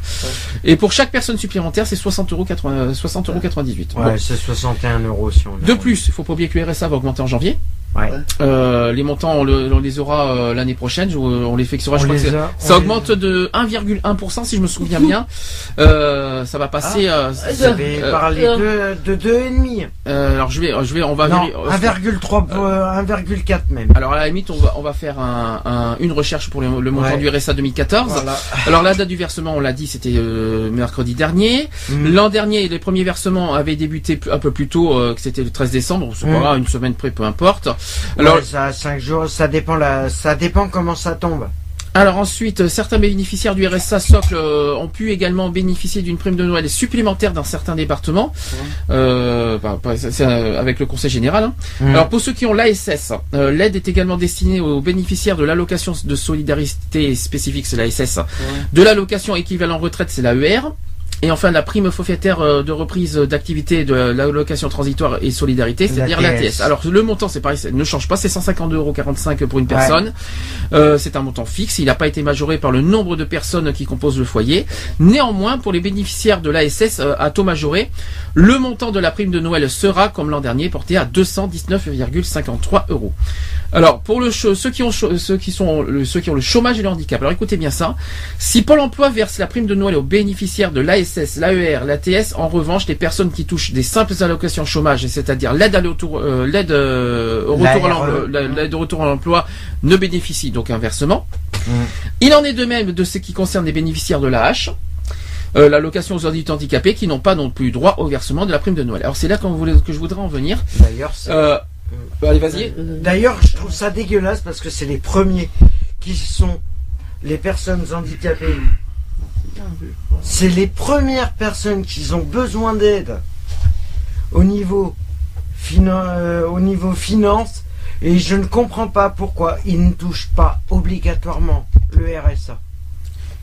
Et pour chaque personne supplémentaire, c'est 60 euros 80 60 euros 98. Ouais, Bon. c'est 61 euros si on De plus, il faut pas oublier que le RSA va augmenter en janvier. Ouais. Euh, les montants, on, le- on les aura euh, l'année prochaine. je- On les fixera. je On crois que a- ça on augmente de 1,1% si je me souviens bien. Euh, ça va passer. euh, les- Vous avez euh, parlé euh, de, de 2,5. euh, alors je vais, je vais, on va. Non, véri- euh, 1,3, euh, 1,4 même. alors à la limite, on va, on va faire un, un- une recherche pour le, le montant Ouais. du RSA 2014. Voilà. Alors la date du versement, on l'a dit, c'était euh, mercredi dernier. Mm. L'an dernier, les premiers versements avaient débuté un peu plus tôt, euh, que c'était le 13 décembre. C'est Mm. une semaine près, peu importe. Alors, Ouais, ça a 5 jours, ça dépend, la, ça dépend comment ça tombe. Alors ensuite, euh, certains bénéficiaires du RSA socle euh, ont pu également bénéficier d'une prime de Noël supplémentaire dans certains départements, euh, bah, bah, avec le Conseil général. hein. Alors pour ceux qui ont l'ASS, euh, l'aide est également destinée aux bénéficiaires de l'allocation de solidarité spécifique, c'est l'ASS, de l'allocation équivalent retraite, c'est l'AER. Et enfin, la prime forfaitaire euh, de reprise d'activité de l'allocation transitoire et solidarité, c'est-à-dire L'ATS. Alors, le montant, c'est pareil, ne change pas, c'est 152,45 euros pour une Ouais. personne. Euh, c'est un montant fixe, il n'a pas été majoré par le nombre de personnes qui composent le foyer. Néanmoins, pour les bénéficiaires de l'ASS euh, à taux majoré, le montant de la prime de Noël sera, comme l'an dernier, porté à 219,53 euros. Alors, pour le ceux qui ont ceux qui sont le- ceux qui ont le chômage et le handicap. Alors, écoutez bien ça. Si Pôle Emploi verse la prime de Noël aux bénéficiaires de l'ASS, l'AER, l'ATS, en revanche, les personnes qui touchent des simples allocations chômage, c'est-à-dire l'aide à euh, l'aide euh, au retour à L'ARE. l'emploi, la- l'aide au retour à l'emploi, ne bénéficient donc inversement. Mm. Il en est de même de ce qui concerne les bénéficiaires de l'AH. Euh, l'allocation aux adultes handicapés qui n'ont pas non plus droit au versement de la prime de Noël. Alors c'est là voulait- que je voudrais en venir. D'ailleurs, Euh, allez vas-y. Euh, D'ailleurs, je trouve ça dégueulasse parce que c'est les premiers qui sont les personnes handicapées. C'est les premières personnes qui ont besoin d'aide au niveau, euh, au niveau finance et je ne comprends pas pourquoi ils ne touchent pas obligatoirement le RSA.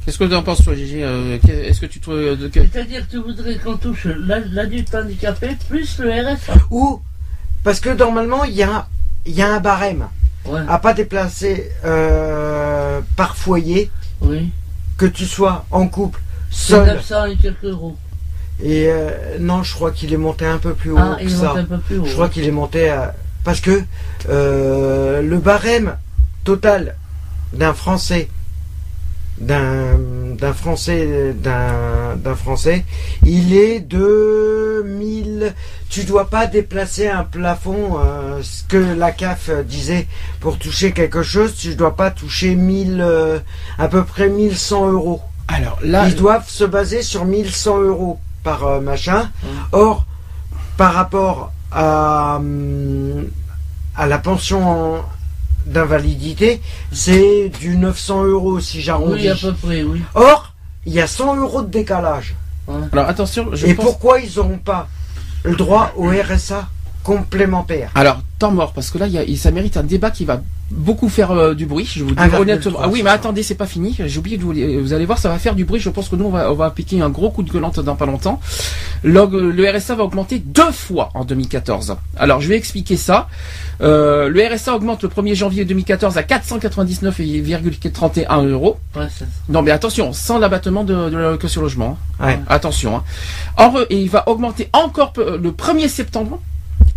Qu'est-ce que tu en penses toi Gigi Euh, que- Est-ce que tu trouves euh, de- que- C'est-à-dire que tu voudrais qu'on touche la- l'adulte handicapé plus le RSA. Ou parce que normalement il y a, y a un barème Ouais. à pas déplacer euh, par foyer, Oui. que tu sois en couple, seul. 900 et quelques euros. Et euh, non, je crois qu'il est monté un peu plus haut Ah, que il ça. monte un peu plus haut. Je crois qu'il est monté à... Parce que euh, le barème total d'un Français, d'un Français, d'un d'un Français, il est de 1000... Tu dois pas déplacer un plafond, euh, ce que la CAF disait, pour toucher quelque chose, tu dois pas toucher 1000, euh, à peu près 1100 euros. Alors là, Ils doivent se baser sur 1100 euros par euh, machin. Mmh. Or, par rapport à, hum, à la pension en- d'invalidité, c'est du 900 euros si j'arrondis. Oui, à peu près, oui. Or, il y a 100 euros de décalage. alors attention, je Et pense. pourquoi ils n'auront pas le droit au RSA complémentaire Alors temps mort parce que là, il y a- ça mérite un débat qui va beaucoup faire euh, du bruit. Je vous dis 1,3, honnêtement. Ah oui, mais attendez, c'est pas fini. J'ai oublié de vous. Vous allez voir, ça va faire du bruit. Je pense que nous, on va, on va appliquer un gros coup de gueulante dans pas longtemps. Le, le RSA va augmenter deux fois en 2014. Alors, je vais expliquer ça. Euh, le RSA augmente le 1er janvier 2014 à 499,31 euros. Ouais. Non, mais attention, sans l'abattement de, de l'allocation logement. hein. Ouais. Attention. hein. En re- et il va augmenter encore peu- le 1er septembre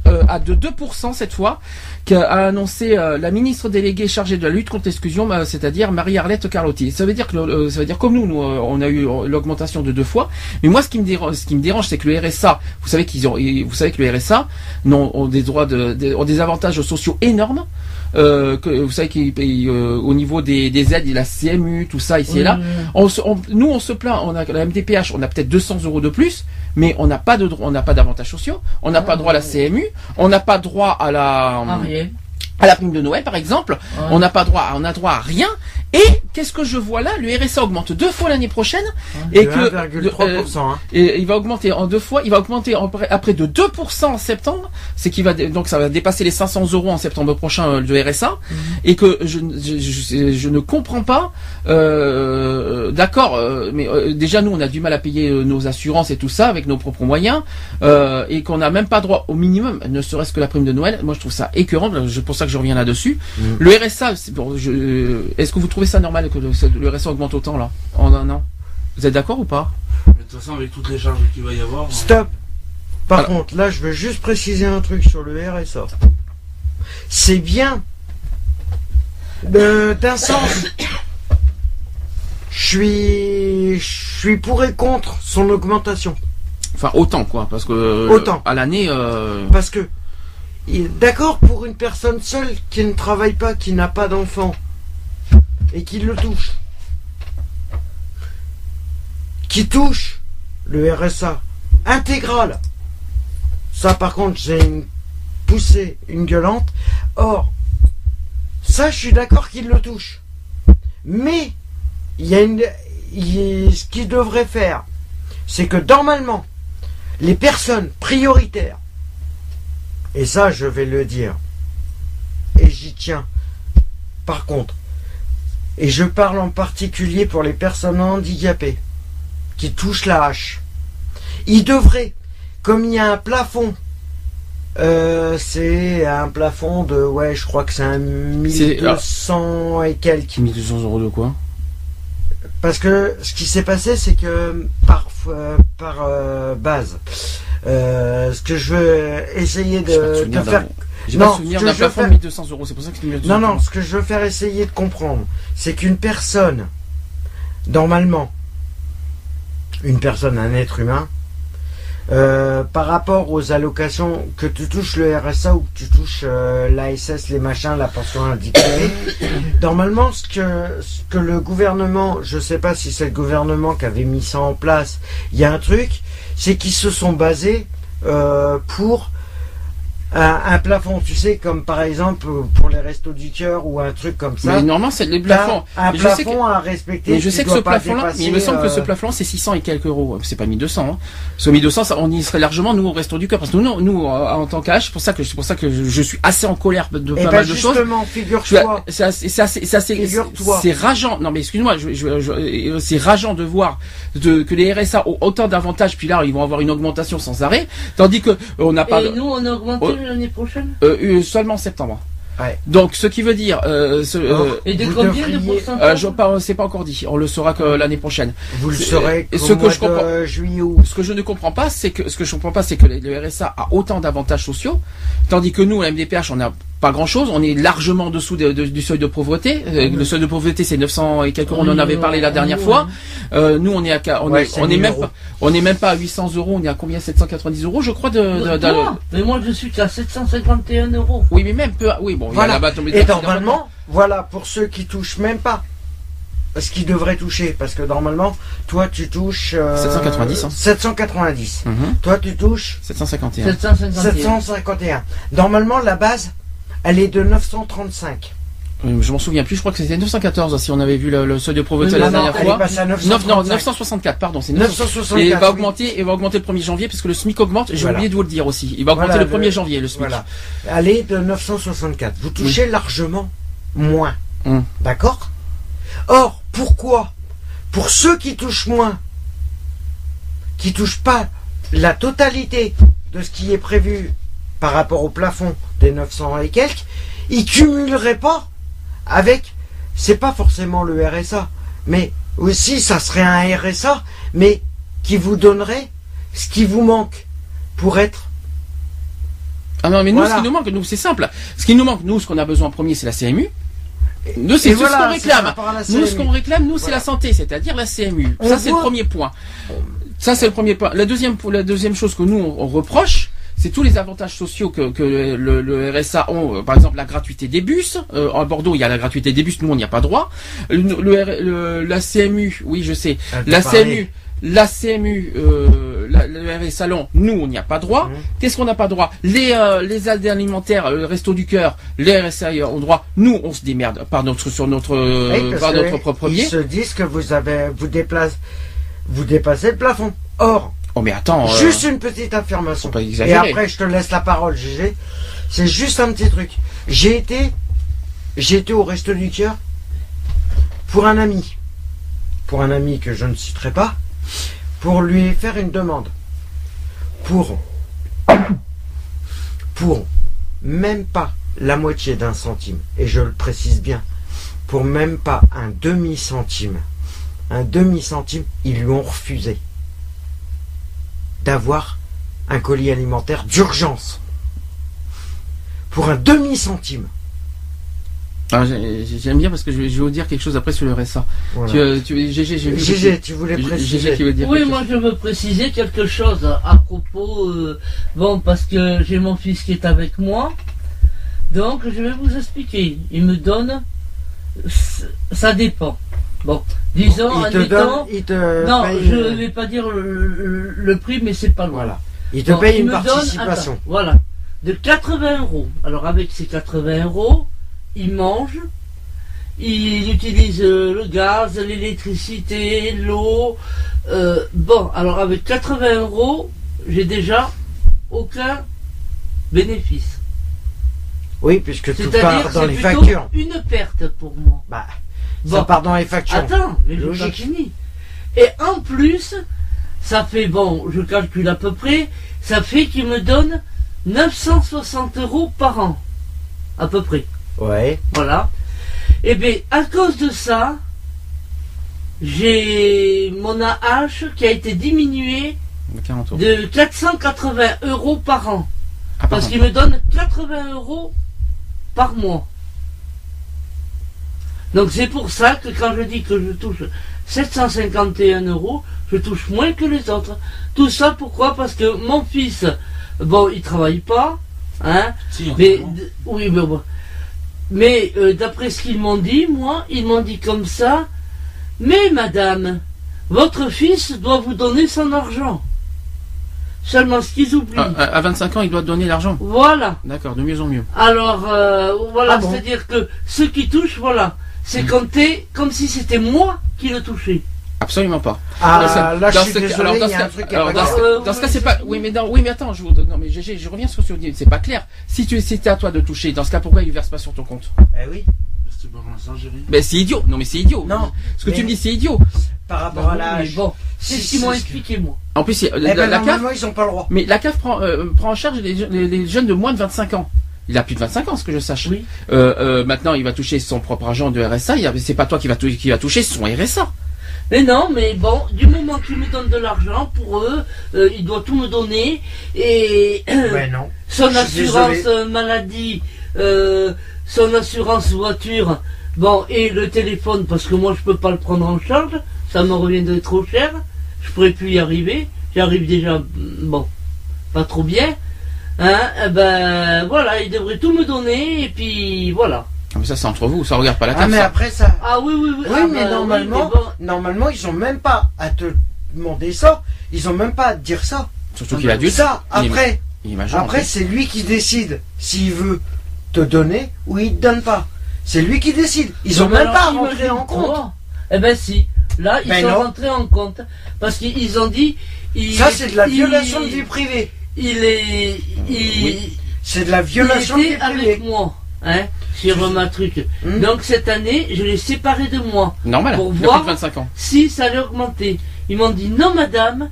euh, à de 2% cette fois, qu'a annoncé euh, la ministre déléguée chargée de la lutte contre l'exclusion, bah, c'est-à-dire Marie-Arlette Carlotti. Ça veut dire que euh, ça veut dire comme nous, nous euh, on a eu euh, l'augmentation de deux fois. Mais moi, ce qui me dérange, ce qui me dérange, c'est que le RSA, vous savez qu'ils ont, vous savez que le RSA non, ont des droits de, ont des avantages sociaux énormes. Euh, que, vous savez qu'au niveau des, des aides, il y a la CMU, tout ça ici et là. On se- on- nous, on se plaint, on a la MDPH, on a peut-être 200 euros de plus, mais on n'a pas de on n'a pas d'avantages sociaux, on n'a pas droit à la CMU, on n'a pas droit à la, Ah, rien. À la prime de Noël, par exemple, Ouais. on n'a pas droit, on a droit à rien. Et qu'est-ce que je vois là? Le RSA augmente deux fois l'année prochaine, et de que 1,3%. hein. et il va augmenter en deux fois, il va augmenter en près- après de 2% en septembre, c'est qu'il va donc ça va dépasser les 500 euros en septembre prochain euh, de RSA, et que je, je, je, je ne comprends pas. Euh, D'accord, euh, mais euh, déjà nous on a du mal à payer euh, nos assurances et tout ça avec nos propres moyens, euh, et qu'on n'a même pas droit au minimum, ne serait-ce que la prime de Noël. Moi je trouve ça écœurant, c'est pour ça que je reviens là-dessus. Le RSA, bon, je- est-ce que vous trouvez ça normal que le, le RSA augmente autant là en un an? Vous êtes d'accord ou pas? Mais de toute façon, avec toutes les charges qu'il va y avoir. Stop. Par Alors- contre, là, je veux juste préciser un truc sur le RSA. C'est bien. de- D'un sens, je suis, je suis pour et contre son augmentation. Enfin autant quoi, parce que euh, Autant. à l'année. euh, Parce que, d'accord pour une personne seule qui ne travaille pas, qui n'a pas d'enfant, et qui le touche, qui touche le RSA intégral, ça par contre j'ai une poussée, une gueulante, Or, ça, je suis d'accord qu'il le touche. Mais, il y a une, ce qu'il devrait faire, c'est que normalement, les personnes prioritaires, et ça, je vais le dire, et j'y tiens, par contre, et je parle en particulier pour les personnes handicapées qui touchent la hache, il devrait, comme il y a un plafond, euh, c'est un plafond de, ouais, je crois que c'est un 1200 et quelques. 1200 euros de quoi? Parce que ce qui s'est passé, c'est que par, euh, par euh, base, euh, ce que je veux essayer de de, faire. J'ai Non, pas souvenir d'un plafond de faire- 1200 euros, c'est pour ça que tu Non, non, ce que je veux faire essayer de comprendre, c'est qu'une personne, normalement, une personne, un être humain, euh, par rapport aux allocations, que tu touches le RSA ou que tu touches euh, l'ASS, les machins, la pension handicapée, normalement, ce que, que le gouvernement, je sais pas si c'est le gouvernement qui avait mis ça en place, il y a un truc, c'est qu'ils se sont basés euh, pour un, un plafond, tu sais, comme par exemple pour les restos du cœur ou un truc comme ça. Mais normalement, c'est les plafonds. Un Mais je sais plafond à respecter. Mais je sais que ce plafond-là, il me semble que ce euh, plafond, c'est 600 et quelques euros. C'est pas 1200. Hein. Parce que 1200, ça, on y serait largement, nous, au resto du cœur. Parce que nous, nous, euh, en tant qu'âge, c'est pour ça que, c'est pour ça que je, je suis assez en colère de Eh pas ben mal de choses. justement, figure-toi. C'est assez, c'est rageant. Non, mais excuse-moi, je, je- je- euh, c'est rageant de voir de, que les RSA ont autant d'avantages, puis là, ils vont avoir une augmentation sans arrêt, tandis que on n'a pas Et de- nous, on a Oh. l'année prochaine euh, euh, seulement en septembre. Ouais. Donc, ce qui veut dire, euh, ce, euh, Et de combien de pourcentage euh, c'est pas encore dit. On le saura que l'année prochaine. Vous le saurez qu'au ce que je comprends- juillet ou Ce que je ne comprends pas, c'est que ce que je comprends pas, c'est que le RSA a autant d'avantages sociaux, tandis que nous, à MDPH, on n'a pas grand chose. On est largement en dessous de- de- du seuil de pauvreté. Euh, Le seuil de pauvreté, c'est 900 et quelques euros. On en avait parlé la dernière fois. Euh, nous, on est à, on Ouais, est, on est 1000 même euros. pas, on est même pas à 800 euros. On est à combien 790 euros, je crois. De, de- de- Moi, Mais moi, je suis qu'à 751 euros. oui, mais même peu. Oui, bon, il y a Voilà. tombé Et normalement, voilà, pour ceux qui touchent même pas ce qu'ils devraient toucher, parce que normalement, toi tu touches euh, 790, hein. 790. Mhm. Toi tu touches 751. 751. 751. Normalement, la base, elle est de 935. Euh, Je m'en souviens plus. Je crois que c'était 914 si on avait vu le, le seuil de Oui, la non, dernière elle est fois. passée à 9, non, 935. 964, pardon, c'est 964. 964. Et il va augmenter, il va augmenter le 1er janvier parce que le SMIC augmente. J'ai Voilà. oublié de vous le dire aussi. Il va augmenter Voilà, le 1er le- janvier le SMIC. Voilà. Elle est de 964. Vous touchez largement moins. Hum. D'accord? Or, pourquoi? Pour ceux qui touchent moins, qui touchent pas la totalité de ce qui est prévu par rapport au plafond des 900 et quelques, ils cumuleraient pas avec, c'est pas forcément le RSA, mais aussi ça serait un RSA, mais qui vous donnerait ce qui vous manque pour être Ah non, mais nous, Voilà. ce qui nous manque, nous, c'est simple. Ce qui nous manque, nous, ce qu'on a besoin en premier, c'est la CMU. Nous, c'est voilà, ce qu'on réclame. Nous, ce qu'on réclame, nous, c'est la santé, c'est-à-dire la CMU. On ça, c'est le premier point. Ça, c'est le premier point. La deuxième, la deuxième chose que nous, on, on reproche, c'est tous les avantages sociaux que, que le, le RSA ont. Euh, Par exemple, la gratuité des bus. Euh, à Bordeaux, il y a la gratuité des bus. Nous, on n'y a pas droit. Le, la CMU, oui, je sais. La. CMU, la CMU, euh, la- le RSA Salon, nous, on n'y a pas droit. Mhm. Qu'est-ce qu'on n'a pas droit? Les euh, les aides alimentaires, euh, le resto du cœur, les RSA ont droit. Nous, on se démerde par notre sur notre Oui, par notre propre Ils biais. se disent que vous avez, vous déplacez, vous dépassez le plafond. Or, Oh mais attends, euh, juste une petite affirmation. faut pas Et après, je te laisse la parole, GG. C'est juste un petit truc. J'ai été, j'ai été au resto du cœur pour un ami, pour un ami que je ne citerai pas, pour lui faire une demande. Pour, pour même pas la moitié d'un centime, et je le précise bien, pour même pas un demi-centime, un demi-centime, ils lui ont refusé d'avoir un colis alimentaire d'urgence. Pour un demi-centime. Ah, j'ai- J'aime bien parce que je vais, vous dire quelque chose après sur le RSA. Voilà. Tu, euh, tu, GG, j'ai vu. que GG, tu- voulais préciser. qui veut dire Oui, quelque moi chose. je veux préciser quelque chose à propos. euh, bon, parce que j'ai mon fils qui est avec moi. Donc je vais vous expliquer. Il me donne. Ça dépend. Bon, disons, il te admettons. donne, il te non, paye, je euh, ne vais pas dire le, le- le prix, mais c'est pas loin. voilà. Il te Bon, paye il une me donne- participation. attends, voilà. de 80 euros. Alors avec ces 80 euros, il mange, il utilise euh, le gaz, l'électricité, l'eau. Euh, bon, alors avec 80 euros, j'ai déjà aucun bénéfice. Oui, puisque tout part dans c'est les factures. une perte pour moi. Bah, Bon. ça part dans les factures. Attends, mais pas fini. Et en plus, ça fait, bon, je calcule à peu près, ça fait qu'il me donne 960 euros par an. À peu près. Ouais. Voilà. Et bien, à cause de ça, j'ai mon AH qui a été diminué 40 euros. de 480 euros par an. Ah, Parce qu'il me donne 80 euros par mois. Donc c'est pour ça que quand je dis que je touche 751 euros, je touche moins que les autres. Tout ça pourquoi? Parce que mon fils, bon, il travaille pas, hein, Si, mais oui, mais bon. Mais euh, d'après ce qu'ils m'ont dit, moi, ils m'ont dit comme ça. Mais madame, votre fils doit vous donner son argent. Seulement ce qu'ils oublient. Ah, à 25 ans, il doit donner l'argent. Voilà. D'accord, de mieux en mieux. Alors euh, voilà, Ah bon c'est-à-dire que ceux qui touchent, voilà, c'est compté comme si c'était moi qui le touchais. Absolument pas. Ah, Dans ce- là, je dans suis désolé, alors, dans il y ce a cas- un truc alors, dans ce-. Euh, dans ce cas, oui, c'est pas. Oui, mais non, oui, mais attends, je vous- non, mais GG, je reviens sur ce que tu dis. C'est pas clair. Si tu, c'est à toi de toucher, dans ce cas, pourquoi il verse pas sur ton compte? Eh oui. Ben c'est idiot. Non, mais c'est idiot. Non, Ce que mais- tu me dis, c'est idiot. par rapport à Mais l'âge. bon, c'est Si, ce qu'ils m'ont expliqué moi. En plus, Eh la, ben, la CAF, normalement, ils ont pas le droit. mais la CAF prend, euh, prend en charge les, les- les jeunes de moins de 25 ans. Il a plus de 25 ans, ce que je sache. Oui. Euh, euh, maintenant, il va toucher son propre argent de RSA. il C'est pas toi qui va, tou- qui va toucher son RSA. Mais non, mais bon, du moment qu'ils me donnent de l'argent pour eux, euh, ils doivent tout me donner et [coughs] Ben non. [coughs] son assurance désolé. maladie, euh, son assurance voiture, bon et le téléphone parce que moi je peux pas le prendre en charge, ça me reviendrait trop cher, je pourrais plus y arriver, j'arrive déjà mm, bon, pas trop bien, hein, eh ben voilà, ils devraient tout me donner et puis voilà. Ah, mais ça, c'est entre vous. Ça regarde pas la Ah, CAF. mais ça. après ça. Ah oui oui oui. Oui, ah, mais bah, normalement, mais bon. normalement, ils ont même pas à te demander ça. Ils ont même pas à te dire ça. Surtout qu'il est adulte. Ça, Il est- après, Il est c'est lui qui décide s'il veut te donner ou il te donne pas. C'est lui qui décide. Ils ont Mais même alors, pas à rentrer en compte. Eh ben si. Là, ils Ben sont non. rentrés en compte. Parce qu'ils ont dit. il- Ça, c'est de la il- violation de vie privée. Il est. Il, Oui. C'est de la il violation était avec moi. Hein, sur ma truc. Hmm. Donc cette année, je l'ai séparé de moi. Normal. Pour il voir- plus de 25 ans. Si ça allait augmenter. Ils m'ont dit non, madame,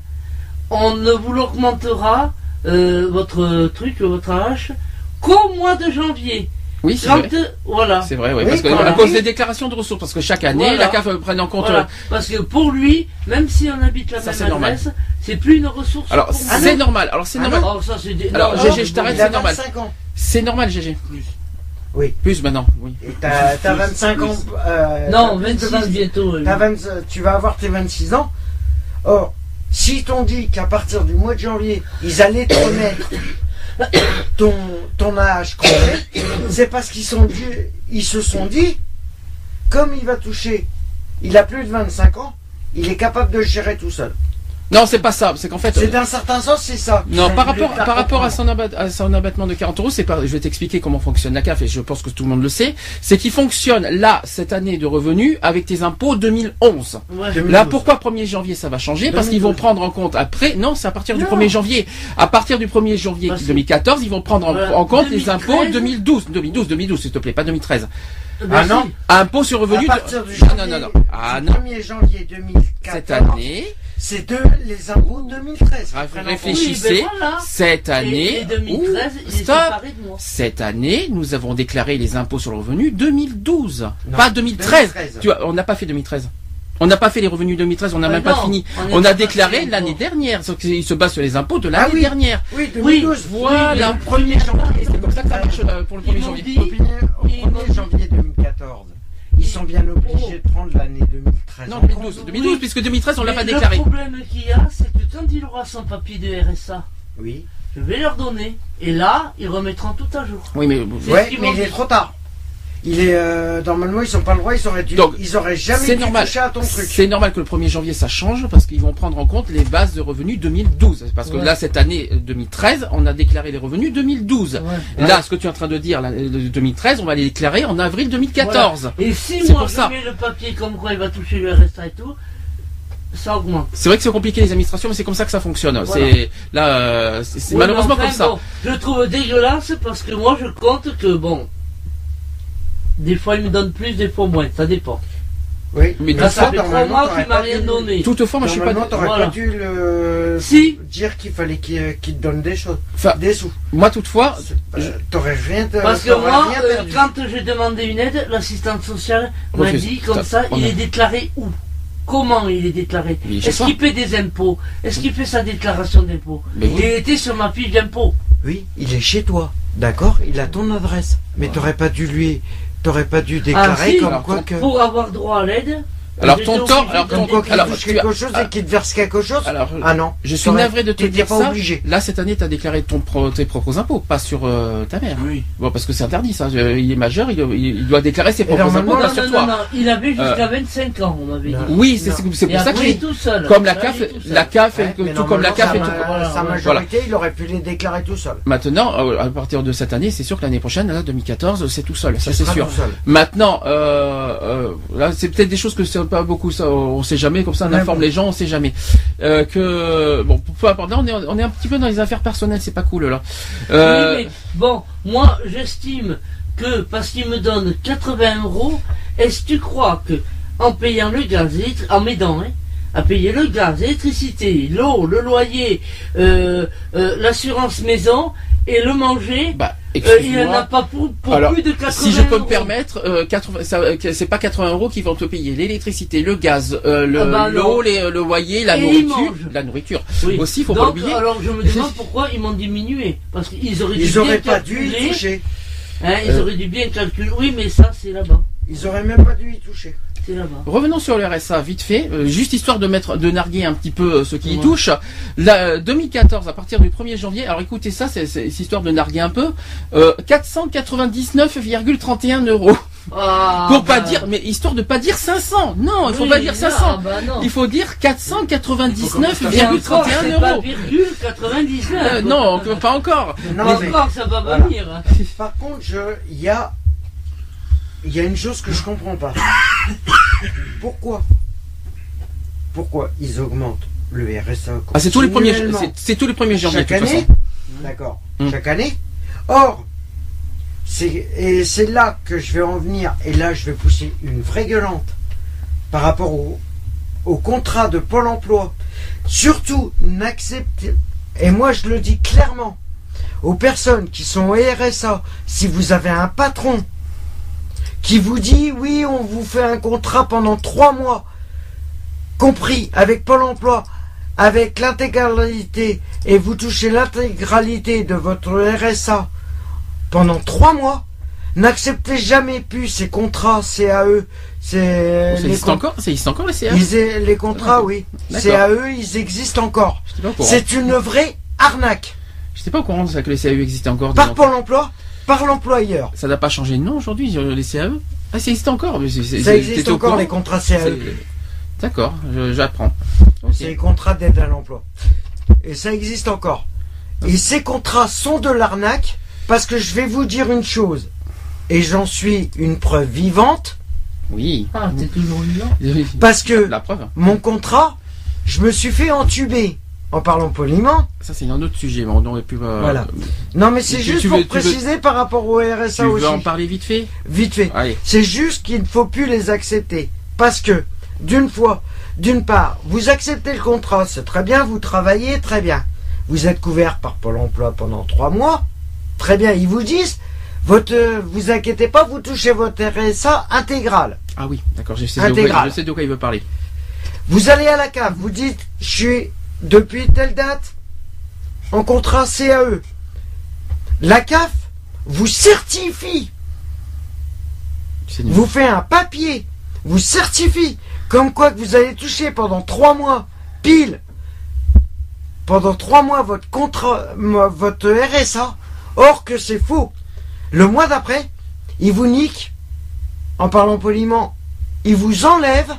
on ne vous l'augmentera, euh, votre truc, votre H, qu'au mois de janvier. Oui, c'est vrai. voilà. C'est vrai, oui. Oui, parce que, voilà. à cause des déclarations de ressources, parce que chaque année, Voilà. la CAF euh, prenne en compte. Voilà. euh, Parce que pour lui, même si on habite la Ça, c'est même adresse, c'est plus une ressource. Alors, c'est normal. Alors, c'est Ah normal. Oh, ça, c'est des- Alors, non, GG, je t'arrête, c'est normal. 25 ans. C'est normal, GG. Plus. Oui. Plus maintenant, oui. Et t'as t'as 25 ans. euh, Non, t'as plus de 26 bientôt. oui. T'as 20 euh, tu vas avoir tes 26 ans. Or, si t'ont dit qu'à partir du mois de janvier, ils allaient te remettre [coughs] ton, âge complet, c'est parce qu'ils sont ils se sont dit, comme il va toucher, il a plus de 25 ans, il est capable de gérer tout seul. Non, c'est pas ça. C'est qu'en fait. C'est d'un certain sens, c'est ça. Non, par rapport, par rapport à son, abat- à son abattement de 40 euros, c'est pas, je vais t'expliquer comment fonctionne la CAF et je pense que tout le monde le sait. C'est qu'il fonctionne là, cette année de revenus, avec tes impôts 2011. Ouais. 2012. Là, pourquoi 1er janvier ça va changer? Parce qu'ils vont 2012. prendre en compte après. Non, c'est à partir du Non. 1er janvier. À partir du 1er janvier Parce que- 2014, ils vont prendre en, compte les 2013. impôts 2012. 2012, 2012, s'il te plaît, pas 2013. Ben Ah si. non Impôts sur revenu. à de- partir du Ah, janvier, non, non, non. Ah du non. 1er janvier 2014, Cette année, c'est de les impôts 2013. Ah, réfléchissez. Oui, ben voilà. cette année, Et, et 2013, Ouh, il est stop. de moi. Cette année, nous avons déclaré les impôts sur le revenu 2012, Non, pas 2013. 2013. Tu vois, on n'a pas fait 2013. On n'a pas fait les revenus 2013, on n'a même pas non, fini. on a pas déclaré l'année dernière, qu'il se base sur les impôts de l'année Ah oui. dernière. Oui, Oui, 2012. voilà. Le 1er janvier. C'est comme ça que ça marche euh, pour le Ils 1er m'ont janvier. dit- Au 1er Ils m'ont dit- janvier 2014, ils sont bien obligés de prendre l'année 2013. Non, en 2012. compte. 2012, puisque 2013, on l'a Mais pas déclaré. Le problème qu'il y a, c'est que quand il aura son papier de RSA, Oui. je vais leur donner. Et là, ils remettront tout à jour. Oui, mais C'est Ouais, mais il est trop tard. Il est euh, normalement ils sont pas le droit, ils auraient dû, Donc, ils auraient jamais c'est dû normal. toucher à ton truc. C'est normal que le 1er janvier ça change parce qu'ils vont prendre en compte les bases de revenus 2012. Parce que Ouais. là, cette année euh, 2013, on a déclaré les revenus 2012. Ouais. Là, ce que tu es en train de dire, là, euh, de 2013, on va les déclarer en avril 2014. Et si C'est moi pour je ça. mets le papier comme quoi il va toucher le RSA et tout, ça augmente. C'est vrai que c'est compliqué les administrations, mais c'est comme ça que ça fonctionne. Voilà. C'est là, euh, c'est Oui, malheureusement enfin, comme ça. bon, je le trouve dégueulasse parce que moi je compte que bon. Des fois il me donne plus, des fois moins, ça dépend. Oui. Mais Là, ça toutefois, fait trois mois qu'il m'a rien donné. toutefois, moi je suis pas. T'aurais voilà. pas dû le Si. dire qu'il fallait qu'il te donne des choses, Enfin, des sous. moi toutefois, pas- T'aurais rien, te- Parce que moi, euh, quand j'ai demandé une aide, l'assistante sociale m'a dit comme Ça, ça, il est déclaré où? Comment il est déclaré? Est-ce qu'il paie des impôts? Est-ce qu'il fait sa déclaration d'impôts? Oui. Il était sur ma fiche d'impôts. Oui, il est chez toi, d'accord Il a ton adresse, mais t'aurais pas dû lui, t'aurais pas dû déclarer si. comme quoi que, Pour avoir droit à l'aide. Alors, ton tort- alors, ton- alors, quelque chose ah. et qu'il te verse quelque chose. alors, Ah non, je suis navré de te dire pas ça. obligé. Là, cette année, tu as déclaré ton pro- tes propres impôts, pas sur euh, ta mère. Oui. Bon, parce que c'est interdit, ça. Euh, Il est majeur, il, doit déclarer ses propres impôts, Non, pas sur non, toi. non, non, il avait jusqu'à 25 ans, on m'avait dit. Oui, c'est pour ça que il est tout seul. comme la CAF, la CAF, tout comme la CAF sa, et tout. sa majorité, il aurait pu les déclarer tout seul. Maintenant, euh, à partir de cette année, c'est sûr que l'année prochaine, là, 2014, c'est tout seul, ça c'est sûr. Maintenant, euh, euh, là, c'est peut-être des choses que pas beaucoup, ça, on sait jamais, comme ça, on informe les gens, on sait jamais. Euh, que bon, peu importe, là, on est, on est un petit peu dans les affaires personnelles, c'est pas cool là. Euh, Oui, mais bon, moi j'estime que parce qu'il me donne 80 euros, est-ce que tu crois que en payant le gaz, en m'aidant, hein, à payer le gaz, l'électricité, l'eau, le loyer, euh, euh, l'assurance maison et le manger, bah, euh, il n'en a excuse-moi. pas pour, pour Alors, plus de 80 Si je peux me permettre, euh, 80, ça, euh, que c'est pas 80 euros qui vont te payer l'électricité, le gaz, euh, le- Ah bah l'eau, les- le loyer, la Et nourriture, la nourriture. Oui. Aussi, faut pas Donc, l'oublier. alors je me demande [laughs] pourquoi ils m'ont diminué. Parce qu'ils auraient dû Ils bien auraient pas dû y calculer. toucher. hein, ils Euh. auraient dû bien calculer. Oui, mais ça, c'est là-bas. Ils auraient même pas dû y toucher. Revenons sur le RSA vite fait, euh, juste histoire de mettre, de narguer un petit peu euh, ce qui y touche. La, euh, 2014, à partir du 1er janvier, alors écoutez ça, c'est histoire de narguer un peu, euh, 499,31 euros. Ah, Pour pas bah. dire, mais histoire de pas dire 500. Non, il faut Oui, pas dire non, 500. bah non. Il faut dire Et 499,31 encore, c'est euros. pas virgule 99. Euh, non, pas encore. Non, mais mais encore, ça va Voilà. venir. par contre, je, il y a, il y a une chose que je comprends pas. [coughs] Pourquoi? Pourquoi ils augmentent le RSA Ah, c'est tous les premiers, c'est- tous les premiers janvier chaque année? D'accord. Hmm. Chaque année? Or, c'est et c'est là que je vais en venir. Et là, je vais pousser une vraie gueulante par rapport au, au contrat de Pôle Emploi. Surtout, n'acceptez. Et moi, je le dis clairement aux personnes qui sont au RSA. Si vous avez un patron qui vous dit oui, on vous fait un contrat pendant trois mois, compris avec Pôle Emploi, avec l'intégralité et vous touchez l'intégralité de votre RSA pendant trois mois, n'acceptez jamais plus ces contrats CAE. C'est Ça les, existe encore, ça existe encore les CA ils les contrats, oui. D'accord. CAE, ils existent encore. C'est une vraie arnaque. J'étais pas au courant de ça que les CAE existaient encore. Par. Pôle emploi, par l'employeur. Ça n'a pas changé de nom aujourd'hui, euh, les CAE Ah, ça existe encore mais Ça existe encore courant les contrats CAE. C'est- D'accord, j'apprends. C'est les contrats d'aide à l'emploi. Et ça existe encore. Et ces contrats sont de l'arnaque parce que je vais vous dire une chose. Et j'en suis une preuve vivante. Oui. Ah, t'es toujours vivant Parce que La preuve. mon contrat, je me suis fait entuber. En parlant poliment. Ça, c'est un autre sujet, mais on aurait pu. euh, Voilà. Non mais c'est Tu- juste tu pour veux- tu veux- préciser par rapport au RSA Tu aussi. veux en parler vite fait? Vite fait. C'est juste qu'il ne faut plus les accepter. Parce que, d'une fois, d'une part, vous acceptez le contrat, c'est très bien, vous travaillez, très bien. Vous êtes couvert par Pôle emploi pendant trois mois, très bien. Ils vous disent, votre, euh, vous inquiétez pas, vous touchez votre RSA intégral. Ah oui, d'accord, je sais, de quoi, Intégral. je sais de quoi il veut parler. Vous allez à la cave, vous dites, je suis depuis telle date en contrat CAE. La CAF vous certifie. Vous fait un papier, vous certifie comme quoi que vous allez toucher pendant trois mois, pile, pendant trois mois votre contrat, votre RSA, or que c'est faux. Le mois d'après, il vous nique. En parlant poliment, il vous enlève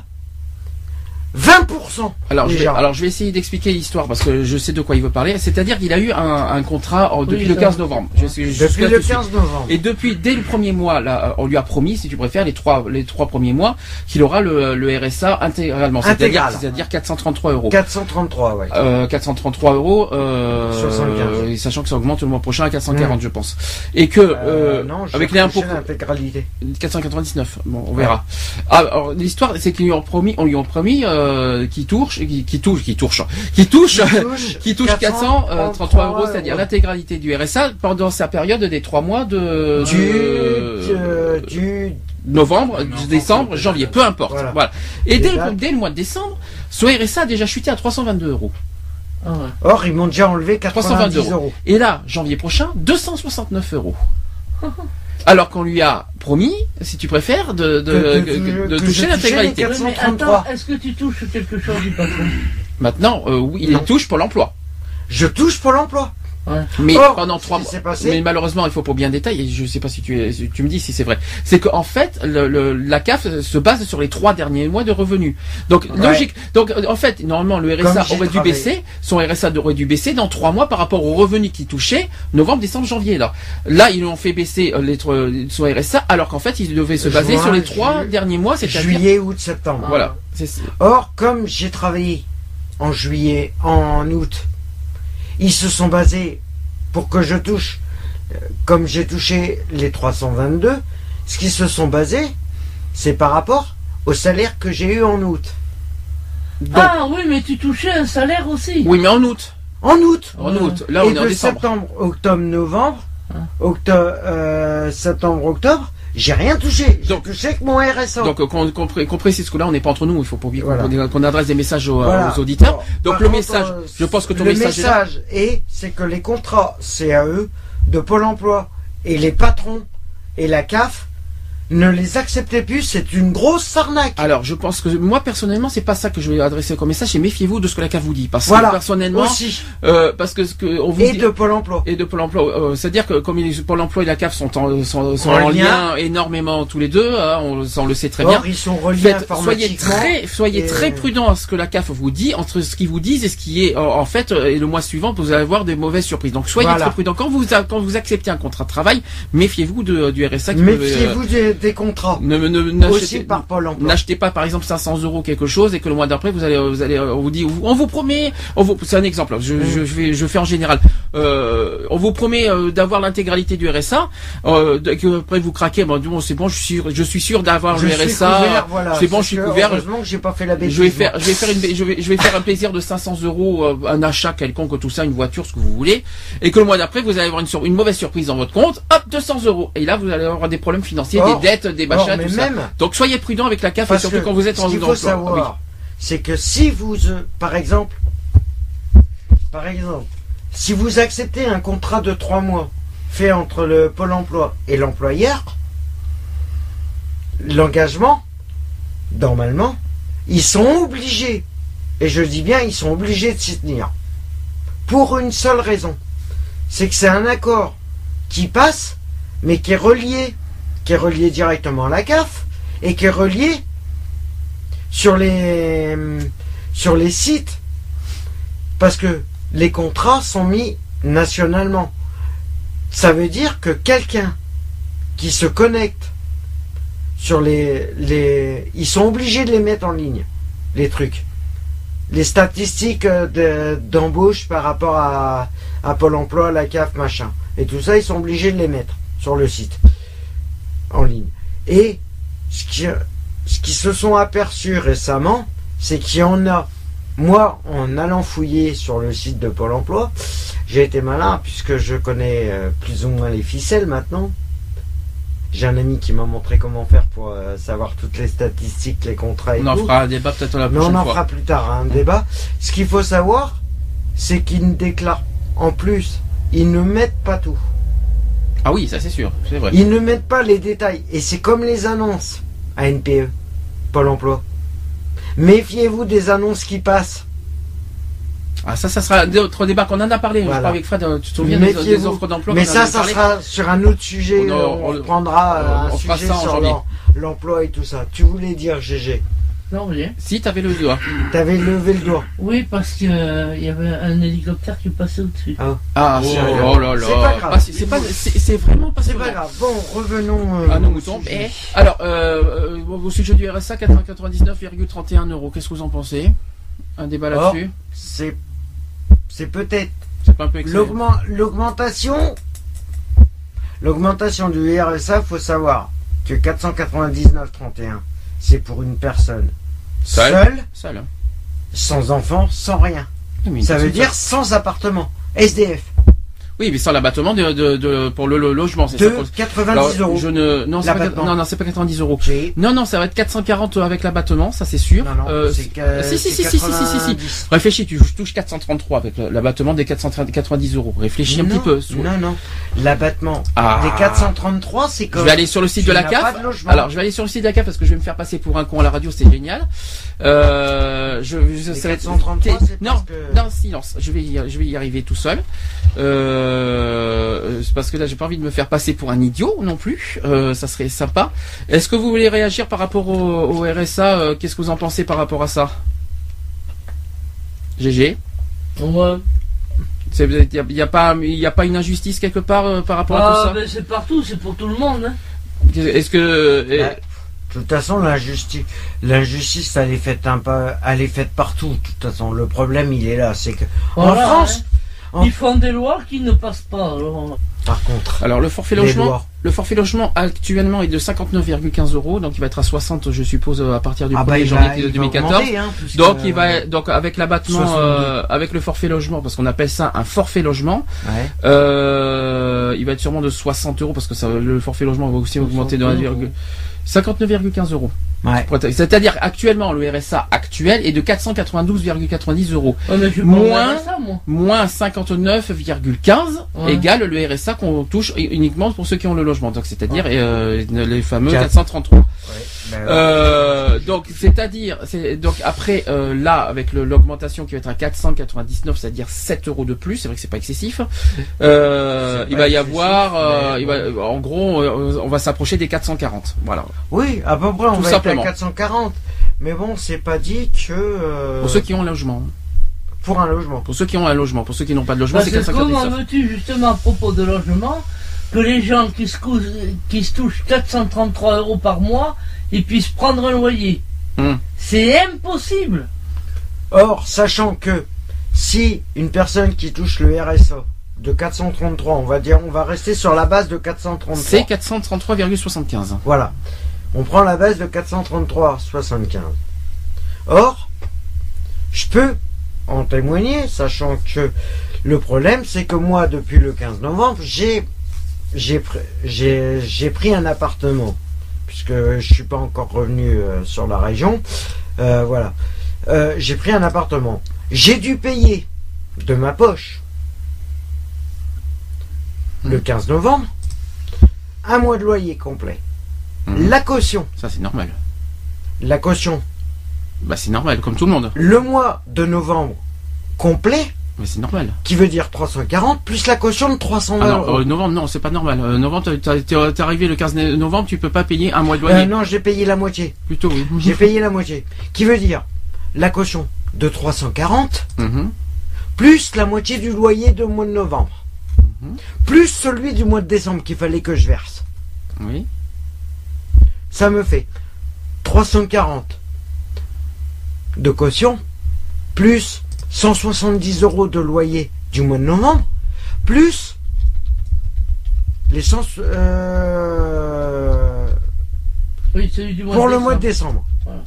20%. Alors je, vais, alors je vais essayer d'expliquer l'histoire parce que je sais de quoi il veut parler. C'est-à-dire qu'il a eu un, un contrat en- depuis Oui, le ça. 15 novembre. Je jusqu'à Depuis le de suite. 15 novembre. Et depuis, dès le premier mois, là, on lui a promis, si tu préfères, les trois, les trois premiers mois, qu'il aura le, le RSA intégralement. C'est-à-dire, Intégral. c'est-à-dire 433 euros. 433, ouais. Euh, 433 euros, euh, 75. et sachant que ça augmente le mois prochain à 440, je pense. Et que, euh, Euh, non, je avec les impôts, toucher l'intégralité. 499. Bon, on verra. Ah, alors l'histoire, c'est qu'ils lui ont promis, on lui ont promis euh, qu'il touche, qu'il touche, qu'il [laughs] touche, qu'il touche, qui touche 433 euros, c'est-à-dire l'intégralité du RSA pendant sa période des trois mois de, du, du, novembre, Non, décembre, janvier, peu importe. Voilà. Voilà. Et dès le, dès le mois de décembre, son RSA a déjà chuté à 322 euros. Ah ouais. Or, ils m'ont déjà enlevé 322 90 euros. Et là, janvier prochain, 269 euros. [laughs] Alors qu'on lui a promis, si tu préfères, de, de, Que- de- que- de que toucher l'intégralité. Mais 433. attends, est-ce que tu touches quelque chose du patron? Maintenant, euh, oui, il touche pour l'emploi. Je touche pour l'emploi. Mais Or, pendant ce trois qui mois. s'est passé- Mais malheureusement, il faut pour bien détailler. Je sais pas si tu, es- si tu me dis si c'est vrai. C'est qu'en fait, le, le- la CAF se base sur les trois derniers mois de revenus. Donc Ouais. logique. Donc en fait, normalement, le RSA aurait dû baisser. Son RSA aurait dû baisser dans trois mois par rapport aux revenus qu'il touchait novembre, décembre, janvier. Là, là, ils ont fait baisser euh, les, son RSA alors qu'en fait, il devait se baser Juin, sur les trois derniers mois, c'est-à-dire Juillet, août, septembre. voilà. C'est- Or, comme j'ai travaillé en juillet, en août, ils se sont basés pour que je touche, euh, comme j'ai touché les 322, ce qu'ils se sont basés, c'est par rapport au salaire que j'ai eu en août. Donc, Ah oui, mais tu touchais un salaire aussi. oui, mais en août. En août En août. Là, Et en de décembre. septembre, octobre, novembre, Ah. octobre, euh, septembre, octobre, j'ai rien touché. J'ai Donc- touché que mon RSA. Donc, qu'on qu'on pré- précise que là, on n'est pas entre nous. Il faut pas oublier qu'on Voilà. qu'on adresse des messages aux, Voilà. aux auditeurs. Donc, le contre, message, euh, je pense que ton le message est là. message est, c'est que les contrats CAE de Pôle Emploi et les patrons et la CAF ne les acceptaient plus. C'est une grosse arnaque. Alors, je pense que moi personnellement, c'est pas ça que je vais adresser comme message. Et méfiez-vous de ce que la CAF vous dit, parce Voilà. que personnellement, Aussi. euh, parce que ce que on vous Et dit. de Pôle Emploi. Et de Pôle Emploi, euh, c'est-à-dire que comme il, Pôle Emploi et la CAF sont en, sont, sont En en lien. lien. énormément tous les deux, hein, on, le sait très bien. Ils sont reliés Faites- soyez très, soyez et- très prudent à ce que la CAF vous dit entre ce qu'ils vous disent et ce qui est en, fait euh, et le mois suivant vous allez avoir des mauvaises surprises. Donc soyez Voilà. très prudent quand vous quand vous acceptez un contrat de travail, méfiez-vous de- du RSA. euh, Méfiez-vous des, contrats. ne, ne, Aussi n'achetez- par Pôle Emploi. N'achetez pas par exemple 500 euros quelque chose et que le mois d'après vous allez vous allez on vous dit on vous promet on vous c'est un exemple je, Mm. je, je fais je fais en général euh, on vous promet euh, d'avoir l'intégralité du RSA euh, que après vous craquez bon, bon c'est bon je suis sûr je suis sûr d'avoir le RSA voilà. c'est bon je suis couvert Heureusement que j'ai pas fait la bêtise. je vais faire, je vais faire une, je vais, je vais faire un plaisir de 500 euros, euh, un achat quelconque, tout ça, une voiture, ce que vous voulez, et que le mois d'après vous allez avoir une, sur- une mauvaise surprise dans votre compte, hop, 200 euros, et là vous allez avoir des problèmes financiers, Or- des dettes, des machins, mais tout ça. même- Donc soyez prudent avec la CAF, et surtout que quand vous êtes ce en qu'il dans faut le plan. Ah savoir, c'est que si vous, euh, par exemple, par exemple, si vous acceptez un contrat de trois mois fait entre le Pôle Emploi et l'employeur, l'engagement, normalement, ils sont obligés, et je dis bien, ils sont obligés de s'y tenir, pour une seule raison, c'est que c'est un accord qui passe, mais qui est relié, qui est relié directement à la CAF, et qui est relié sur les sur les sites parce que les contrats sont mis nationalement. Ça veut dire que quelqu'un qui se connecte sur les les ils sont obligés de les mettre en ligne les trucs. Les statistiques euh, de- d'embauche par rapport à, à Pôle emploi, la CAF, machin. Et tout ça, ils sont obligés de les mettre sur le site en ligne. Et ce qui, ce qui se sont aperçus récemment, c'est qu'il y en a. Moi, en allant fouiller sur le site de Pôle emploi, j'ai été malin puisque je connais euh, plus ou moins les ficelles maintenant. J'ai un ami qui m'a montré comment faire pour euh, savoir toutes les statistiques, les contrats et On en fera un débat peut-être la Mais prochaine on en fois. fera plus tard un débat. Ce qu'il faut savoir, c'est qu'ils ne déclarent en plus, ils ne mettent pas tout. Ah oui, ça c'est sûr, c'est vrai. Ils ne mettent pas les détails. Et c'est comme les annonces à NPE, Pôle emploi. Méfiez-vous des annonces qui passent. Ah ça, ça sera d'autres débats qu'on en a parlé. Je Voilà. crois avec Fred, euh, tu te souviens des, offres d'emploi Mais ça, ça sera sur un autre sujet. On On, en- on- prendra euh, on- un sujet sur l'emploi et tout ça. Tu voulais dire GG. Non, rien. Si, t'avais le doigt. T'avais levé le doigt. Oui, parce qu'il y avait un hélicoptère qui passait au-dessus. Ah, Oh. c'est- oh là là. C'est pas grave. Ah, c'est- pas, c'est c'est vraiment pas C'est pas grave. Bon, revenons. euh, Ah non, au mouton. sujet. Eh, Alors, euh, euh, au sujet du RSA, 499,31 euros. Qu'est-ce que vous en pensez? Un débat Oh. là-dessus? C'est, c'est peut-être C'est pas un peu l'augmentation. L'augmentation du RSA, faut savoir que 499,31, c'est pour une personne Seul. hein. sans enfant, sans rien. Une Ça veut dire sans appartement. SDF. Oui, mais sans l'abattement de, de, de- pour le, le logement, c'est ça. De pour- 90 Alors, euros. Je ne, non, c'est pas, L'abattement. non, non, c'est pas 90 euros. J'ai- Non, non, ça va être 440 avec l'abattement, ça c'est sûr. Non, non, Euh, c'est que- si, si, c'est si, si, si, si, si, si. 90. Réfléchis, tu touches 433 avec le- l'abattement des 490 euros. Réfléchis un Non, petit peu. Non, non. L'abattement Ah. des 433, c'est comme. Je vais aller sur le site tu de la n'as CAF. pas de logement. Alors, je vais aller sur le site de la CAF parce que je vais me faire passer pour un con à la radio, c'est génial. Euh, je, je- Les ça va être- 433, c'est non, parce que- non, silence. Je vais, y, je vais y arriver tout seul. Euh, c'est parce que là, j'ai pas envie de me faire passer pour un idiot non plus. Euh, ça serait sympa. Est-ce que vous voulez réagir par rapport au, au RSA euh, Qu'est-ce que vous en pensez par rapport à ça? GG. Ouais. Il n'y a, y a pas, y a pas une injustice quelque part euh, par rapport à Ah, tout mais c'est partout, c'est pour tout le monde. Hein. ça Est-ce que Bah, de toute façon, l'injustice, l'injustice, elle est faite un peu, elle est faite partout. De toute façon, le problème, il est là, c'est que Voilà, en France, hein. Ils font des lois qui ne passent pas. alors. par contre, alors le forfait logement lois. Le forfait logement actuellement est de 59,15 euros, donc il va être à 60, je suppose, à partir du Ah 1er bah, il janvier va, il va 2014. augmenter, hein, Donc il va donc avec l'abattement 62. euh, avec le forfait logement parce qu'on appelle ça un forfait logement Ouais. euh, il va être sûrement de 60 euros parce que ça, le forfait logement va aussi augmenter de 60 1,- 59,15 euros. Ouais. C'est-à-dire actuellement le RSA actuel est de 492,90 euros. Ouais, Moins-. Moins 59,15 Ouais. égale le RSA qu'on touche uniquement pour ceux qui ont le logement. Donc c'est-à-dire euh, les fameux Quatre. 433. Ben, Euh, donc c'est-à-dire c'est donc après euh, là avec l'augmentation qui va être à 499 c'est-à-dire 7 euros de plus c'est vrai que c'est pas excessif euh, il va y avoir euh, il va en gros euh, on va s'approcher des 440 voilà oui, à peu près, on Tout va simplement. être à 440. Mais bon, c'est pas dit que euh, pour ceux qui ont un logement pour un logement. pour ceux qui ont un logement pour ceux qui n'ont pas de logement c'est que comment 499 veux-tu justement à propos de logement que les gens qui se, cou- qui se touchent 433 euros par mois ils puissent prendre un loyer Hum. C'est impossible. Or, sachant que si une personne qui touche le RSA de 433, on va dire, on va rester sur la base de 433. c'est 433,75 Voilà. On prend la base de 433,75. Or, je peux en témoigner, sachant que le problème, c'est que moi, depuis le 15 novembre, j'ai j'ai pr- j'ai j'ai pris un appartement, puisque je suis pas encore revenu euh, sur la région. Euh, voilà. Euh, j'ai pris un appartement. J'ai dû payer de ma poche le 15 novembre un mois de loyer complet. Mhm. La caution, ça c'est normal la caution, bah c'est normal comme tout le monde le mois de novembre complet, mais c'est normal qui veut dire 340, plus la caution de 320 ah non, euros. euh, novembre non c'est pas normal Euh, novembre t'es- arrivé le 15 novembre tu peux pas payer un mois de Euh, loyer non, j'ai payé la moitié. plutôt oui [laughs] J'ai payé la moitié. Qui veut dire la caution de 340, Mhm. plus la moitié du loyer de mois de novembre. Mhm. Plus celui du mois de décembre qu'il fallait que je verse. oui Ça me fait 340 de caution, plus 170 euros de loyer du mois de novembre, plus les 100, euh, Oui, celui du mois pour de le mois de décembre. Voilà.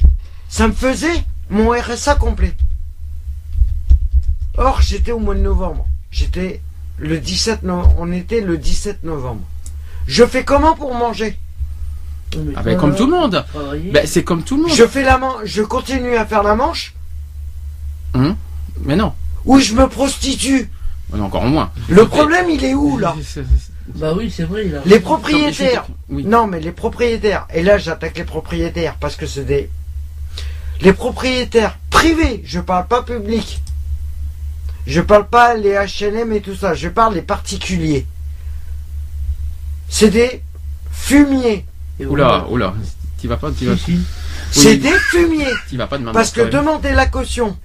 Ça me faisait mon RSA complet. Or, j'étais au mois de novembre. J'étais le 17 novembre. On était le 17 novembre. Je fais comment pour manger? Mais Ah ben, comme tout le monde. Ben, c'est comme tout le monde. Je fais la man- je continue à faire la manche Mais non. ou je me prostitue. Encore en moins. Le problème, il est où là? Bah oui, c'est vrai. Là. Les propriétaires. Oui. Non, mais les propriétaires. Et là, j'attaque les propriétaires parce que c'est des. Les propriétaires privés, je parle pas public. Je parle pas les HLM et tout ça, je parle les particuliers. C'est des fumiers. Oula, oula. Tu vas pas, tu vas, si. C'est Oui. des fumiers. tu vas pas demander. Parce que demander la caution,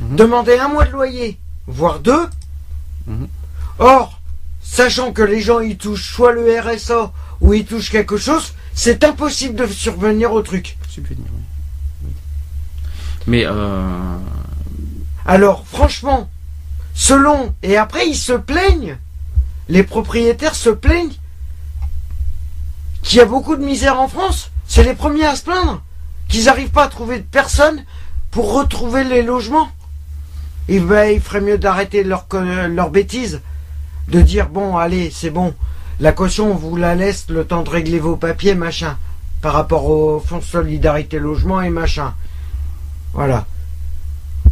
Mhm. demander un mois de loyer, voire deux. Mhm. Or, sachant que les gens ils touchent soit le RSA ou ils touchent quelque chose, c'est impossible de survenir au truc. Subvenir, oui. Oui. Mais euh, Alors, franchement, selon et après ils se plaignent, les propriétaires se plaignent qu'il y a beaucoup de misère en France. C'est les premiers à se plaindre qu'ils n'arrivent pas à trouver de personne pour retrouver les logements. Et ben, il ferait mieux d'arrêter leur, bêtise, de dire bon, allez, c'est bon, la caution, on vous la laisse le temps de régler vos papiers, machin, par rapport au fonds de solidarité logement et machin. Voilà.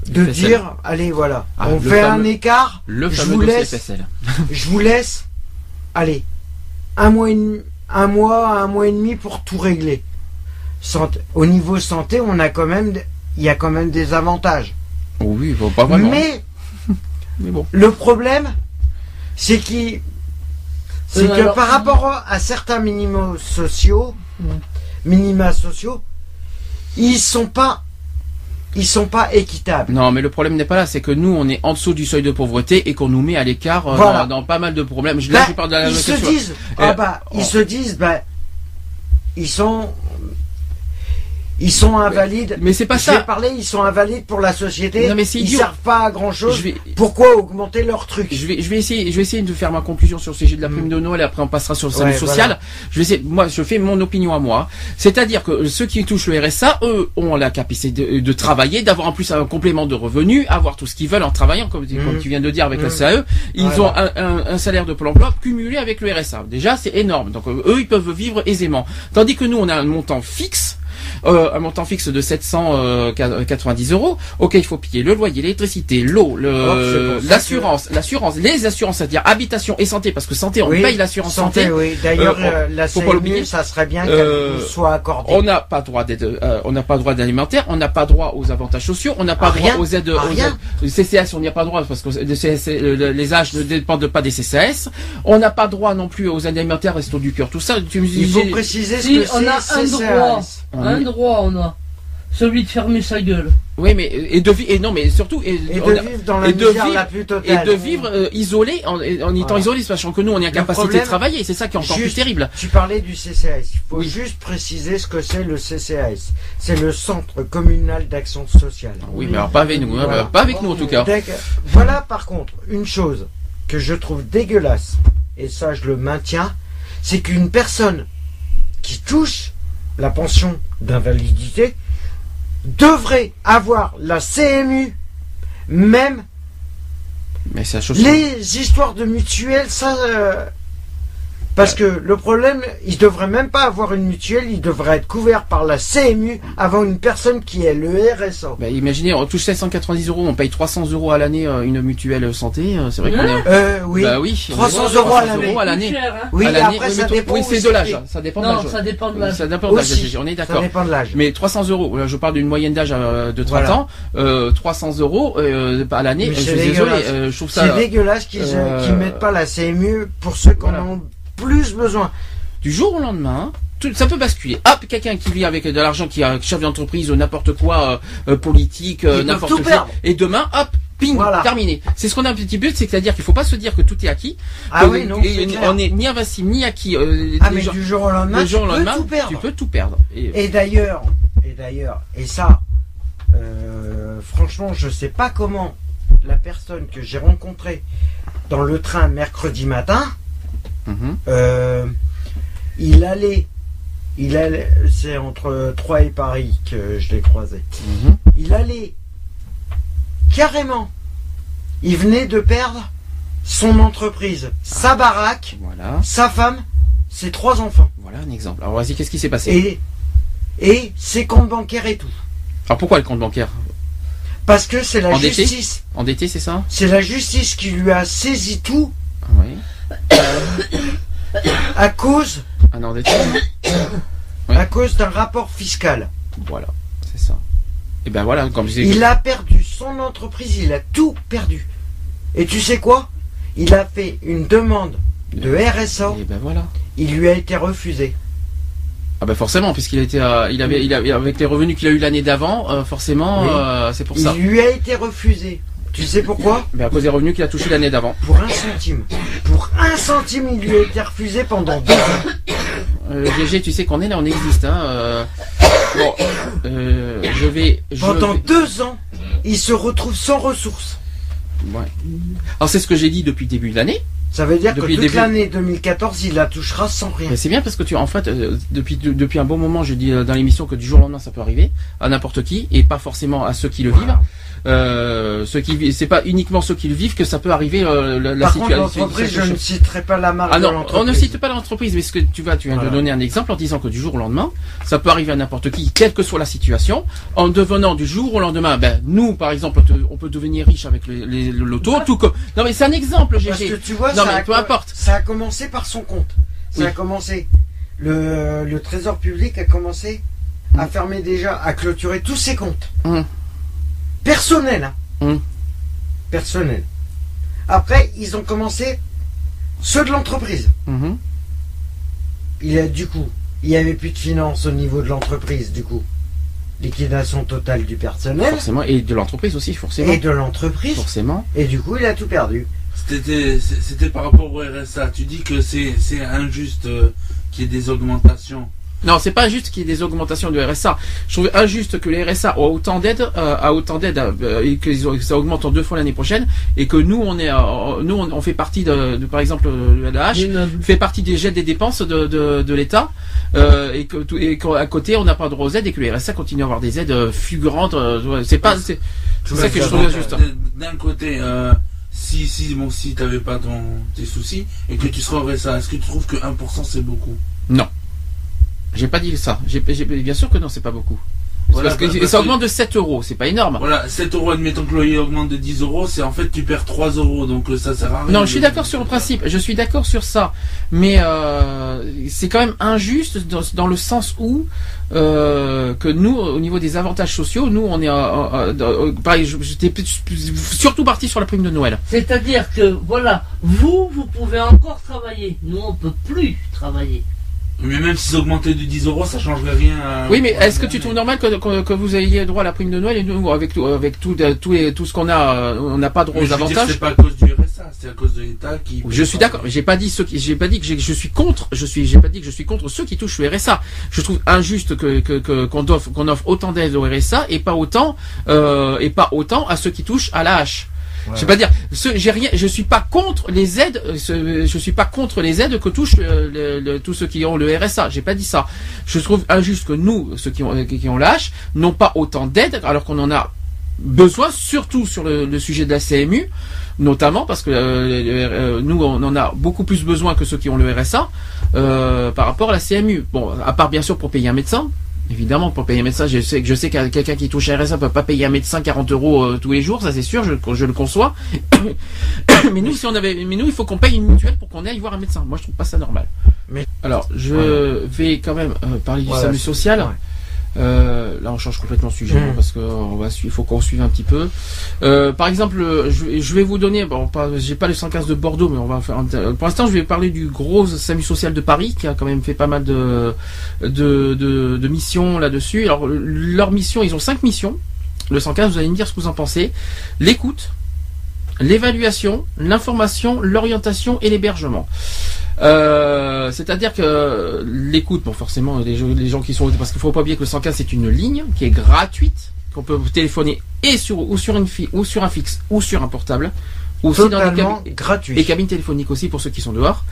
De FSL. dire, allez, voilà, Ah, on fait fameux- un écart, le je vous laisse, [laughs] je vous laisse, allez, un mois, et demi- un mois, un mois et demi pour tout régler. Au niveau santé, on a quand même, il y a quand même des avantages. Oh oui, bon, pas vraiment. Mais [laughs] Mais bon. le problème, c'est qu'il, c'est Oui, que alors- par rapport à certains minimums sociaux, minima sociaux, ils sont pas, ils sont pas équitables. Non, mais le problème n'est pas là, c'est que nous, on est en dessous du seuil de pauvreté et qu'on nous met à l'écart euh, Voilà. dans, dans pas mal de problèmes. Je- Là, Bah, je parle de la ils se disent, ah Euh, bah, oh. ils se disent, bah, ils sont, ils sont invalides. Mais c'est pas ça. parler, ils sont invalides pour la société. Non, mais ils servent pas à grand chose. Vais, Pourquoi augmenter leur truc? Je vais, je vais essayer, je vais essayer de faire ma conclusion sur le sujet de la prime Mm. de Noël. et Après, on passera sur le salut Ouais, social. voilà. Je vais essayer. Moi, je fais mon opinion à moi. C'est-à-dire que ceux qui touchent le RSA, eux, ont la capacité de, de travailler, d'avoir en plus un complément de revenus, avoir tout ce qu'ils veulent en travaillant, comme, comme Mm. tu viens de dire avec Mm. le CAE. Ils Voilà. ont un, un- un salaire de Pôle Emploi cumulé avec le RSA. Déjà, c'est énorme. Donc, euh, eux, ils peuvent vivre aisément. Tandis que nous, on a un montant fixe. Euh, un montant fixe de 790 euros, auquel il faut payer le loyer, l'électricité, l'eau, Oh, le- pour ça l'assurance, l'assurance, les assurances, c'est-à-dire habitation et santé, parce que santé, on Oui, paye l'assurance santé. oui. D'ailleurs, Euh, euh, la CMU, ça serait bien qu'elle Euh, soit accordée. On n'a pas droit d'aide, euh, on n'a pas droit d'alimentaire, on n'a pas droit aux avantages sociaux, on n'a pas À droit rien, aux aides, à aux aides- CCAS, on n'y a pas droit parce que le euh, les âges ne dépendent pas des CCAS. On n'a pas droit non plus aux aides alimentaires, resto du cœur, tout ça. Tu me Il faut préciser ce Si, que on a un droit. Un droit, on a. Celui de fermer sa gueule. Oui, mais et de vivre et non, mais surtout et, de a- vivre dans la et de misère vivre- la plus et de vivre euh, isolé en, en étant Voilà. isolé, sachant que nous on est incapacité problème- de travailler. C'est ça qui est encore plus Juste- terrible. Tu parlais du CCAS. Il faut Oui. juste préciser ce que c'est le CCAS. C'est le Centre communal d'action sociale. Oui, mais alors pas avec nous, hein, Voilà. pas avec nous en tout cas. Voilà par contre une chose que je trouve dégueulasse, et ça je le maintiens, c'est qu'une personne qui touche la pension d'invalidité devrait avoir la CMU, même Mais c'est la chose. les histoires de mutuelles, ça... euh, parce que le problème, il devrait même pas avoir une mutuelle, il devrait être couvert par la CMU avant une personne qui est le RSA. Bah, imaginez, on touche 790 euros, on paye 300 euros à l'année euh, une mutuelle santé. euh, C'est vrai qu'on est. Euh, oui. Bah oui. 300 on est- euros à 300 l'année. euros à l'année. Plus cher, hein. Oui, À l'année, après oui, ça mais dépend Oui, c'est aussi de l'âge. Ça dépend de Non, l'âge. ça dépend de l'âge. Ça dépend de l'âge. On est Ça d'accord. dépend de l'âge. Mais 300 euros, là je parle d'une moyenne d'âge euh, de 30 Voilà. ans, euh, 300 euros euh, à l'année, je c'est suis désolé, euh, je trouve ça C'est dégueulasse qu'ils euh, qu'ils mettent pas la CMU pour ceux qui voilà. Plus besoin. du jour au lendemain, tout- ça peut basculer. Hop, quelqu'un qui vit avec de l'argent, qui a chef d'entreprise ou n'importe quoi, euh, euh, politique, euh, n'importe quoi, perdre. et demain, hop, ping, Voilà. terminé. C'est ce qu'on a un petit but, c'est-à-dire qu'il faut pas se dire que tout est acquis. Ah oui, non, et clair. on est ni invincible ni acquis. euh, Ah mais gens- du jour au lendemain, tu jour au peux lendemain, tout perdre. tu peux tout perdre. Et- d'ailleurs, et d'ailleurs, et ça, euh, franchement, je sais pas comment la personne que j'ai rencontrée dans le train mercredi matin, Mhm. euh, il allait, il allait, c'est entre Troyes et Paris que je l'ai croisé. Mhm. Il allait carrément, il venait de perdre son entreprise, sa baraque, Voilà, sa femme, ses trois enfants voilà un exemple. Alors vas-y, qu'est-ce qui s'est passé et et ses comptes bancaires et tout. Alors pourquoi le compte bancaire Parce que c'est la Endetté justice. Endetté, c'est ça C'est la justice qui lui a saisi tout Oui. [coughs] à cause, Un. Oui. à cause d'un rapport fiscal. Voilà, c'est ça. Et ben voilà, comme je disais. Il a perdu son entreprise, il a tout perdu. Et tu sais quoi? Il a fait une demande de RSA. Et ben voilà. Il lui a été refusé. Ah ben forcément, puisqu'il a été, euh, il avait, il avait- avec les revenus qu'il a eu l'année d'avant, euh, forcément, Oui. euh, c'est pour ça. Il lui a été refusé. Tu sais pourquoi Mais à cause des revenus qu'il a touché l'année d'avant. Pour un centime. Pour un centime, il lui a été refusé pendant deux ans. Euh, GG, tu sais qu'on est là, on existe. Hein, euh, bon, euh, je vais. Je Pendant vais- deux ans, il se retrouve sans ressources. Ouais. Alors c'est ce que j'ai dit depuis le début de l'année. Ça veut dire Depuis que toute l'année 2014, il la touchera sans rien. Mais c'est bien parce que tu, en fait, euh, depuis de- depuis un bon moment, je dis euh, dans l'émission que du jour au lendemain, ça peut arriver à n'importe qui et pas forcément à ceux qui le vivent. Euh, ceux qui, c'est pas uniquement ceux qui le vivent que ça peut arriver euh, la, Par contre, situation. l'entreprise, je ne citerai pas la marque Ah non, on ne cite pas l'entreprise, mais ce que tu vas, tu viens Voilà. de donner un exemple en disant que du jour au lendemain, ça peut arriver à n'importe qui, quelle que soit la situation, en devenant du jour au lendemain, ben nous par exemple, on peut- devenir riche avec les, les- le loto, tout comme. Non mais c'est un exemple, Parce GG. que tu vois, Non ça, mais a, peu importe. ça a commencé par son compte. Ça Oui. a commencé. Le, le trésor public a commencé à fermer déjà, à clôturer tous ses comptes. Hum. Personnels. hein. Hum. Personnels. Après, ils ont commencé ceux de l'entreprise. Il a du coup, il n'y avait plus de finances au niveau de l'entreprise, du coup. Liquidation totale du personnel Forcément, et de l'entreprise aussi, forcément. et de l'entreprise. Forcément. Et du coup, il a tout perdu. C'était c'était par rapport au RSA. Tu dis que c'est c'est injuste euh, qu'il y ait des augmentations. Non, c'est pas juste qu'il y ait des augmentations de RSA. Je trouve injuste que les RSA ont autant d'aide, euh, a autant d'aide, euh, et que ça augmente en deux fois l'année prochaine, et que nous, on est, euh, nous, on, on fait partie de, de, par exemple, euh, la H L'immeuble. fait partie des jets des dépenses de, de, de l'État, euh, et que tout- et qu'à côté, on n'a pas de droit aux aides, et que les RSA continuent à avoir des aides fulgurantes. euh, c'est pas, c'est c'est ça que je trouve injuste. D'un côté, euh, si si bon si t'avais pas ton tes soucis et que tu serais au RSA, est-ce que tu trouves que 1% c'est beaucoup? J'ai pas dit ça. J'ai- bien sûr que non, c'est pas beaucoup. C'est Voilà, parce que bah, parce ça que- augmente de 7 euros, c'est pas énorme. Voilà, 7 euros, admettons que le loyer augmente de 10 euros, c'est en fait tu perds 3 euros, donc euh, ça sert à rien. Non, je suis d'accord sur le principe, je suis d'accord sur ça, mais euh, c'est quand même injuste dans, dans le sens où euh, que nous, au niveau des avantages sociaux, nous, on est, euh, pareil, j'étais surtout parti sur la prime de Noël. C'est-à-dire que, voilà, vous, vous pouvez encore travailler. Nous, on peut plus travailler. Mais même s'ils augmentaient de 10 euros, ça changerait rien. à- Oui, mais est-ce que tu trouves normal que, que, que vous ayez droit à la prime de Noël et nous, avec tout, avec tout, tout, les- tout ce qu'on a, euh, on n'a pas droit Mais aux je avantages? C'est pas à cause du RSA, c'est à cause de l'État qui. Je suis d'accord. J'ai pas dit ceux qui, j'ai pas dit que je suis contre. Je suis, j'ai pas dit que je suis contre ceux qui touchent le RSA. Je trouve injuste que que- que- qu'on offre qu'on offre autant d'aide au RSA et pas autant euh, et pas autant à ceux qui touchent à la Je sais pas dire. Ce, j'ai rien. Je suis pas contre les aides. euh, ce- je suis pas contre les aides que touchent euh, le- le- tous ceux qui ont le RSA. J'ai pas dit ça. Je trouve injuste que nous, ceux qui ont qui ont la H, n'ont pas autant d'aide alors qu'on en a besoin, surtout sur le, le sujet de la CMU, notamment parce que euh, euh, nous on en a beaucoup plus besoin que ceux qui ont le RSA euh, par rapport à la CMU. Bon, à part bien sûr pour payer un médecin. Évidemment, pour payer un médecin, je sais que je sais que quelqu'un qui touche un RSA peut pas payer un médecin 40 euros euh, tous les jours, ça c'est sûr, je, je le conçois. [coughs] mais nous, si on avait, mais nous, il faut qu'on paye une mutuelle pour qu'on aille voir un médecin. Moi, je trouve pas ça normal. Mais- alors, je Ouais. vais quand même euh, parler du Voilà, SAMU social. ouais. Euh, là, on change complètement de sujet Mm. hein, parce que on va il faut qu'on suive un petit peu. Euh, par exemple, je, je vais vous donner, bon, pas, j'ai pas le 115 de Bordeaux, mais on va faire. un- pour l'instant, je vais parler du gros SAMU social de Paris qui a quand même fait pas mal de de, de, de missions là-dessus. Alors, leur mission, ils ont cinq missions. Le 115, vous allez me dire ce que vous en pensez. L'écoute, l'évaluation, l'information, l'orientation et l'hébergement. Euh, C'est-à-dire que l'écoute, bon forcément les gens, les gens qui sont parce qu'il faut pas oublier que le 115 c'est une ligne qui est gratuite qu'on peut téléphoner et sur ou sur une fi- ou sur un fixe ou sur un portable ou aussi dans cabines gratuit. et cabines téléphoniques aussi pour ceux qui sont dehors.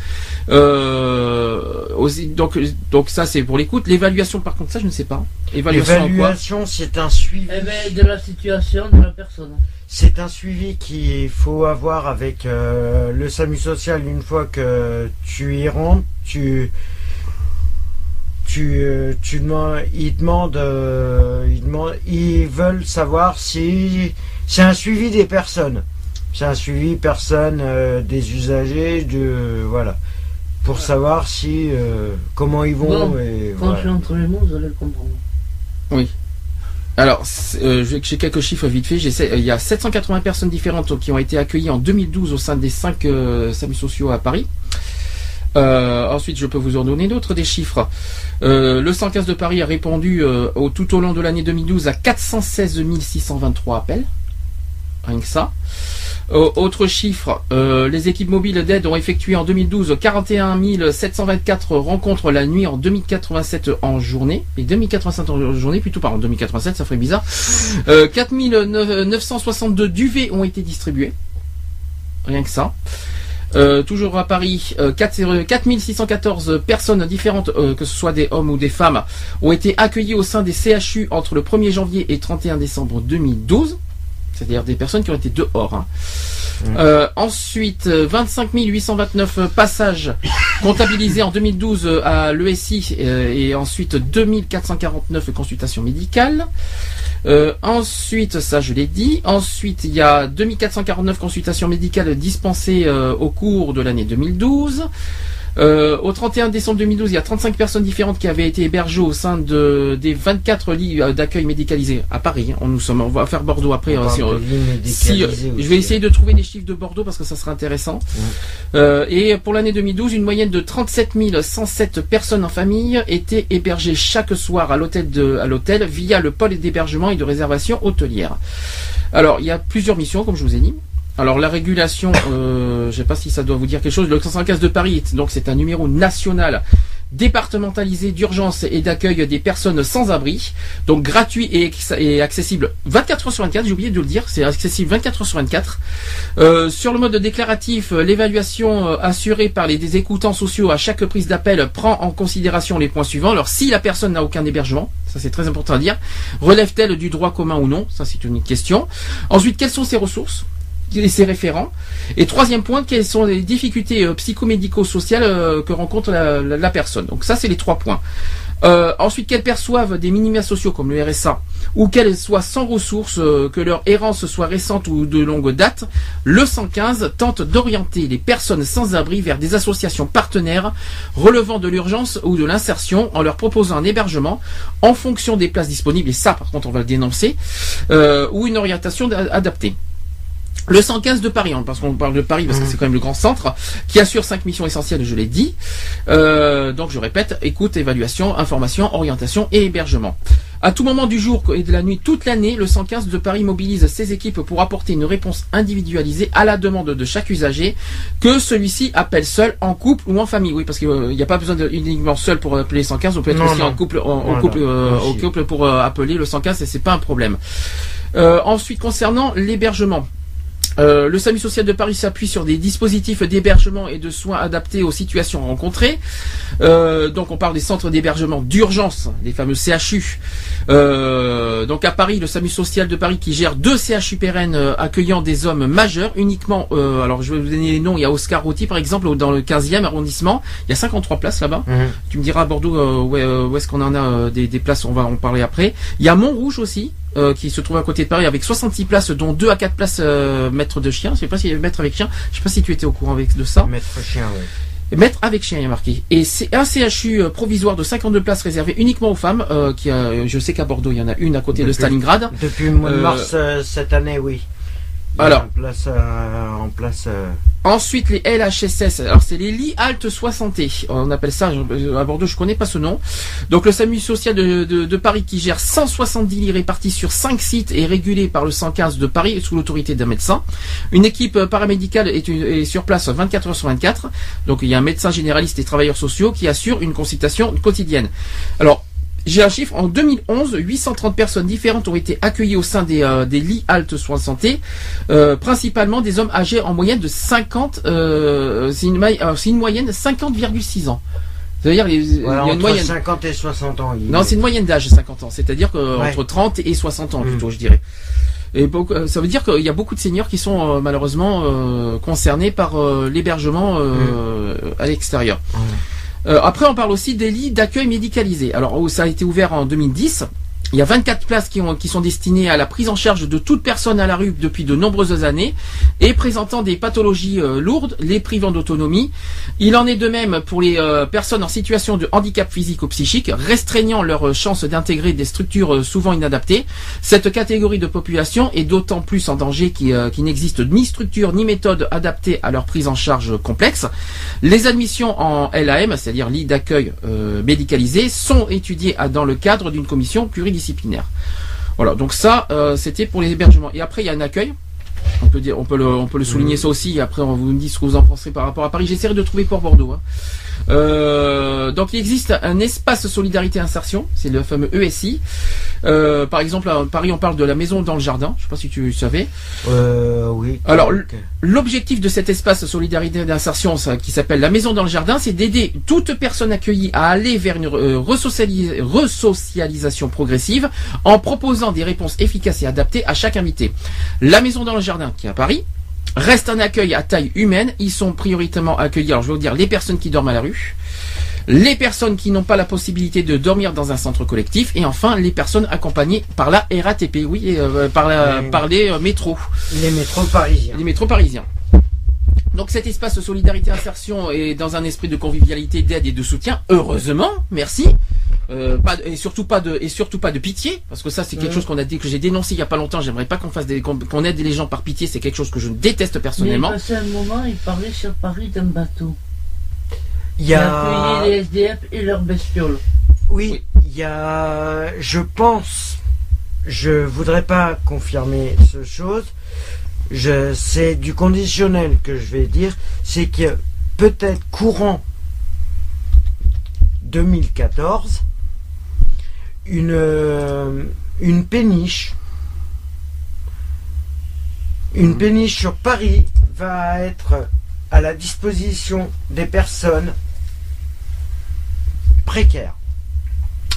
Euh, aussi, donc donc ça c'est pour l'écoute. L'évaluation par contre ça je ne sais pas. Évaluation L'évaluation, c'est un suivi. Eh ben, de la situation de la personne. C'est un suivi qu'il faut avoir avec euh, le SAMU social une fois que tu y rentres. Tu, tu, euh, tu demandes, ils demandent, euh, ils demandent, ils veulent savoir si c'est un suivi des personnes. C'est un suivi personne euh, des usagers, de voilà, pour savoir si euh, comment ils vont Bon, et Quand voilà. je suis entre les mots, vous allez le comprendre. Alors, euh, j'ai quelques chiffres vite fait. J'essaie- Il y a 780 personnes différentes qui ont été accueillies en 2012 au sein des 5 SAMU sociaux à Paris. Euh, ensuite, je peux vous en donner d'autres des chiffres. Euh, le 115 de Paris a répondu euh, au, tout au long de l'année 2012 à 416 623 appels. Rien que ça. Euh, autre chiffre, euh, les équipes mobiles d'aide ont effectué en 2012 41 724 rencontres la nuit en 2087 en journée. Et 2087 en journée, plutôt pardon, 2087, ça ferait bizarre. Euh, 4962 duvets ont été distribués. Rien que ça. Toujours à Paris, euh, 4 4614 personnes différentes, que ce soit des hommes ou des femmes, ont été accueillies au sein des CHU entre le 1er janvier et 31 décembre 2012. C'est-à-dire des personnes qui ont été dehors. hein. Euh, ensuite, euh, 25 829 passages [laughs] comptabilisés en 2012 euh, à l'ESI euh, et ensuite 2449 consultations médicales. Euh, ensuite, ça je l'ai dit. Ensuite, il y a 2449 consultations médicales dispensées euh, au cours de l'année 2012. Euh, au 31 décembre 2012, il y a 35 personnes différentes qui avaient été hébergées au sein de, des 24 lits euh, d'accueil médicalisés à Paris. hein. On, nous sommes, on va faire Bordeaux après. Hein, si, euh, si, je vais essayer de trouver les chiffres de Bordeaux parce que ça sera intéressant. Euh, et pour l'année 2012, une moyenne de 37 107 personnes en famille étaient hébergées chaque soir à l'hôtel de, à l'hôtel via le pôle d'hébergement et de réservation hôtelière. Alors, il y a plusieurs missions, comme je vous ai dit. Alors la régulation, euh, je ne sais pas si ça doit vous dire quelque chose. Le 115 de Paris, donc c'est un numéro national départementalisé d'urgence et d'accueil des personnes sans abri, donc gratuit et, accessible 24 heures sur 24. J'ai oublié de le dire, c'est accessible 24 heures sur 24. Euh, sur le mode déclaratif, euh, l'évaluation assurée par les écoutants sociaux à chaque prise d'appel prend en considération les points suivants. Alors si la personne n'a aucun hébergement, ça c'est très important à dire, relève-t-elle du droit commun ou non? Ça c'est une question. Ensuite, quelles sont ses ressources? Et ses référents. Et troisième point, quelles sont les difficultés euh, psychomédico-sociales euh, que rencontre la, personne. Donc ça, c'est les trois points. Euh, ensuite, qu'elles perçoivent des minima sociaux comme le RSA, ou qu'elles soient sans ressources, euh, que leur errance soit récente ou de longue date, le 115 tente d'orienter les personnes sans abri vers des associations partenaires relevant de l'urgence ou de l'insertion en leur proposant un hébergement en fonction des places disponibles, et ça par contre on va le dénoncer, euh, ou une orientation da- adaptée. Le 115 de Paris, hein, parce qu'on parle de Paris parce que c'est quand même le grand centre, qui assure cinq missions essentielles, je l'ai dit. Euh, donc je répète, écoute, évaluation, information, orientation et hébergement. À tout moment du jour et de la nuit, toute l'année, le 115 de Paris mobilise ses équipes pour apporter une réponse individualisée à la demande de chaque usager, que celui-ci appelle seul, en couple ou en famille. Oui, parce qu'il n'y a pas besoin de uniquement seul pour appeler 115, on peut être Non, aussi non. en couple, en, couple, euh, au couple pour euh, appeler le 115 et c'est pas un problème. Euh, ensuite, concernant l'hébergement. Euh, le SAMU social de Paris s'appuie sur des dispositifs d'hébergement et de soins adaptés aux situations rencontrées. Euh, donc on parle des centres d'hébergement d'urgence, les fameux CHU. Euh, donc à Paris, le SAMU social de Paris qui gère deux CHU pérennes accueillant des hommes majeurs uniquement. alors je vais vous donner les noms. Il y a Oscar Routy par exemple dans le 15e arrondissement. Il y a 53 places là-bas. Mhm. Tu me diras à Bordeaux où, est-ce qu'on en a des, des places, on va en parler après. Il y a Montrouge aussi, euh, qui se trouve à côté de Paris avec 66 places, dont 2 à 4 places euh, maître de chien. Je sais pas si maître avec chien. Je sais pas si tu étais au courant avec de ça. Maître chien, ouais. Maître avec chien, il y a marqué. Et c'est un CHU euh, provisoire de 52 places réservé uniquement aux femmes. euh, qui a, je sais qu'à Bordeaux, il y en a une à côté de Stalingrad. Depuis le mois de mars cette année, oui. Alors. En place, euh, en place euh, Ensuite, les LHSS. Alors, c'est les lits halte soins santé. On appelle ça, à Bordeaux, je connais pas ce nom. Donc, le SAMU social de, de- de Paris qui gère 170 lits répartis sur 5 sites et régulé par le 115 de Paris sous l'autorité d'un médecin. Une équipe euh, paramédicale est, une- est sur place 24 heures sur 24. Donc, il y a un médecin généraliste et travailleurs sociaux qui assurent une consultation quotidienne. Alors, j'ai un chiffre. En 2011, 830 personnes différentes ont été accueillies au sein des, euh, des lits halte soins santé, euh, principalement des hommes âgés en moyenne de 50. Euh, c'est une, une moyenne de 50,6 ans. C'est-à-dire il y a une entre moyenne. 50 et 60 ans. Non, c'est une moyenne d'âge 50 ans. C'est-à-dire que Ouais. entre 30 et 60 ans Mm. plutôt, je dirais. Et beaucoup- euh, ça veut dire qu'il y a beaucoup de seniors qui sont euh, malheureusement euh, concernés par euh, l'hébergement euh, à l'extérieur. Euh, après, on parle aussi des lits d'accueil médicalisés. Alors, oh, ça a été ouvert en 2010. Il y a 24 places qui, ont, qui sont destinées à la prise en charge de toute personne à la rue depuis de nombreuses années et présentant des pathologies euh, lourdes, les privant d'autonomie. Il en est de même pour les euh, personnes en situation de handicap physique ou psychique, restreignant leur euh, chance d'intégrer des structures souvent inadaptées. Cette catégorie de population est d'autant plus en danger qu'il n'existe ni structure ni méthode adaptée à leur prise en charge complexe. Les admissions en LAM, c'est-à-dire lit d'accueil médicalisé, sont étudiées dans le cadre d'une commission pluridisciplinaire. Voilà, donc ça, euh, c'était pour les hébergements. Et après, il y a un accueil. On peut dire, on peut le, on peut le souligner ça aussi. Et après, on vous me dit ce que vous en pensez par rapport à Paris. J'essaierai de trouver pour Bordeaux. hein. Euh, donc, il existe un espace solidarité insertion. C'est le fameux ESI. Euh, par exemple, à Paris, on parle de la maison dans le jardin. Je sais pas si tu savais. Euh, oui. Alors. L'objectif de cet espace solidarité d'insertion, qui s'appelle la Maison dans le Jardin, c'est d'aider toute personne accueillie à aller vers une resocialis- resocialisation progressive en proposant des réponses efficaces et adaptées à chaque invité. La Maison dans le Jardin, qui est à Paris, reste un accueil à taille humaine. Ils sont prioritairement accueillis, alors je vais vous dire, les personnes qui dorment à la rue, les personnes qui n'ont pas la possibilité de dormir dans un centre collectif, et enfin les personnes accompagnées par la RATP, oui, et, euh, par, la, Oui. par les euh, métros Les métros parisiens. les métros parisiens. Donc cet espace de solidarité insertion est dans un esprit de convivialité, d'aide et de soutien. Heureusement, merci. Euh, pas de- et surtout pas de et surtout pas de pitié parce que ça c'est quelque Mhm. chose qu'on a dit que j'ai dénoncé il y a pas longtemps. J'aimerais pas qu'on fasse des qu'on aide les gens par pitié. C'est quelque chose que je déteste Mais personnellement. passé un moment, il parlait sur Paris d'un bateau. Il y Il a. les SDF et leurs bestioles. Oui, il y a. Je pense. Je voudrais pas confirmer ce chose. Je, c'est du conditionnel que je vais dire. C'est que peut-être courant 2014, une, euh, une péniche, une péniche sur Paris va être à la disposition des personnes précaires,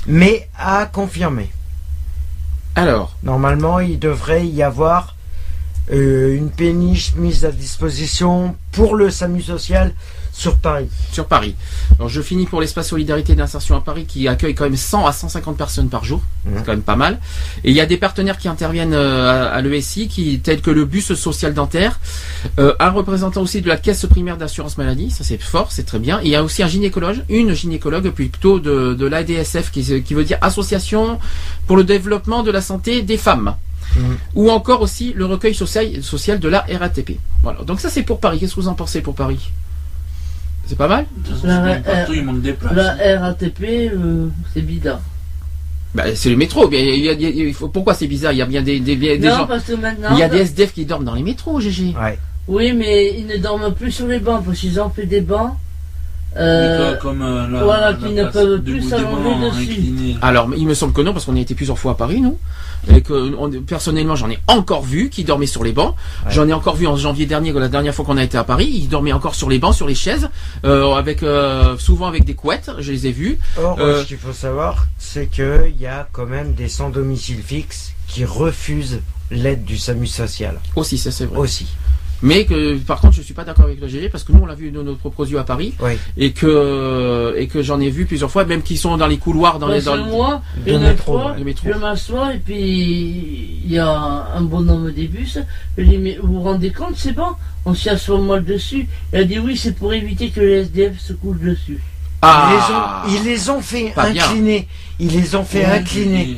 mais à confirmer. Alors, Normalement, il devrait y avoir euh, une péniche mise à disposition pour le SAMU social sur Paris. sur Paris. Alors je finis pour l'espace solidarité d'insertion à Paris qui accueille quand même 100 à 150 personnes par jour. Mhm. C'est quand même pas mal. Et il y a des partenaires qui interviennent euh, à, à l'ESI, qui tels que le bus social dentaire, euh, un représentant aussi de la caisse primaire d'assurance maladie, ça c'est fort, c'est très bien. Et il y a aussi un gynécologue, une gynécologue plutôt de, de l'ADSF qui, qui veut dire Association pour le développement de la santé des femmes. Mhm. Ou encore aussi le recueil social, social de la RATP. Voilà. Donc ça c'est pour Paris. Qu'est-ce que vous en pensez pour Paris? C'est pas mal De toute façon, La- c'est même partout, il manque des places. La RATP, euh, c'est bidard. Bah, c'est le métro. mais il y a- il y a- il faut- pourquoi c'est bizarre? Il y a bien des, des, des non, gens. parce que maintenant. Il y a des SDF qui dorment dans les métros, GG. Ouais. Oui, mais ils ne dorment plus sur les bancs parce qu'ils ont fait des bancs. Mais Euh, comme euh, la, voilà, la qui ne peuvent plus s'allonger dessus. Alors, il me semble que non, parce qu'on y a été plusieurs fois à Paris, nous. Et que on- personnellement, j'en ai encore vu qui dormaient sur les bancs. Ouais. J'en ai encore vu en janvier dernier, la dernière fois qu'on a été à Paris. Ils dormaient encore sur les bancs, sur les chaises, euh, avec euh, souvent avec des couettes. Je les ai vus. Or, Euh, ce qu'il faut savoir, c'est qu'il y a quand même des sans domicile fixe qui refusent l'aide du SAMU social Aussi, ça c'est vrai. aussi. Mais que, par contre, je suis pas d'accord avec le GG parce que nous, on l'a vu de nos propres yeux à Paris Oui. et que et que j'en ai vu plusieurs fois, même qui sont dans les couloirs, dans les dans que moi, de une métro, fois, de métro. je m'assois et puis il y a un bonhomme des bus. Je dis, mais vous vous rendez compte, c'est bon? On s'y assoit mal dessus. Il a dit, oui, c'est pour éviter que les SDF se couchent dessus. Ah, Ils, les ont, ils les ont fait bien. incliner. Ils les ont fait incliner.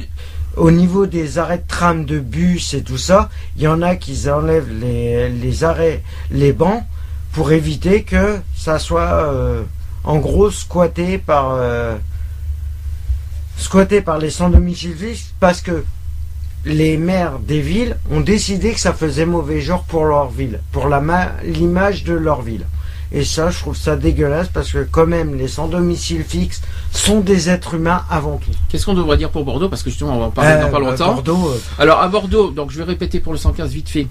Au niveau des arrêts de tram, de bus et tout ça, il y en a qui enlèvent les, arrêts, les bancs, pour éviter que ça soit euh, en gros squatté par euh, squatté par les sans domicile fixe parce que les maires des villes ont décidé que ça faisait mauvais genre pour leur ville, pour l'image de leur ville. Et ça, je trouve ça dégueulasse parce que quand même, les sans domicile fixe sont des êtres humains avant tout. Qu'est-ce qu'on devrait dire pour Bordeaux? Parce que justement, on va en parler Euh, dans pas bah, longtemps. Bordeaux, euh, Alors à Bordeaux, donc je vais répéter pour le 115 vite fait.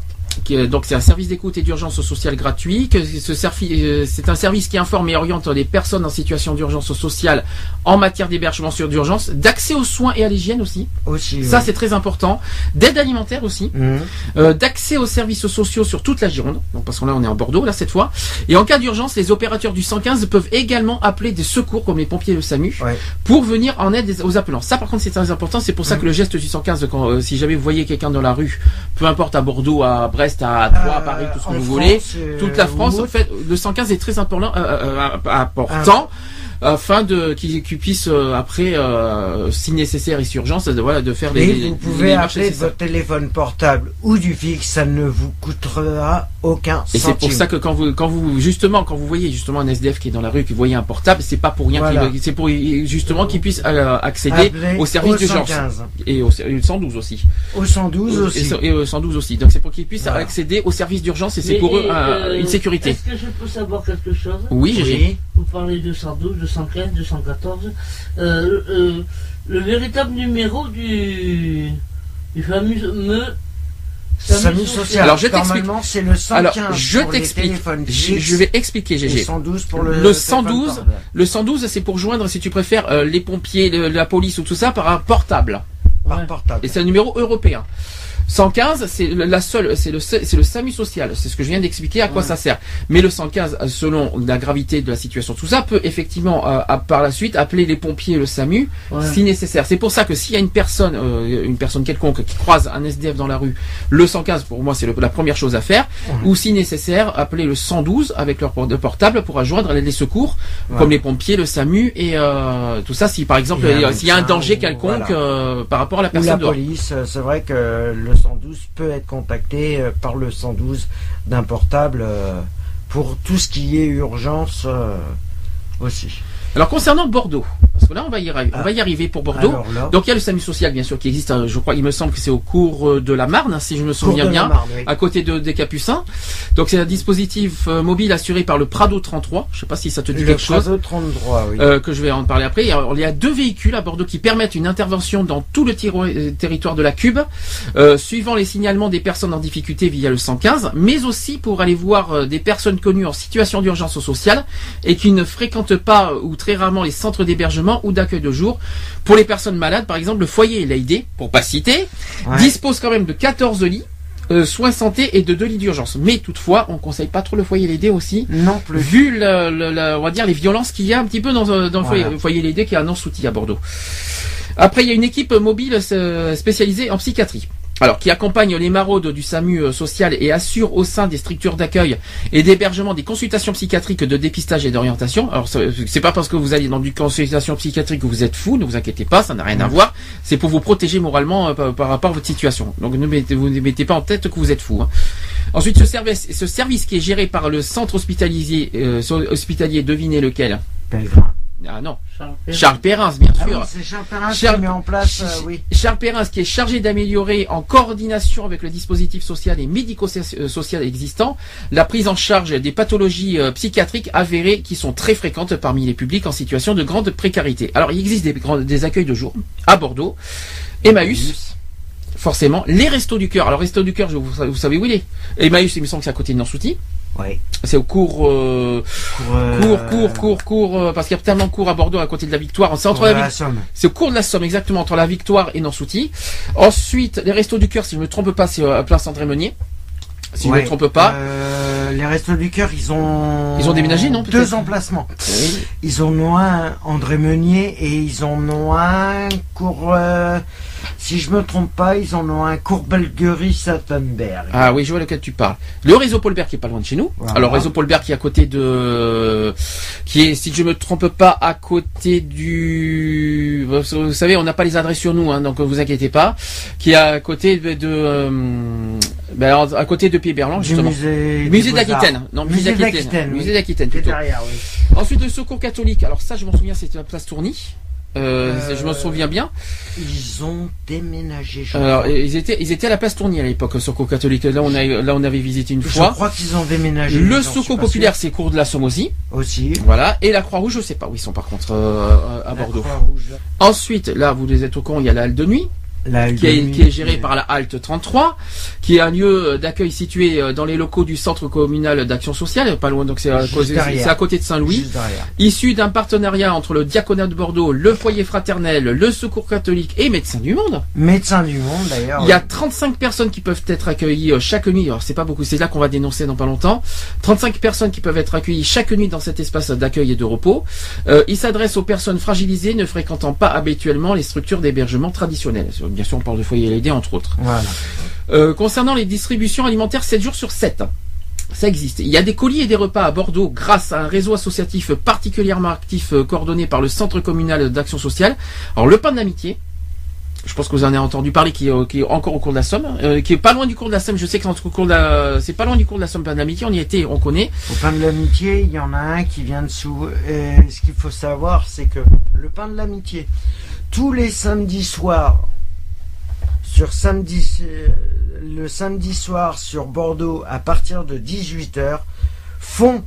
Donc c'est un service d'écoute et d'urgence sociale gratuit. Ce euh, c'est un service qui informe et oriente les personnes en situation d'urgence sociale en matière d'hébergement sur d'urgence, d'accès aux soins et à l'hygiène aussi. Aussi. Ça c'est très important. D'aide alimentaire aussi. Mhm. Euh, d'accès aux services sociaux sur toute la Gironde. Donc parce que là on est en Bordeaux là cette fois. Et en cas d'urgence, les opérateurs du 115 peuvent également appeler des secours comme les pompiers le SAMU Ouais. pour venir en aide aux appelants. Ça par contre c'est très important. C'est pour ça Mhm. que le geste du 115, quand, euh, si jamais vous voyez quelqu'un dans la rue, peu importe à Bordeaux, à Brest, à Troyes, à Euh, Paris, tout ce que vous voulez, euh, toute la France, en fait, le 115 est très important, euh, important afin de qu'ils qu'ils puissent euh, après, euh, si nécessaire et si urgence, de, voilà, de faire les. Et les- vous pouvez appeler de votre téléphone portable ou du fixe, ça ne vous coûtera aucun Et c'est pour ça que quand vous, quand vous, justement, quand vous voyez justement un SDF qui est dans la rue, qui voyez un portable, c'est pas pour rien Voilà. qu'il, c'est pour justement qu'il puisse euh, accéder au service au d'urgence 115, et au, et au 112 aussi. au 112 aussi. Et, au 112 aussi. Donc c'est pour qu'ils puissent Voilà. accéder au service d'urgence et c'est pour eux euh, une sécurité. Est-ce que je peux savoir quelque chose? Oui. Oui. Vous parlez de 112, 215, 214. Euh, euh, le véritable numéro du, du fameux SAMU social. Alors, je t'explique. C'est le 115 Alors, je pour les t'explique. téléphones Je, fixes je vais expliquer, GG. 112 pour le, Le téléphone 112, portable. Le 112, c'est pour joindre, si tu préfères, euh, les pompiers, le- la police ou tout ça par un portable. par Ouais. portable. Et c'est un numéro européen. 115, c'est le- la seule, c'est le, c'est le SAMU social. C'est ce que je viens d'expliquer à quoi Ouais. ça sert. Mais le 115, euh, selon la gravité de la situation, tout ça peut effectivement, euh, à- par la suite, appeler les pompiers et le SAMU Ouais. si nécessaire. C'est pour ça que s'il y a une personne, euh, une personne quelconque qui croise un SDF dans la rue, le 115 pour moi c'est la première chose à faire. Ouais. Ou si nécessaire, appeler le 112 avec leur portable pour rejoindre les, secours, comme les pompiers, le SAMU et euh, tout ça. Si par exemple Il y a un s'il y a un danger ou- quelconque voilà. euh, par rapport à la Ou la personne dehors. police, euh, c'est vrai que le 112 peut être contacté euh, par le 112 d'un portable euh, pour tout ce qui est urgence euh, aussi. Alors concernant Bordeaux, parce que là on va y, on Ah. va y arriver pour Bordeaux. Là, Donc il y a le SAMU social bien sûr qui existe, euh, je crois, il me semble que c'est au cours euh, de la Marne, hein, si je me souviens bien. Marne, oui. à côté de, des Capucins. Donc c'est un dispositif euh, mobile assuré par le Prado 33. Je sais pas si ça te dit le quelque chose. Prado 33, oui. euh, que je vais en parler après. Il y a deux véhicules à Bordeaux qui permettent une intervention dans tout le territoire de la Cube, euh, suivant les signalements des personnes en difficulté via le 115, mais aussi pour aller voir des personnes connues en situation d'urgence sociale et qui ne fréquentent pas ou très rarement les centres d'hébergement ou d'accueil de jour. Pour les personnes malades, par exemple, le foyer Lady, pour pas citer, Ouais. dispose quand même de 14 lits. euh, soins santé et de deux lits d'urgence. Mais toutefois, on conseille pas trop le foyer Lady aussi, Non plus. vu le, le- le- on va dire les violences qu'il y a un petit peu dans, euh, dans le foyer, le foyer qui est un non-souti à Bordeaux. Après, il y a une équipe mobile euh, spécialisée en psychiatrie. Alors, qui accompagne les maraudes du SAMU euh, social et assure au sein des structures d'accueil et d'hébergement des consultations psychiatriques de dépistage et d'orientation. Alors, c'est pas parce que vous allez dans une consultation psychiatrique que vous êtes fou, ne vous inquiétez pas, ça n'a rien à voir. C'est pour vous protéger moralement euh, par, par rapport à votre situation. Donc, ne mettez, vous ne mettez pas en tête que vous êtes fou. hein. Ensuite, ce service, ce service qui est géré par le centre hospitalier, euh, hospitalier, devinez lequel? Ah non, Charles Perrin. Charles Perrins, bien Ah oui, sûr. c'est Charles Perrin qui met en place, euh, oui. Charles Perrins qui est chargé d'améliorer en coordination avec le dispositif social et médico-social existant la prise en charge des pathologies euh, psychiatriques avérées qui sont très fréquentes parmi les publics en situation de grande précarité. Alors il existe des, grands- des accueils de jour à Bordeaux, Emmaüs, forcément, les Restos du Cœur. Alors Restos du Cœur, vous, vous savez où il est? Emmaüs, il me semble que c'est à côté de Nansouty. C'est au cours, euh, euh, cours, cours, cours, cours, euh, parce qu'il y a tellement de cours à Bordeaux à côté de la Victoire. C'est entre la, la Somme. c'est au cours de la Somme, exactement, entre la Victoire et Nansouty. Ensuite, les Restos du Cœur, si je me trompe pas, c'est euh, à Place André Meunier. Si je Ouais. me trompe pas. Euh, les Restos du Cœur, ils ont. Ils ont déménagé, non, Deux emplacements. Oui. Ils en ont un André Meunier et ils en ont un cours. Si je me trompe pas, ils en ont un cours Belguerie Sattenberg. Ah oui, je vois lequel tu parles. Le réseau Paulbert qui est pas loin de chez nous. Voilà. Alors réseau Paulbert qui est à côté de, qui est, si je me trompe pas, à côté du, vous savez, on n'a pas les adresses sur nous, hein, donc vous inquiétez pas. Qui est à côté de, de, euh, ben, alors, à côté de Pied Berland du justement. musée. D'Aquitaine. Non, musée d'Aquitaine. oui. Musée d'Aquitaine C'est plutôt. derrière, oui. Ensuite, le secours catholique. Alors ça, je m'en souviens, c'était la place Tourny. Euh, je me souviens bien. Ils ont déménagé. Je Alors, crois. ils étaient, ils étaient à la place Tourny à l'époque, secours catholique. Là, on a, là, on avait visité une Je fois. crois qu'ils ont déménagé. Le secours populaire, c'est cours de la Somme aussi. Voilà. Et la Croix-Rouge, je sais pas où ils sont par contre, euh, à La Bordeaux. Ensuite, là, vous les êtes au con, il y a la halle de nuit. La qui est, Huguenote, qui est géré par la Halte 33, qui est un lieu d'accueil situé euh, dans les locaux du Centre communal d'action sociale, pas loin, donc c'est à, côté de Saint-Louis. Issu d'un partenariat entre le diaconat de Bordeaux, le foyer fraternel, le secours catholique et Médecins du Monde. Médecin du monde d'ailleurs. Il y a 35 personnes qui peuvent être accueillies euh, chaque nuit. Alors c'est pas beaucoup, c'est là qu'on va dénoncer dans pas longtemps. 35 personnes qui peuvent être accueillies chaque nuit dans cet espace d'accueil et de repos. Euh, il s'adresse aux personnes fragilisées ne fréquentant pas habituellement les structures d'hébergement traditionnelles. Bien sûr, on parle de foyer LED entre autres. Voilà. Euh, concernant les distributions alimentaires 7 jours sur 7. Ça existe. Il y a des colis et des repas à Bordeaux grâce à un réseau associatif particulièrement actif euh, coordonné par le Centre communal d'action sociale. Alors le pain d'amitié, je pense que vous en avez entendu parler, qui est, euh, qui est encore au cours de la Somme, euh, qui est pas loin du cours de la Somme. Je sais que c'est de pas loin du cours de la Somme pain d'amitié. On y était, on connaît. Au pain de l'amitié, il y en a un qui vient dessous. Et ce qu'il faut savoir, c'est que le pain de l'amitié, tous les samedis soirs, sur samedi, euh, le samedi soir sur Bordeaux, à partir de 18h, font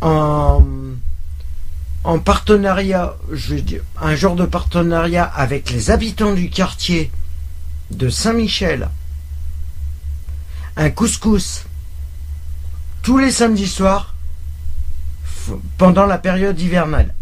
en, en partenariat, un genre de partenariat avec les habitants du quartier de Saint-Michel, un couscous tous les samedis soirs pendant la période hivernale.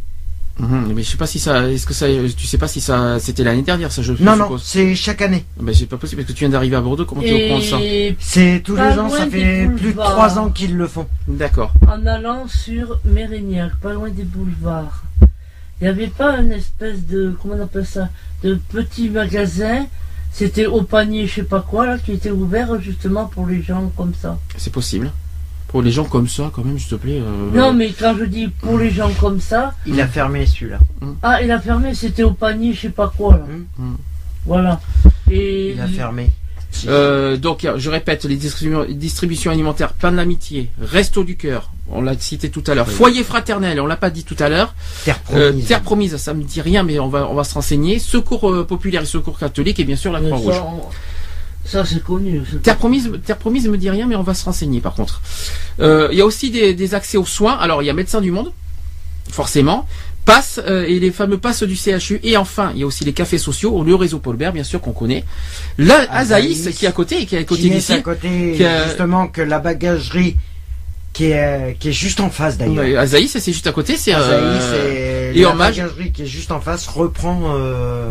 Mhm, mais je sais pas si ça, est-ce que ça, tu sais pas si ça, c'était l'année dernière, ça je Non, non, c'est chaque année. Ben, c'est pas possible parce que tu viens d'arriver à Bordeaux. Comment tu es au courant de ça? C'est tous les ans, ça fait plus de boulevards. trois ans qu'ils le font. D'accord. en allant sur Mérignac, pas loin des boulevards, il n'y avait pas une espèce de, comment on appelle ça, de petit magasin, c'était au panier, je sais pas quoi, là, qui était ouvert justement pour les gens comme ça. C'est possible. Pour les gens comme ça, quand même, s'il te plaît. euh, Non, mais quand je dis pour les gens comme ça, Il a fermé celui-là. ah, il a fermé, c'était au panier, je sais pas quoi, là. Mm. Voilà. Et Il a fermé. Euh, donc, je répète, les distribu- distributions alimentaires, pain de l'amitié, resto du cœur, on l'a cité tout à l'heure, foyer fraternel, on l'a pas dit tout à l'heure, Terre Euh, promise. terre promise, ça me dit rien, mais on va, on va se renseigner, secours euh, populaire et secours catholique, et bien sûr la Croix-Rouge. Ça, c'est connu. Terre promise, terre promise me dit rien, mais on va se renseigner par contre. Euh, Il y a aussi des, des accès aux soins. Alors il y a médecins du monde, forcément. Passe euh, et les fameux passes du CHU. Et enfin, il y a aussi les cafés sociaux, le réseau Paulbert, bien sûr qu'on connaît. Azaïs, qui est à côté, qui est à côté d'ici. à côté, qui a- justement, que la bagagerie qui est, qui est juste en face d'ailleurs. Azaïs, c'est juste à côté. C'est Azaïs euh, et, et la hommage- bagagerie qui est juste en face reprend euh,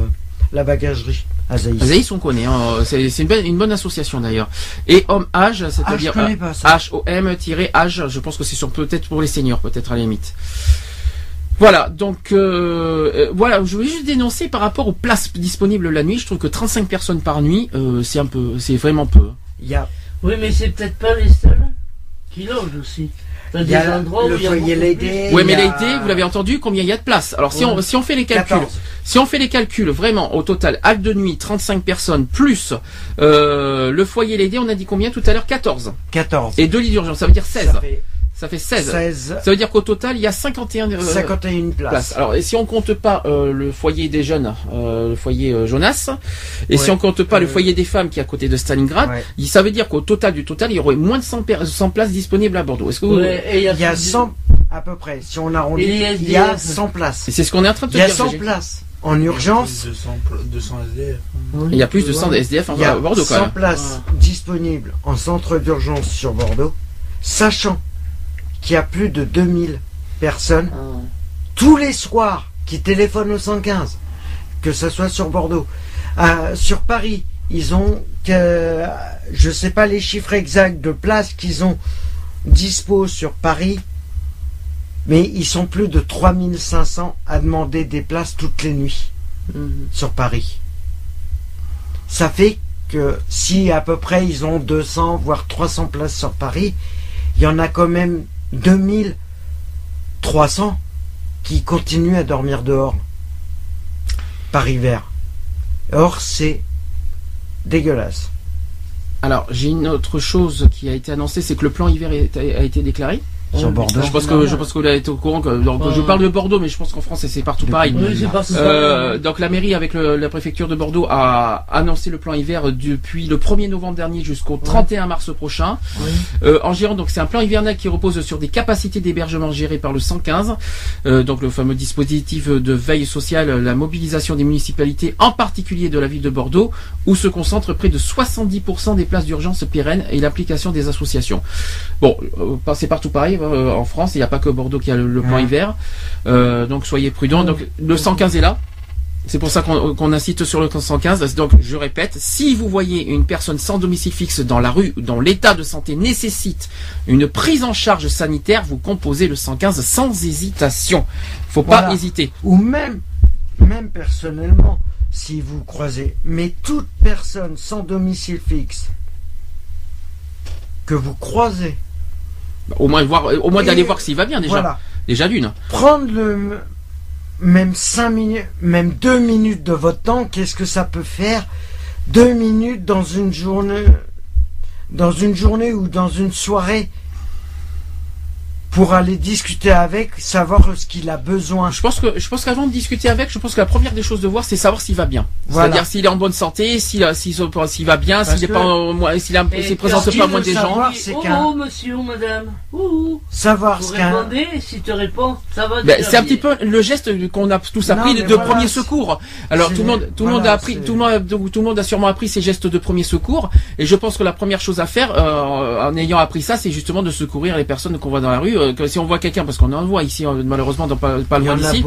la bagagerie. Azaïs. Azaïs, on connaît. hein. C'est une, bonne- une bonne association d'ailleurs. Et homme âge, Ah, je c'est-à-dire connais pas ça. H-O-M-Âge, je pense que c'est sur peut-être pour les seniors, peut-être à la limite. Voilà, donc euh, euh, voilà, je voulais juste dénoncer par rapport aux places disponibles la nuit. Je trouve que 35 personnes par nuit, euh, c'est un peu, c'est vraiment peu. Il y a, Oui, mais c'est peut-être pas les seuls qui logent aussi. Il y a endroits où le il y a foyer beaucoup l'aidé. plus. Ouais, il mais l'été, vous l'avez entendu, combien il y a de places Alors si Ouais. on si on fait les calculs, 14. si on fait les calculs, vraiment au total, halte de nuit, 35 personnes plus euh, le foyer l'aidé, on a dit combien tout à l'heure? 14 14. et deux lits d'urgence, ça veut dire 16. Ça fait Ça fait 16. 16, Ça veut dire qu'au total, il y a 51 euh, 51 places. places. Alors, et si on compte pas euh, le foyer des jeunes, euh, le foyer euh, Jonas, et si on compte pas le foyer des femmes qui est à côté de Stalingrad, Ouais. ça veut dire qu'au total du total, il y aurait moins de 100, per- 100 places disponibles à Bordeaux. Est-ce que vous... Ouais, et Il y a plus de- 100 à peu près. Si on arrondit, il y a SDF. 100 places. C'est ce qu'on est en train de Il y a dire. 100 Gégé. places en urgence. 200, pl- 200 SDF. Et Il y a plus de 100 SDF Il y a à Bordeaux quand 100 même. places disponibles en centre d'urgence sur Bordeaux, sachant qu'il y a plus de 2000 personnes Ah. tous les soirs qui téléphonent au 115, que ce soit sur Bordeaux. Euh, sur Paris, ils ont, que, je ne sais pas les chiffres exacts de places qu'ils ont dispo sur Paris, mais ils sont plus de 3500 à demander des places toutes les nuits Mhm. sur Paris. Ça fait que si à peu près ils ont 200 voire 300 places sur Paris, il y en a quand même 2300 qui continuent à dormir dehors par hiver. Or c'est dégueulasse. Alors, j'ai une autre chose qui a été annoncée, c'est que le plan hiver a été déclaré. Sur Bordeaux. Je pense que je pense que vous avez été au courant. Que, donc, je parle de Bordeaux, mais je pense qu'en France c'est partout pareil. Euh, pareil. donc la mairie avec le- la préfecture de Bordeaux a annoncé le plan hiver depuis le 1er novembre dernier jusqu'au 31 mars prochain. Oui. Euh, en Gironde, donc c'est un plan hivernal qui repose sur des capacités d'hébergement gérées par le 115, euh, donc le fameux dispositif de veille sociale, la mobilisation des municipalités, en particulier de la ville de Bordeaux, où se concentrent près de 70% des places d'urgence pérennes et l'application des associations. Bon, euh, c'est partout pareil euh, en France, il n'y a pas que Bordeaux qui a le, le plan Ouais. hiver, Euh, donc soyez prudents. Donc le 115 est là. C'est pour ça qu'on qu'on incite sur le 115. Donc, je répète, si vous voyez une personne sans domicile fixe dans la rue, dont l'état de santé nécessite une prise en charge sanitaire, vous composez le 115 sans hésitation. Faut pas hésiter. Ou même, même personnellement, si vous croisez, mais toute personne sans domicile fixe que vous croisez, Au moins voir, au moins Et d'aller voir s'il va bien déjà. voilà, Déjà d'une. prendre le même 5 minutes, même 2 minutes de votre temps, qu'est-ce que ça peut faire 2 minutes dans une journée, dans une journée ou dans une soirée? Pour aller discuter avec, savoir ce qu'il a besoin. Je pense que je pense qu'avant de discuter avec, je pense que la première des choses de voir, c'est savoir s'il va bien. Voilà. C'est-à-dire s'il est en bonne santé, s'il s'il va bien, s'il est pas s'il s'il présente pas moins des gens. oh, oh, monsieur ou madame. Ouh. Savoir Vous ce qu'un répondez, si tu réponds, ça va Ben, c'est un petit peu le geste qu'on a tous Non, appris mais de voilà, premier secours. Alors tout le monde, tout le monde a appris, tout le monde, tout le monde a sûrement appris ces gestes de premier secours. Et je pense que la première chose à faire, euh, en ayant appris ça, c'est justement de secourir les personnes qu'on voit dans la rue. Euh, que si on voit quelqu'un, parce qu'on en voit ici euh, malheureusement dans pas, pas loin d'ici,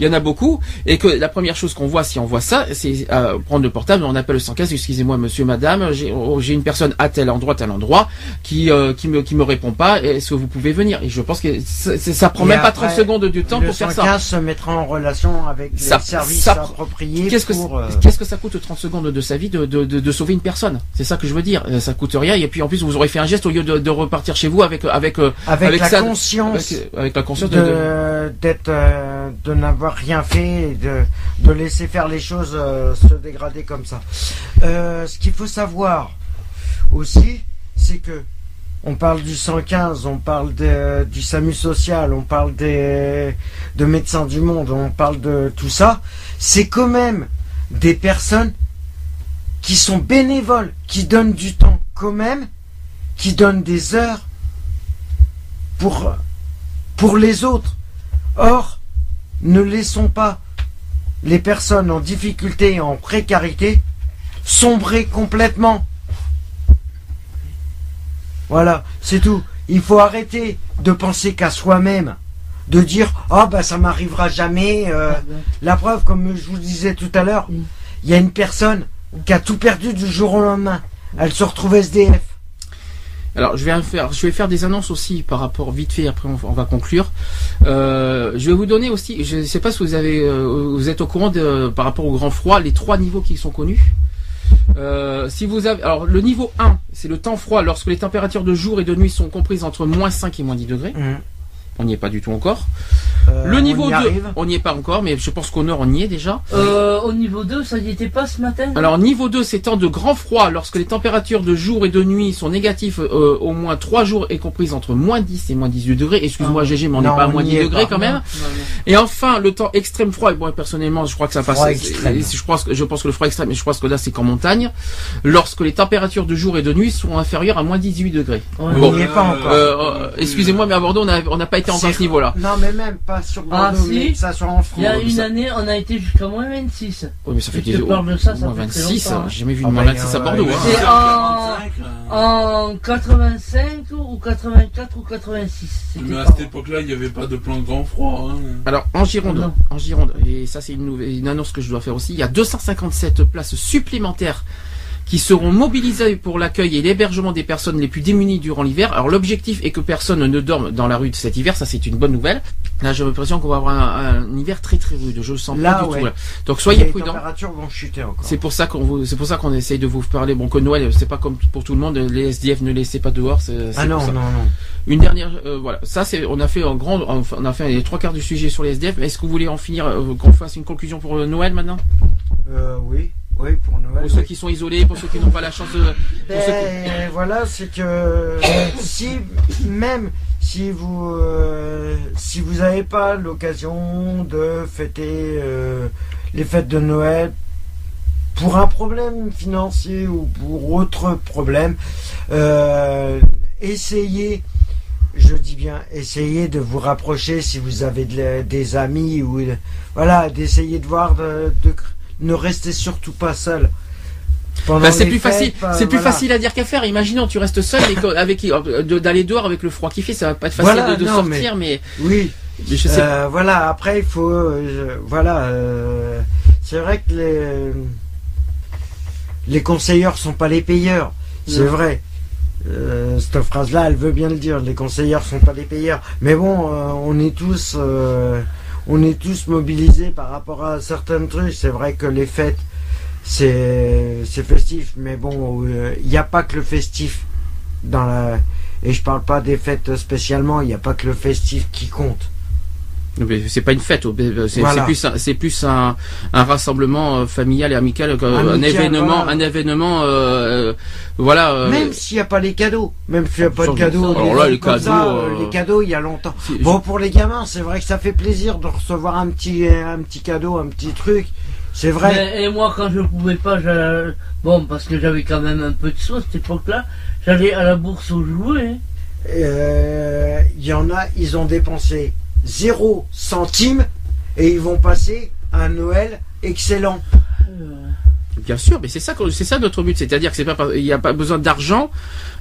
il y en a beaucoup, et que la première chose qu'on voit, si on voit ça, c'est euh, prendre le portable, on appelle le 115, excusez-moi monsieur, madame, j'ai oh, une personne à tel endroit, tel endroit, qui euh, qui me qui me répond pas, est-ce que vous pouvez venir? Et je pense que ça, ça- ça prend Et même pas après, 30 secondes du temps le pour faire ça. 115 se mettra en relation avec Ça- les services ça- appropriés Qu'est-ce que, pour... euh, qu'est-ce que ça coûte 30 secondes de sa vie de, de, de, de sauver une personne? C'est ça que je veux dire. Euh, Ça coûte rien. Et puis en plus, vous aurez fait un geste au lieu de, de repartir chez vous avec avec avec, avec la ça- conscience avec, avec la conscience de, d'être euh, de n'avoir rien fait et de, de laisser faire les choses euh, se dégrader comme ça. Euh, ce qu'il faut savoir aussi, c'est que on parle du 115, on parle de- du SAMU social, on parle des de médecins du monde, on parle de tout ça. C'est quand même des personnes qui sont bénévoles, qui donnent du temps quand même, qui donnent des heures pour pour les autres. Or, ne laissons pas les personnes en difficulté et en précarité sombrer complètement. Voilà, c'est tout. Il faut arrêter de penser qu'à soi-même, de dire ah bah ça m'arrivera jamais. euh, Ah ben. la preuve, comme je vous disais tout à l'heure, Mm. il y a une personne qui a tout perdu du jour au lendemain. Elle se retrouve SDF. Alors je vais faire, je vais faire des annonces aussi par rapport vite fait. Après on, va conclure. Euh, je vais vous donner aussi. Je ne sais pas si euh, vous êtes au courant de par rapport au grand froid, les trois niveaux qui sont connus. Euh, si vous avez, alors le niveau 1, c'est le temps froid lorsque les températures de jour et de nuit sont comprises entre moins 5 et moins 10 degrés. On n'y est pas du tout encore. Euh, le niveau y 2, arrive. on n'y est pas encore, mais je pense qu'au nord on y est déjà. Euh, au niveau 2, ça y était pas ce matin? Alors niveau 2, c'est temps de grand froid lorsque les températures de jour et de nuit sont négatives euh, au moins 3 jours et comprises entre moins 10 et moins 18 degrés. Excuse-moi Ah. GG, mais on n'est pas à moins n'y 10 est degrés pas. quand même. Non, non. Et enfin, le temps extrême froid, et bon, personnellement, je crois que ça passe. Je pense, que, je pense que le froid extrême, mais je pense que là, c'est qu'en montagne, lorsque les températures de jour et de nuit sont inférieures à moins 18 degrés. On n'y est pas encore. Excusez-moi, mais à Bordeaux, on n'a on n'a pas été encore à ce niveau-là. Non, mais même pas sur Ah, Bordeaux, si. mais que ça soit en Il y a France. une ça- année, on a été jusqu'à moins 26. Oui, mais ça fait des parle de ça, ça moins fait très 26, longtemps, hein. j'ai jamais vu Ah une moins bah, 26 à Bordeaux. ouais. hein. C'est en, 45, là. en 85 ou 84 ou 86. C'était Mais à cette époque-là, il n'y avait pas de plan grand froid. hein. Alors en Gironde, en Gironde, et ça c'est une, nouvelle- une annonce que je dois faire aussi, il y a 257 places supplémentaires qui seront mobilisées pour l'accueil et l'hébergement des personnes les plus démunies durant l'hiver. Alors l'objectif est que personne ne dorme dans la rue de cet hiver, ça c'est une bonne nouvelle. Là j'ai l'impression qu'on va avoir un, un hiver très très rude, je le sens Là, pas du tout. là. Donc soyez les prudents. températures vont chuter encore. C'est pour ça qu'on vous, c'est pour ça qu'on essaye de vous parler. Bon, que Noël, c'est pas comme pour tout le monde. Les SDF ne laissez pas dehors. Ah non, pour ça. non, non. Une dernière, euh, voilà. Ça, c'est, on a fait un grand, on a fait les trois quarts du sujet sur les SDF. Est-ce que vous voulez en finir, euh, qu'on fasse une conclusion pour euh, Noël maintenant? Euh, oui. Oui, pour Noël. Pour ceux oui. qui sont isolés, pour ceux qui n'ont pas la chance de. pour ceux qui- Ben, voilà, c'est que [coughs] si même si vous euh, si vous n'avez pas l'occasion de fêter euh, les fêtes de Noël pour un problème financier ou pour autre problème, euh, essayez, je dis bien, essayez de vous rapprocher si vous avez de des amis ou voilà, d'essayer de voir de, de- ne restez surtout pas seul. Bah, c'est plus fêtes, facile, c'est plus voilà. facile à dire qu'à faire. Imaginons, tu restes seul et avec euh, d'aller dehors avec le froid qu'il fait, ça va pas être facile Voilà, de, de non, sortir, mais, Oui, mais je sais. euh, voilà, après il faut. euh, voilà, c'est vrai que les, les conseilleurs sont pas les payeurs, c'est vrai. Cette phrase-là, elle veut bien le dire, les conseilleurs sont pas les payeurs. Mais bon, on est tous. Euh, on est tous mobilisés par rapport à certains trucs. C'est vrai que les fêtes, c'est festif, mais bon, euh, il n'y a pas que le festif dans la. Et je parle pas des fêtes spécialement, il n'y a pas que le festif qui compte. C'est pas une fête, oh, c'est Voilà. plus, un- c'est plus un, un rassemblement euh, familial et amical, euh, un événement, voilà. un événement, euh, euh, voilà. euh, Même s'il n'y a pas les cadeaux, même s'il n'y a pas de cadeaux, alors là, les cadeaux, ça, euh, euh, les cadeaux, il y a longtemps. Bon, pour les gamins, c'est vrai que ça fait plaisir de recevoir un petit, un petit cadeau, un petit truc. C'est vrai. Mais- et moi, quand je pouvais pas, bon, parce que j'avais quand même un peu de sous à cette époque-là, j'allais à la bourse aux jouets. Euh, Il y en a, ils ont dépensé 0 centime et ils vont passer un Noël excellent. Euh, Bien sûr, mais c'est ça, c'est ça notre but, c'est-à-dire que c'est pas, par- il n'y a pas besoin d'argent,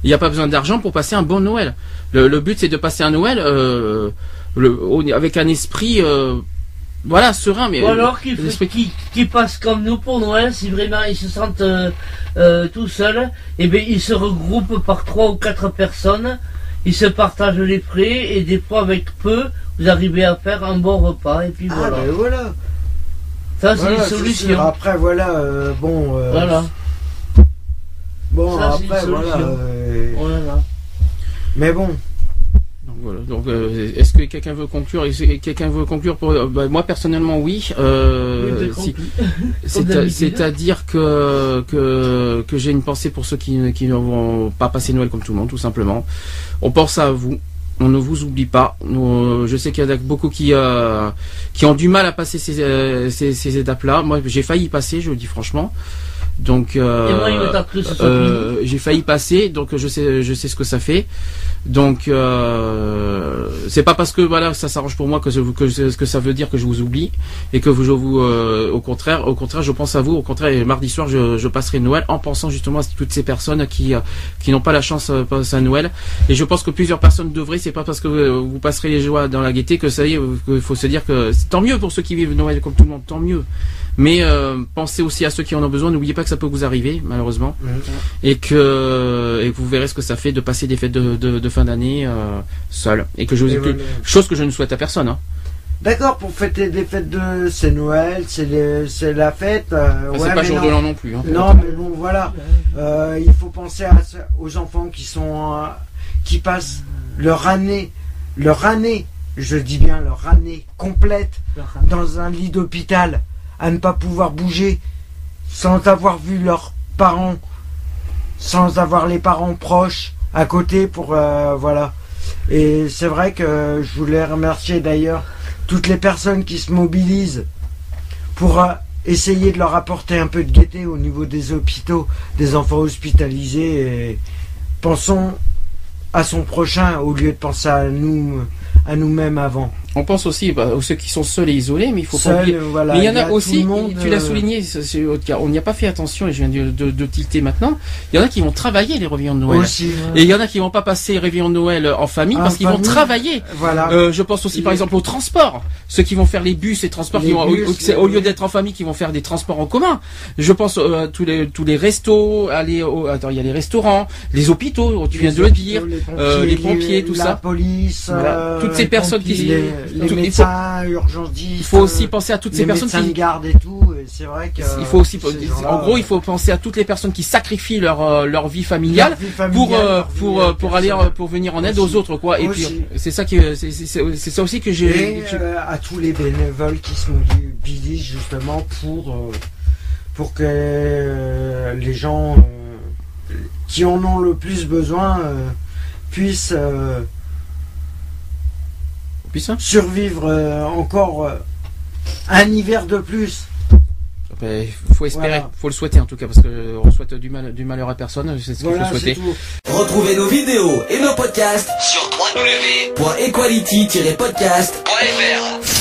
il n'y a pas besoin d'argent pour passer un bon Noël. Le, le but c'est de passer un Noël euh, le, avec un esprit, euh, voilà, serein, mais Ou alors qu'ils qui, qui passent comme nous pour Noël, si vraiment ils se sentent euh, euh, tout seuls, et bien ils se regroupent par trois ou quatre personnes, ils se partagent les frais, et des fois avec peu, vous arrivez à faire un bon repas, et puis Ah, voilà. ben voilà. Ça c'est Voilà, une solution. Après, voilà, euh, bon. euh, Voilà. Bon, Ça, après, voilà. euh, voilà. mais bon. Donc voilà. Donc, euh, est-ce que quelqu'un veut conclure? Quelqu'un veut conclure pour euh, bah, moi personnellement oui. Euh, Oui. [laughs] C'est-à-dire que que que j'ai une pensée pour ceux qui qui ne vont pas passer Noël comme tout le monde, tout simplement. On pense à vous. On ne vous oublie pas. Nous, je sais qu'il y en a beaucoup qui euh, qui ont du mal à passer ces ces, ces étapes-là. Moi, j'ai failli y passer, je le dis franchement. Donc, euh, euh, j'ai failli passer, donc je sais, je sais ce que ça fait. Donc, euh, c'est pas parce que voilà, ça s'arrange pour moi que, que, que ça veut dire que je vous oublie et que vous, je vous, euh, au contraire, au contraire, je pense à vous. Au contraire, mardi soir, je, je passerai Noël en pensant justement à toutes ces personnes qui, qui n'ont pas la chance de passer à Noël. Et je pense que plusieurs personnes devraient. C'est pas parce que vous passerez les joies dans la gaieté que ça y est, qu'il faut se dire que tant mieux pour ceux qui vivent Noël comme tout le monde, tant mieux. Mais euh, pensez aussi à ceux qui en ont besoin. N'oubliez pas que ça peut vous arriver, malheureusement, et que et que vous verrez ce que ça fait de passer des fêtes de, de, de fin d'année euh, seul. Et que je Et que- voilà. chose que je ne souhaite à personne. Hein. D'accord, pour fêter des fêtes de. C'est Noël, c'est la fête. euh, ouais, c'est pas mais jour non. de l'an non plus. Hein. Non, mais bon, voilà. Euh, il faut penser à, aux enfants qui sont. euh, qui passent leur année. Leur année, je dis bien leur année complète dans un lit d'hôpital, à ne pas pouvoir bouger, sans avoir vu leurs parents, sans avoir les parents proches à côté pour euh, voilà. Et c'est vrai que je voulais remercier d'ailleurs toutes les personnes qui se mobilisent pour euh, essayer de leur apporter un peu de gaieté au niveau des hôpitaux, des enfants hospitalisés. Pensons à son prochain au lieu de penser à nous, à nous-mêmes avant. On pense aussi bah, aux ceux qui sont seuls et isolés, mais il faut pas Seul, oublier. voilà, mais il y en a, aussi, monde, tu l'as euh, souligné, on n'y a pas fait attention et je viens de, de, de tilter maintenant. Il y en a qui vont travailler les réveillons de Noël. Aussi, Et il y en a qui vont pas passer les réveillons de Noël en famille En parce qu'ils vont travailler. voilà. Euh, je pense aussi par exemple au transport. Ceux qui vont faire les bus et transports, Les qui vont, au- bus, au, c'est- au lieu d'être en famille, qui vont faire des transports en commun. Je pense euh, à tous les tous les restos, aller au, attends, il y a les restaurants, les hôpitaux, tu viens de le dire. Les pompiers, euh, les pompiers, tout la ça. police, Voilà. euh, Toutes ces personnes qui- les, les médecins, urgentistes. Il faut aussi penser à toutes ces les personnes qui garde et tout. C'est vrai que. il faut aussi, ces en gros, il faut penser à toutes les personnes qui sacrifient leur euh, leur vie familiale leur vie familiale, pour euh, pour euh, euh, pour aller euh, pour venir en aide Aussi. aux autres quoi. Et puis Aussi. c'est ça qui c'est ça aussi que j'ai euh, à tous les bénévoles qui se mobilisent justement pour, euh, pour que euh, les gens euh, qui en ont le plus besoin euh, puissent euh, Puis ça survivre euh, encore euh, un hiver de plus. Ben, faut espérer, Voilà. faut le souhaiter en tout cas, parce que on souhaite du, mal, du malheur à personne, c'est ce qu'il Voilà, faut souhaiter. tout. Retrouvez nos vidéos et nos podcasts sur www.equality-podcast.fr.